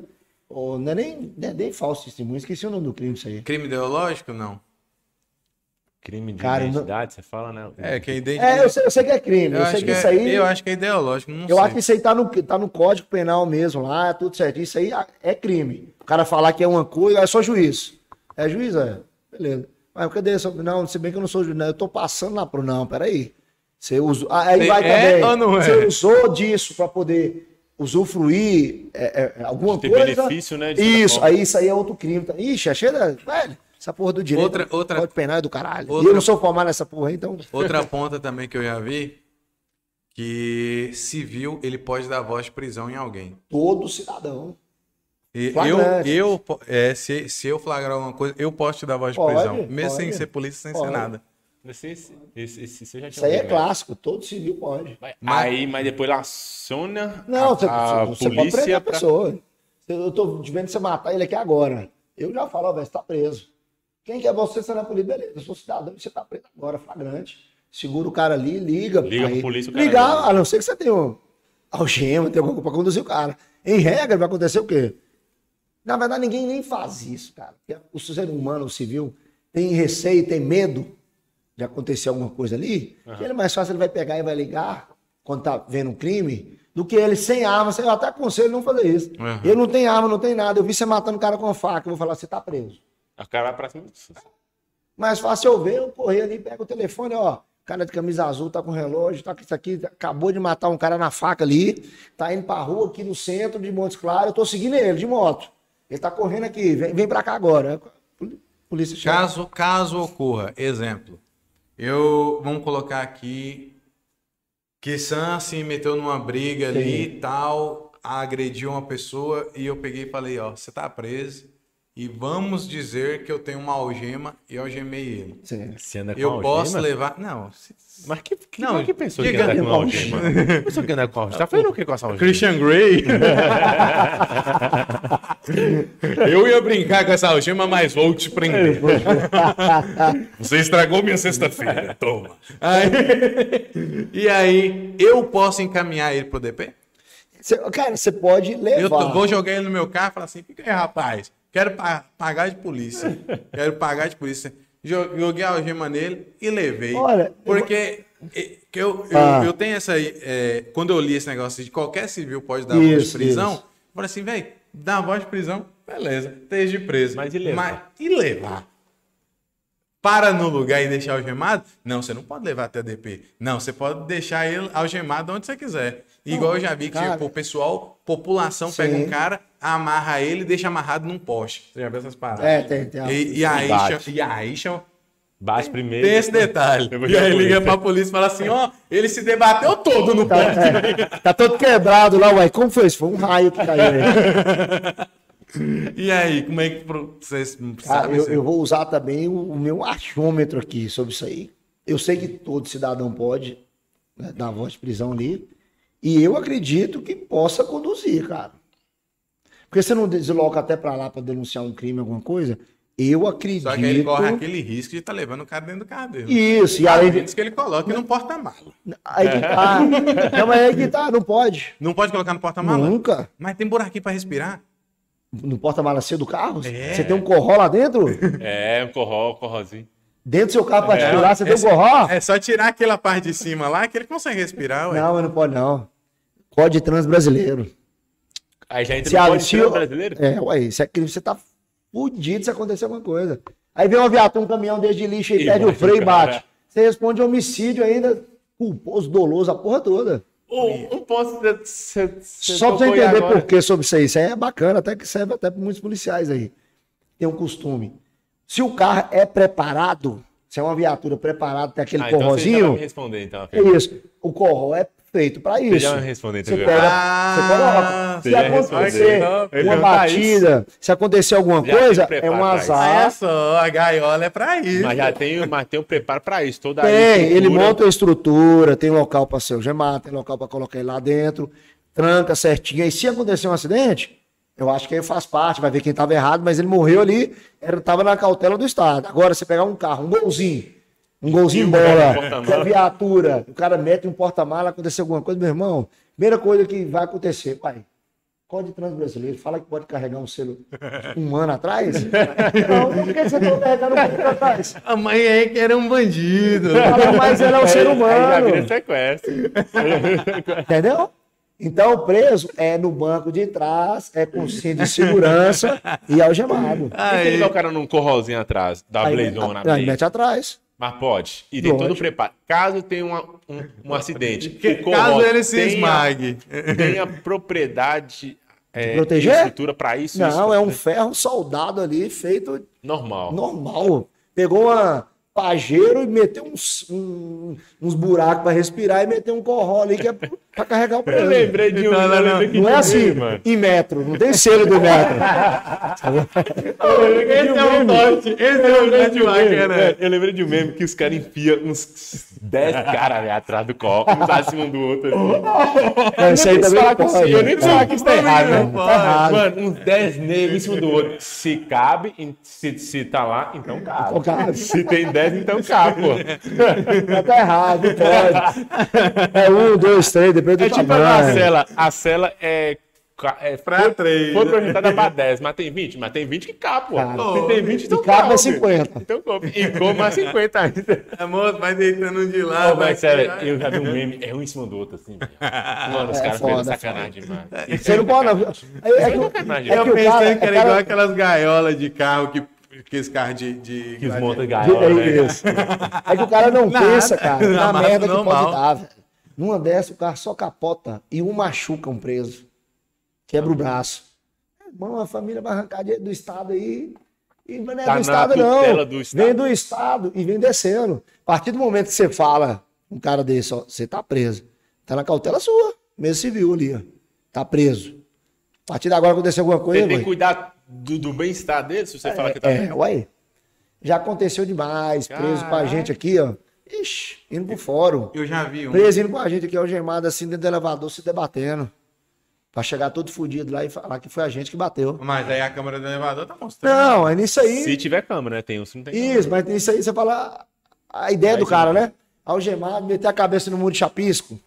Ou não é nem, não é nem falso testemunho, esqueci o nome do crime, isso aí. Crime ideológico, não? Crime de Cara, não- identidade, você fala, né? É, que a identi- É, eu sei, eu sei que é crime. Eu Eu, sei que que isso é, aí. eu acho que é ideológico, não Eu sei. acho que isso aí tá no, tá no Código Penal mesmo lá, tudo certo. Isso aí é crime. O cara falar que é uma coisa, é só juiz. É juiz, é. Beleza. Mas cadê essa? Não, se bem que eu não sou juiz, não, eu tô passando lá pro. Não, peraí. Você usou. ah, Aí vai É também. ou não é? Você usou disso pra poder usufruir é, é, alguma De ter coisa. benefício, né, Isso, aí isso aí é outro crime. tá? Ixi, é cheio da. Velho, essa porra do direito. Outra- outra- Código Penal é do caralho. outra- E eu não sou formado nessa porra aí, então. Outra ponta também que eu já vi, que civil, ele pode dar voz de prisão em alguém. Todo cidadão. Eu, eu é, se, se eu flagrar alguma coisa, eu posso te dar voz de Pode, prisão. Mesmo sem pode. ser polícia, sem Pode. ser nada. Esse, esse, esse, esse, Isso aí é clássico. Todo civil pode. Mas- Aí, mas depois ela aciona Não, a, você, a você pode prender polícia a pra... pessoa. Eu tô vendo você matar ele aqui agora. Eu já falo, velho, você tá preso. Quem que é você? Você não é polícia? Beleza, eu sou cidadão e você tá preso agora, flagrante. Segura o cara ali, liga. Liga pra polícia, o cara Ligar, liga. a não ser que você tenha um algema, tem alguma coisa pra conduzir o cara. Em regra, vai acontecer o quê? Na verdade, ninguém nem faz isso, cara. O ser humano, o civil, tem receio, tem medo de acontecer alguma coisa ali. que Ele é mais fácil, ele vai pegar e vai ligar quando tá vendo um crime, do que ele sem arma. Eu até aconselho não fazer isso. Uhum. Ele não tem arma, não tem nada. Eu vi você matando o cara com faca. Eu vou falar, você tá preso. A cara vai pra cima. Mais fácil eu ver, eu correr ali, pego o telefone, ó. Cara de camisa azul tá com relógio, tá com isso aqui, acabou de matar um cara na faca ali, tá indo pra rua aqui no centro de Montes Claros, eu tô seguindo ele de moto. Ele tá correndo aqui, vem, vem pra cá agora. Polícia chega. Caso, caso ocorra, exemplo, eu vamos colocar aqui que Sam se meteu numa briga ali e tal, agrediu uma pessoa e eu peguei e falei, ó, você tá preso e vamos dizer que eu tenho uma algema e eu algemei ele. Você anda com Eu algema? posso levar, não, se- Mas que, que, Não, não, que pensou que anda com Algema. algema? Pensou que anda com algema? Tá fazendo o que com essa algema? Christian Grey. [LAUGHS] Eu ia brincar com essa algema, mas vou te prender. Você estragou minha sexta-feira. Toma. Aí- e aí, eu posso encaminhar ele pro DP? Cê- cara, você pode levar. Eu tô- vou jogar ele no meu carro e falar assim: fica aí, rapaz. Quero pa- pagar de polícia. Quero pagar de polícia. Jo- Joguei a algema nele e levei. Olha, Porque que eu, eu, Ah. eu tenho essa. aí, eh, quando eu li esse negócio de qualquer civil pode dar voz de Isso, prisão, isso. eu falei assim, velho, dá voz de prisão, beleza, esteja preso. Mas e levar? e levar? Para no lugar e deixar algemado? Não, você não pode levar até a DP. Não, você pode deixar ele algemado onde você quiser. Igual eu já vi que cara. tipo, o pessoal, população pega Sim. um cara, amarra ele e deixa amarrado num poste. Você já viu essas paradas? É, tem, tem. E, e aí, e aí chama, Bate primeiro. tem esse detalhe. E aí liga pra polícia e fala assim, ó, ele se debateu todo no poste. É, tá todo quebrado lá, ué. Como foi isso? Foi um raio que caiu aí. [LAUGHS] E aí, como é que vocês sabem? eu, eu vou usar também o, o meu achômetro aqui sobre isso aí. Eu sei que todo cidadão pode né, dar voz de prisão ali. E eu acredito que possa conduzir, cara. Porque você não desloca até pra lá pra denunciar um crime, alguma coisa? Eu acredito. Só que ele corre aquele risco de estar levando o cara dentro do carro dele. Isso, e A além menos que ele coloque no porta-mala. [LAUGHS] Aí que tá. Não, mas aí que tá, não pode. Não pode colocar no porta-mala? Nunca. Mas tem buraquinho pra respirar. No porta-mala C do carro? É. Você tem um corró lá dentro? É, um corró, um corrozinho. Dentro do seu carro particular, você tem um esse- corró? É só tirar aquela parte de cima lá que ele consegue respirar, ué. Não, mas não pode não. Código de trânsito brasileiro. Aí já entra Se no Código se o- brasileiro? É, ué, isso é crime, você tá fudido se acontecer alguma coisa. Aí vem uma viatura, um caminhão desde lixo e perde o freio e bate. Você responde homicídio ainda, culposo, doloso, a porra toda. Um, um ponto você, você Só pra você entender agora. por que sobre isso aí. Isso aí é bacana, até que serve até para muitos policiais aí. Tem um costume. Se o carro é preparado, se é uma viatura preparada, tem aquele Ah, então você corrozinho, me responder, então. é isso. O corró é feito para isso. Você já vai me responder, então. Você pega, Ah, você coloca. você Se acontecer respondeu. Ia uma perguntar batida, se acontecer alguma Já coisa, é um azar. É só, a gaiola é pra isso. Mas já tem, mas tem um preparo pra isso. Toda a Tem, ele monta a estrutura, tem local para ser algemado, tem local para colocar ele lá dentro, tranca certinho. E se acontecer um acidente, eu acho que aí faz parte, vai ver quem estava errado, mas ele morreu ali, estava na cautela do Estado. Agora, você pegar um carro, um golzinho, um golzinho bola, que é viatura, o cara mete um porta-mala, acontecer alguma coisa, meu irmão, primeira coisa que vai acontecer, pai. Código de Trânsito Brasileiro, fala que pode carregar um selo um ano atrás? [LAUGHS] Não, por que você não carregando um ano atrás? A mãe aí que era um bandido. Fala, Mas ele é um ser Aí já vira humano. sequestro. Entendeu? Então, o preso é no banco de trás, é com cinto de segurança e algemado. E Aí, ligar o cara num corrozinho atrás, da Aí, blazona, aí blaze? mete atrás. Mas pode. E tem todo o preparo. Caso tenha uma- um, um acidente, que- caso ele se tenha- esmague. Tenha propriedade é, proteger? estrutura pra isso. Não, isso é um ferro soldado ali, feito normal. normal. Pegou uma pajeiro e meteu uns, um- uns buracos para respirar e meteu um corró ali que é para carregar o Eu preso. lembrei de um. Não, não, eu não. lembrei que Não de é um assim, mano. em metro, não tem selo do metro. esse é o norte. Esse é o grande É, máquina. Eu lembrei de um meme que os caras enfiam uns 10 caras ali atrás do copo, um acima um do outro. Assim. Não, isso aí também não pode. Eu nem preciso falar que isso tá errado, né? Não pode. Tá errado. Mano, uns 10 negros em cima do outro. Se cabe, se, se tá lá, então cabe. Então. Se tem 10, então cabe, pô. Mas tá errado, não pode. É um, dois, três, depende do É tipo a cela. A cela é. é Pra foi- três. Foi projetada pra 10, mas tem 20? Mas tem 20 que cabe, pô. Cara, Se tem 20, então cabe cabe. a 50. Então come. E come a 50 ainda. Amor, vai deitando um de lado. vai mas sério, tirar. eu já vi um meme, é um em cima do outro, assim. [LAUGHS] Mano, os É caras foda, pegam é sacanagem demais. Você não pode, não. É, é que, sacanagem. é Eu pensei cara, que era é igual cara, aquelas gaiolas de carro que. Aqueles carros de. de Que desmonta é gaiola, né? isso. É que o cara não Nada. pensa, cara, na Amassa merda que pode dar, velho. Numa dessa, o carro só capota e um machuca um preso. Quebra o braço. Irmão, a família vai arrancar dinheiro do Estado aí. E não é Tá do Estado, não. do Estado. Vem do Estado e vem descendo. A partir do momento que você fala, um cara desse, ó, você tá preso. Tá na cautela sua, mesmo civil ali, ó. Tá preso. A partir de agora acontecer alguma coisa, Você tem que cuidar do, do bem-estar dele, se você falar que tá É, ué. Já aconteceu demais. Preso com a Caraca. gente aqui, ó. Ixi, indo pro fórum. Eu já vi um. Preso indo com a gente aqui, algemado assim, dentro do elevador, se debatendo. Pra chegar todo fudido lá e falar que foi a gente que bateu. Mas aí a câmera do elevador tá mostrando. Não, é nisso aí. Se tiver câmera, né? Tem uns que não tem câmera. Isso, mas nisso aí você fala a ideia Aí do cara, né? Algemado, meter a cabeça no muro de chapisco.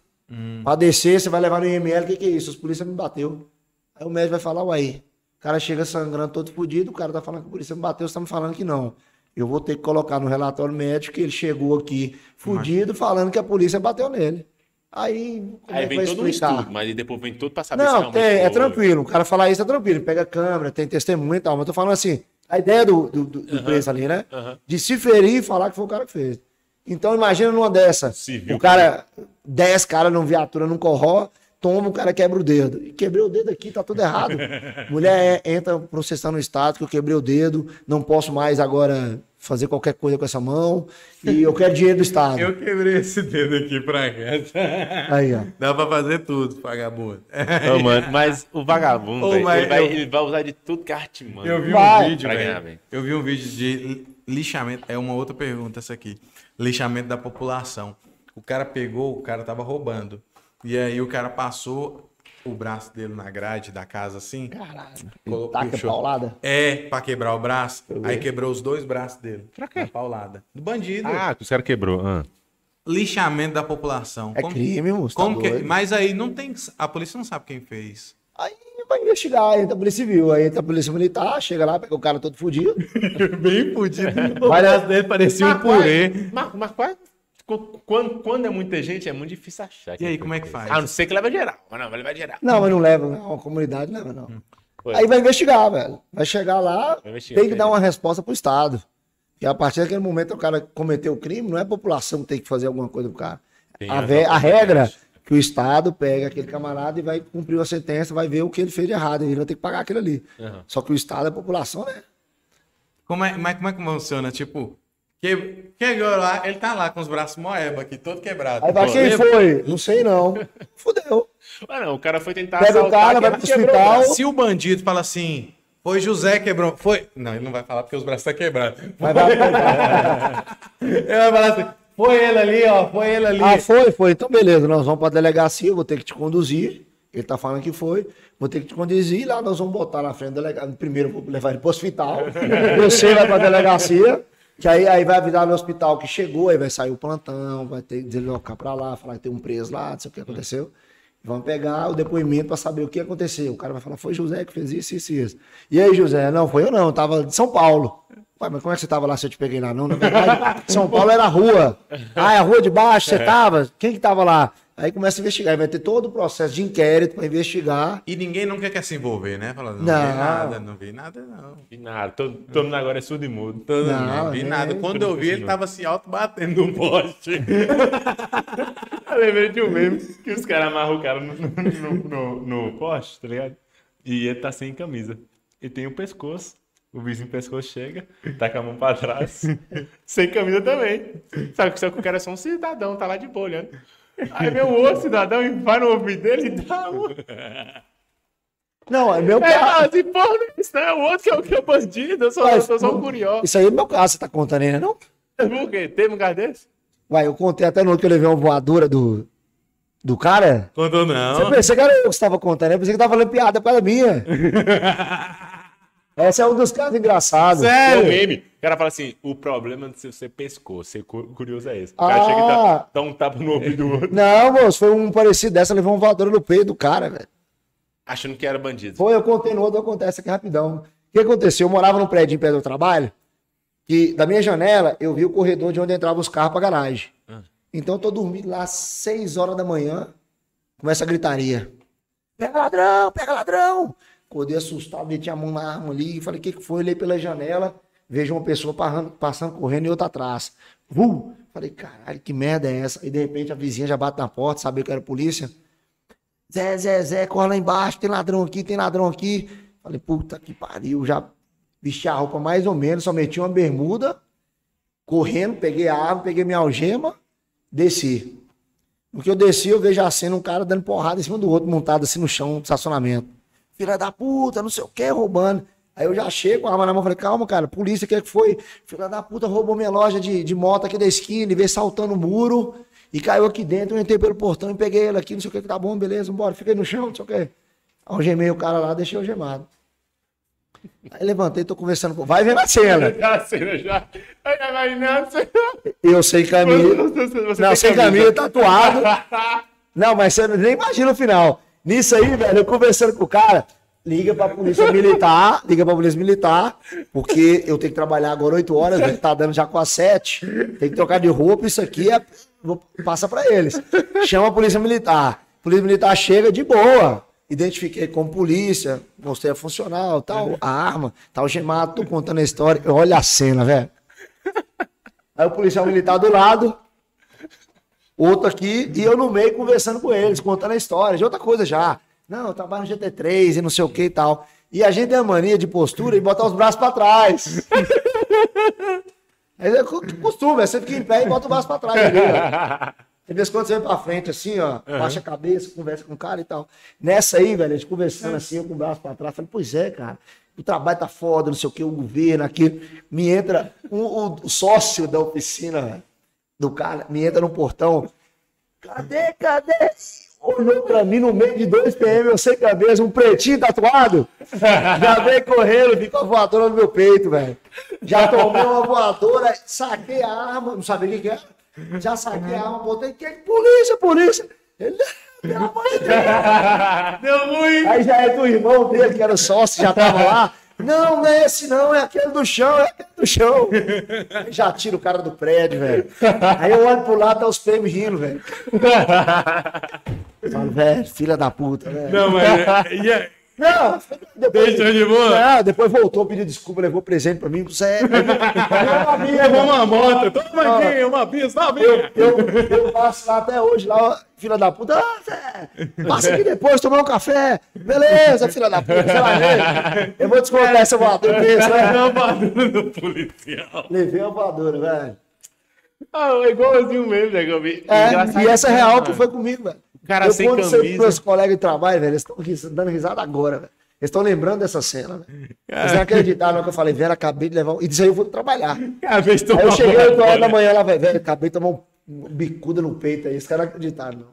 Pra descer, você vai levar no IML, o que, que é isso? Os polícia me bateu. Aí o médico vai falar, uai, o cara chega sangrando todo fodido, o cara tá falando que a polícia me bateu, você tá me falando que não. Eu vou ter que colocar no relatório médico que ele chegou aqui fudido, falando que a polícia bateu nele. Aí, como Aí é vem todo um explicar? estudo, mas depois vem tudo pra saber se Não, realmente tem, é foi. tranquilo. O cara falar isso é tranquilo. Pega a câmera, tem testemunha e tal. Mas eu tô falando assim, a ideia do, do, do- do preso ali, né? De se ferir e falar que foi o cara que fez. Então imagina numa dessa. Civil. O cara, 10 caras numa viatura num corró, toma, o cara quebra o dedo. E quebrei o dedo aqui, tá tudo errado. [LAUGHS] Mulher é- entra processando o Estado que eu quebrei o dedo, não posso mais agora fazer qualquer coisa com essa mão. E eu quero dinheiro do Estado. Eu quebrei esse dedo aqui pra cá. Aí, ó. Dá pra fazer tudo, vagabundo. Ô, mano, mas o vagabundo, Ô, velho, mas ele, vai, eu- ele vai usar de tudo que arte mano. Eu vi Vai. um vídeo, velho. Eu vi um vídeo de lixamento. É uma outra pergunta essa aqui. Lixamento da população. O cara pegou, o cara tava roubando. E aí o cara passou o braço dele na grade da casa assim. Caralho. Colocou- Taca puxou. paulada. É, pra quebrar o braço. Aí quebrou os dois braços dele. Pra quê? paulada. Do bandido. Ah, que os caras quebrou. Ah. Lixamento da população. É crime, moço. tá Como que, doido. mas aí não tem. A polícia não sabe quem fez. Aí vai investigar, entra a polícia civil, aí entra a polícia militar, chega lá, pega o cara todo fudido. [LAUGHS] Bem fudido. O braço dele parecia um Mas é- purê. Mas, mas qual é- quando, quando é muita gente, é muito difícil achar. E aí, como é que fez. faz? Ah, não sei que leva geral. Mas não, vai levar geral. Não, mas não leva, não. A comunidade leva, não. Foi. Aí vai investigar, velho. Vai chegar lá, Vai tem que dar entendi. uma resposta pro Estado. E a partir daquele momento o cara cometeu o crime, não é a população que tem que fazer alguma coisa pro cara. A, ve- a regra é que o Estado pega aquele camarada e vai cumprir a sentença, vai ver o que ele fez de errado. Ele vai ter que pagar aquilo ali. Aham. Só que o Estado é a população, né? Como é, mas como é que funciona? Tipo, que, chegou lá, ele tá lá com os braços moeba aqui, todo quebrado. Aí vai, Pô, quem lembra? foi? Não sei não. [LAUGHS] Fudeu. Ah, não, o cara foi tentar Pega o cara, vai pro hospital. Se o bandido fala assim, foi José quebrou, foi... Não, ele não vai falar porque os braços estão quebrados. Mas vai- [LAUGHS] Ele vai falar assim, foi ele ali, ó, foi ele ali. Ah, foi, foi. Então, beleza, nós vamos pra delegacia, eu vou ter que te conduzir. Ele tá falando que foi. Vou ter que te conduzir. Lá nós vamos botar na frente do delegado. Primeiro vou levar ele pro hospital. [LAUGHS] Você vai pra delegacia. Que aí, aí vai avisar no hospital que chegou, aí vai sair o plantão, vai ter que deslocar pra lá, falar que tem um preso lá, não sei o que aconteceu. Vamos pegar o depoimento pra saber o que aconteceu. O cara vai falar, foi José que fez isso, isso, isso. E aí, José? Não, foi eu não, eu tava de São Paulo. Ué, mas como é que você tava lá se eu te peguei lá? Não, na verdade, São Paulo era rua. Ah, é a rua de baixo, você tava? Quem que tava lá? Aí começa a investigar, aí vai ter todo o processo de inquérito pra investigar. E ninguém nunca quer se envolver, né? Falando, não, Não. vi nada, não vi nada, não. Vi nada. Todo, todo mundo agora é surdo e mudo. Todo Não, não, vi nem- nada. Quando eu vi, ele tava se auto-batendo num poste. [LAUGHS] Eu lembrei de um meme que os caras amarram o cara no, no, no, no poste, tá ligado? E ele tá sem camisa. E tem o pescoço. O vizinho pescoço chega, tá com a mão pra trás, [LAUGHS] sem camisa também. Sabe que só que o cara é só um cidadão, tá lá de boa olhando. Aí o outro cidadão e vai no ouvido dele e dá uma. Não, é meu É, caso. assim, porra, não é isso não é o outro que é o, que é o bandido, eu sou, eu sou só um curioso. Isso aí é meu caso, você tá contando né? Não? Por quê? Teve um cara desse? Uai, eu contei até no outro que eu levei uma voadora do, do cara. Quando Você não. pensou que era eu que estava contando, eu pensei que tava falando piada para minha. [LAUGHS] Esse é um dos casos engraçados. É o Sério? meme. O cara fala assim: o problema de você pescou, ser cu- curioso é esse. O Ah. cara chega e dá, dá um tapa no ouvido do [LAUGHS] outro, Não, moço, foi um parecido dessa, levou uma voadora no peito do cara, velho. achando que era bandido. Foi, eu contei no outro, acontece aqui rapidão. O que aconteceu? Eu morava num prédio em pé do trabalho, que da minha janela eu vi o corredor de onde entravam os carros pra garagem. Ah. Então eu tô dormindo lá às 6 horas da manhã, começa a gritaria. Pega ladrão, pega ladrão! Acordei assustado, meti a mão na arma ali, falei, o que que foi? Olhei pela janela, vejo uma pessoa passando, correndo e outra atrás. Vum! Falei, caralho, que merda é essa? E de repente a vizinha já bate na porta, sabia que era polícia. Zé, Zé, Zé, corre lá embaixo, tem ladrão aqui, tem ladrão aqui. Falei, puta que pariu, já vesti a roupa mais ou menos, só meti uma bermuda, correndo, peguei a arma, peguei minha algema, desci. No que eu desci, eu vejo a cena, um cara dando porrada em cima do outro, montado assim no chão do estacionamento. Filha da puta, não sei o que, roubando. Aí eu já chego com a arma na mão, falei, calma, cara, polícia, o que é que foi? Filha da puta roubou minha loja de, de moto aqui da esquina, e veio saltando o muro, e caiu aqui dentro, eu entrei pelo portão e peguei ele aqui, não sei o que, que tá bom, beleza, bora, aí no chão, não sei o que. Algemei o cara lá, deixei algemado. Aí levantei, tô conversando com. Vai vendo a [LAUGHS] cena. Já, cena já. Eu sem camisa. você Não, sem camisa, tatuado. [LAUGHS] Não, mas você nem imagina o final. Nisso aí, velho, eu conversando com o cara, liga pra polícia militar, liga pra polícia militar, porque eu tenho que trabalhar agora 8 horas, velho, tá dando já quase 7, tem que trocar de roupa, isso aqui é, passa pra eles. Chama a polícia militar. Polícia militar chega de boa. Identifiquei como polícia, mostrei a funcional, tal, a arma, tal gemado, tô contando a história. Olha a cena, velho. Aí o policial militar do lado, outro aqui, e eu no meio conversando com eles, contando a história, de outra coisa já. Não, eu trabalho no GT3 e não sei o que e tal. E a gente tem a mania de postura e botar os braços pra trás. [LAUGHS] É co- costume, é você fica em pé e bota o braço pra trás. Ali, ó. Tem vezes quando você vem pra frente assim, ó, baixa a cabeça, conversa com o cara e tal. Nessa aí, velho, a gente conversando assim, eu com o braço pra trás, falei, pois é, cara, o trabalho tá foda, não sei o que, o governo, aquilo. Me entra um- o, o sócio da oficina, velho, do cara, me entra no portão. Cadê, cadê? Olhou pra mim no meio de dois PM, eu sem cabeça, um pretinho tatuado. Já veio correndo, ficou a voadora no meu peito, velho. Já tomei uma voadora, saquei a arma, não sabia o que era. Já saquei a arma, botei, que polícia, polícia. Ele, pelo amor de Deus. Deu ruim. Aí já é do irmão dele, que era o sócio, já tava lá. Não, não é esse não, é aquele do chão, é aquele do chão. Aí já tira o cara do prédio, velho. Aí eu olho pro lado, tá os prêmios rindo, velho. Falo, velho, filha da puta, velho. Não, mas. e aí? Não, depois, Deixou de boa? Não, depois voltou, pediu desculpa, levou presente pra mim. Você é. [LAUGHS] Levou uma moto. Toma aqui, uma pista, uma Eu, minha. eu, eu passo lá até hoje, lá, filha da puta. Ah, Zé, passa aqui depois, tomar um café. Beleza, filha da puta. Ver. Eu vou descontar essa voadora desse, É né? uma voadora do policial. Levei a voadora, velho. Ah, é igualzinho mesmo, né, que eu vi. É, e essa é real que foi comigo, velho. Cara eu sem conto camisa. pros meus colegas de trabalho, velho, eles estão dando risada agora, velho. Eles estão lembrando dessa cena, velho. Eles não acreditaram no que eu falei, velho, acabei de levar. um- E disso aí eu vou trabalhar. De Aí eu cheguei uma 8 horas da manhã lá, velho, velho, acabei de tomar um bicuda no peito aí. Os caras não acreditaram, não.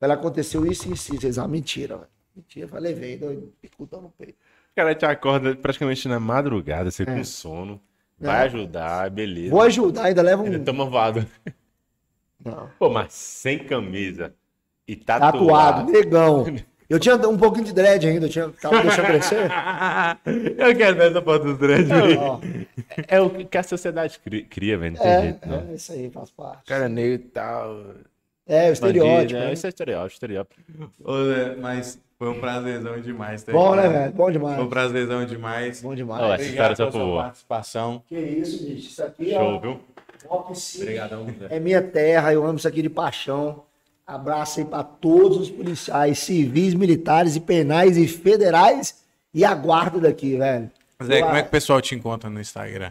Velho, aconteceu isso e isso. Eles, ah, mentira, velho. Mentira, eu falei, velho, doido, bicudão no peito. O cara te acorda praticamente na madrugada, você É. com sono. Vai ajudar, beleza. Vou ajudar, ainda leva Ainda um. toma voado. Não. Pô, mas sem camisa e Tatuado, tatuado. negão. [LAUGHS] Eu tinha um pouquinho de dread ainda, eu tinha, deixando crescer. [LAUGHS] Eu quero ver essa foto dos dread. Ó, É o que a sociedade cri- cria, velho. Não tem é, jeito, não. é, isso aí faz parte. Cara negro e tal. É, o estereótipo. bandido, né? né? Esse é estereótipo, estereótipo. Ô, Zé, mas foi um prazerzão demais. Tá Bom, aqui, né, velho? Bom demais. Foi um prazerzão demais. Bom demais. Essa história Obrigado pela sua boa. participação. Que isso, bicho. Isso aqui Show, ó, viu? Zé. É minha terra, eu amo isso aqui de paixão. Abraço aí para todos os policiais, civis, militares e penais e federais e a guarda daqui, velho. Zé, como é que o pessoal te encontra no Instagram?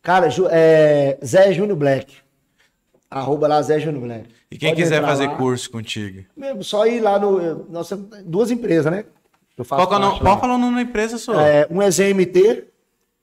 Cara, é, Zé Júnior Black. Arroba lá Zé Júnior Black. E quem Pode quiser fazer lá. curso contigo? Mesmo, só ir lá no. Nós temos duas empresas, né? Eu faço Qual que é o nome- o da empresa sua. É, um é ZMT,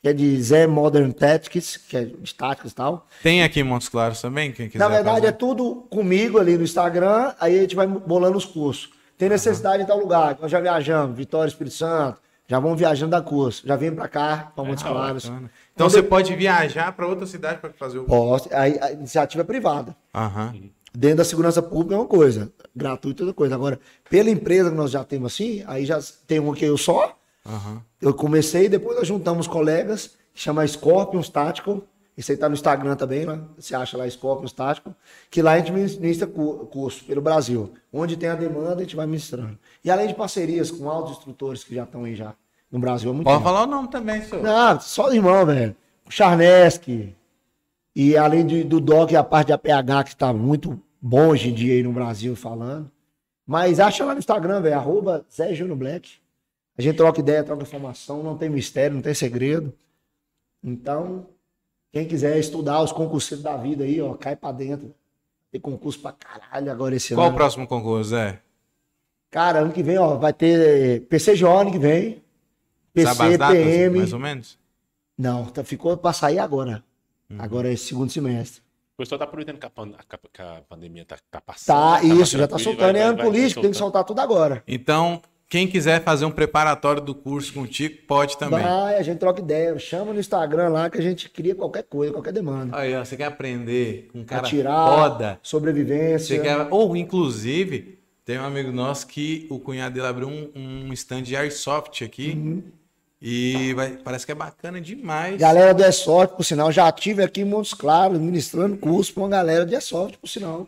que é de Zé Modern Tactics, que é de táticos e tal. Tem aqui em Montes Claros também, quem quiser Na verdade, fazer? é tudo comigo ali no Instagram, aí a gente vai bolando os cursos. Tem necessidade em tal lugar, nós já viajamos, Vitória, Espírito Santo, já vamos viajando da curso, já vem pra cá, pra Montes Claros. Bacana. Então você pode viajar para outra cidade para fazer o Posso, aí a iniciativa é privada. Aham. Dentro da segurança pública é uma coisa, gratuito é outra coisa. Agora, pela empresa que nós já temos assim, aí já tem uma que eu só, Aham. eu comecei, depois nós juntamos colegas, que chama Scorpions Tactical. Isso aí tá no Instagram também, né? Você acha lá Scorpions Tactical. Que lá a gente ministra cu- curso pelo Brasil. Onde tem a demanda, a gente vai ministrando. E além de parcerias com altos instrutores que já estão aí já no Brasil há muito Pode tempo. falar o nome também, senhor. Não, só irmão, velho. O Charnesk. E além de- do DOC, a parte de APH, que está muito bom hoje em dia aí no Brasil falando. Mas acha lá no Instagram, velho, arroba Zé Júnior Black. A gente troca ideia, troca informação, não tem mistério, não tem segredo. Então, quem quiser estudar os concurseiros da vida aí, ó, cai pra dentro. Tem concurso pra caralho agora esse Qual o ano. próximo concurso, Zé? Cara, ano que vem, ó, vai ter PCJ ano que vem. Sabe PC, as datas, PM. mais ou menos? Não, tá- ficou pra sair agora. Uhum. Agora é segundo semestre. O pessoal tá aproveitando que a, pan- a- que a pandemia tá, tá passando. Tá, isso, já tá e soltando. vai- É ano político, tem que soltar tudo agora. Então, quem quiser fazer um preparatório do curso contigo, pode também. Vai, a gente troca ideia. Chama no Instagram lá que a gente cria qualquer coisa, qualquer demanda. Aí, ó, você quer aprender com um cara Atirar, foda. sobrevivência. Quer... Ou, inclusive, Tem um amigo nosso que o cunhado dele abriu um, um stand de airsoft aqui. Uhum. E vai- parece que é bacana demais. Galera do Airsoft, por sinal, já tive aqui em Montes Claros, ministrando curso pra uma galera de Airsoft, por sinal.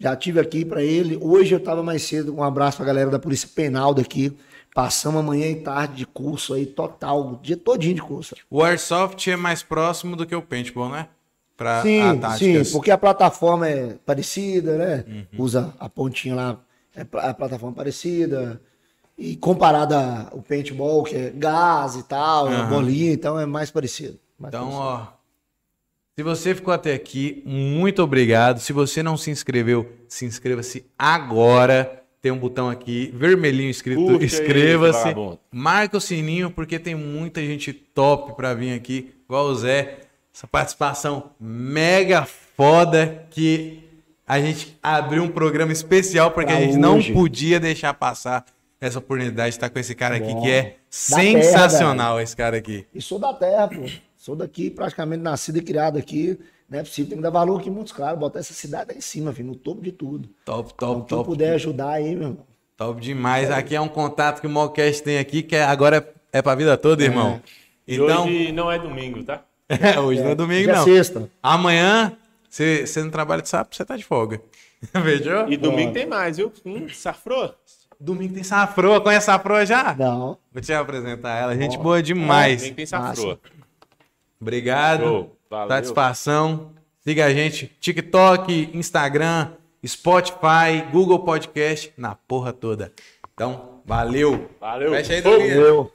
Já tive aqui pra ele. Hoje eu tava mais cedo, um abraço pra galera da Polícia Penal daqui. Passamos amanhã e tarde de curso aí, total, o dia todinho de curso. O airsoft é mais próximo do que o paintball, né? Pra Sim, a sim, porque a plataforma é parecida, né? Uhum. Usa a pontinha lá, é a plataforma parecida. E comparada ao paintball, que é gás e tal, a Aham. bolinha, então é mais parecido. Mais Então, parecido. ó. Se você ficou até aqui, muito obrigado. Se você não se inscreveu, se inscreva-se agora. Tem um botão aqui vermelhinho escrito inscreva-se. Marca o sininho porque tem muita gente top pra vir aqui, igual o Zé. Essa participação mega foda que a gente abriu um programa especial porque Pra a gente não hoje. podia deixar passar essa oportunidade de estar com esse cara aqui Bom. que é sensacional esse cara aqui. E sou da terra, pô. Sou daqui, praticamente nascido e criado aqui. Não é possível, tem que dar valor aqui em Montes Claros, botar essa cidade aí em cima, filho, no topo de tudo. Top, Então, top, quem top. puder ajudar aí, meu irmão. Top demais. Aqui é um contato que o Mocast tem aqui, que é- agora é, é pra vida toda, irmão. E Então, hoje não é domingo, tá? [LAUGHS] hoje não é domingo, Hoje é não. sexta. Amanhã, você você não trabalha de sábado, você tá de folga. [LAUGHS] Fechou? E domingo tem mais, viu? Hum, safrou? Domingo tem safroa. Conhece a safroa já? Não. Vou te apresentar ela. Gente boa demais. Domingo tem safroa. Obrigado. Valeu. Satisfação. Siga a gente. TikTok, Instagram, Spotify, Google Podcast, na porra toda. Então, valeu. Valeu. Fecha aí, Fogo. Domingo. Eu.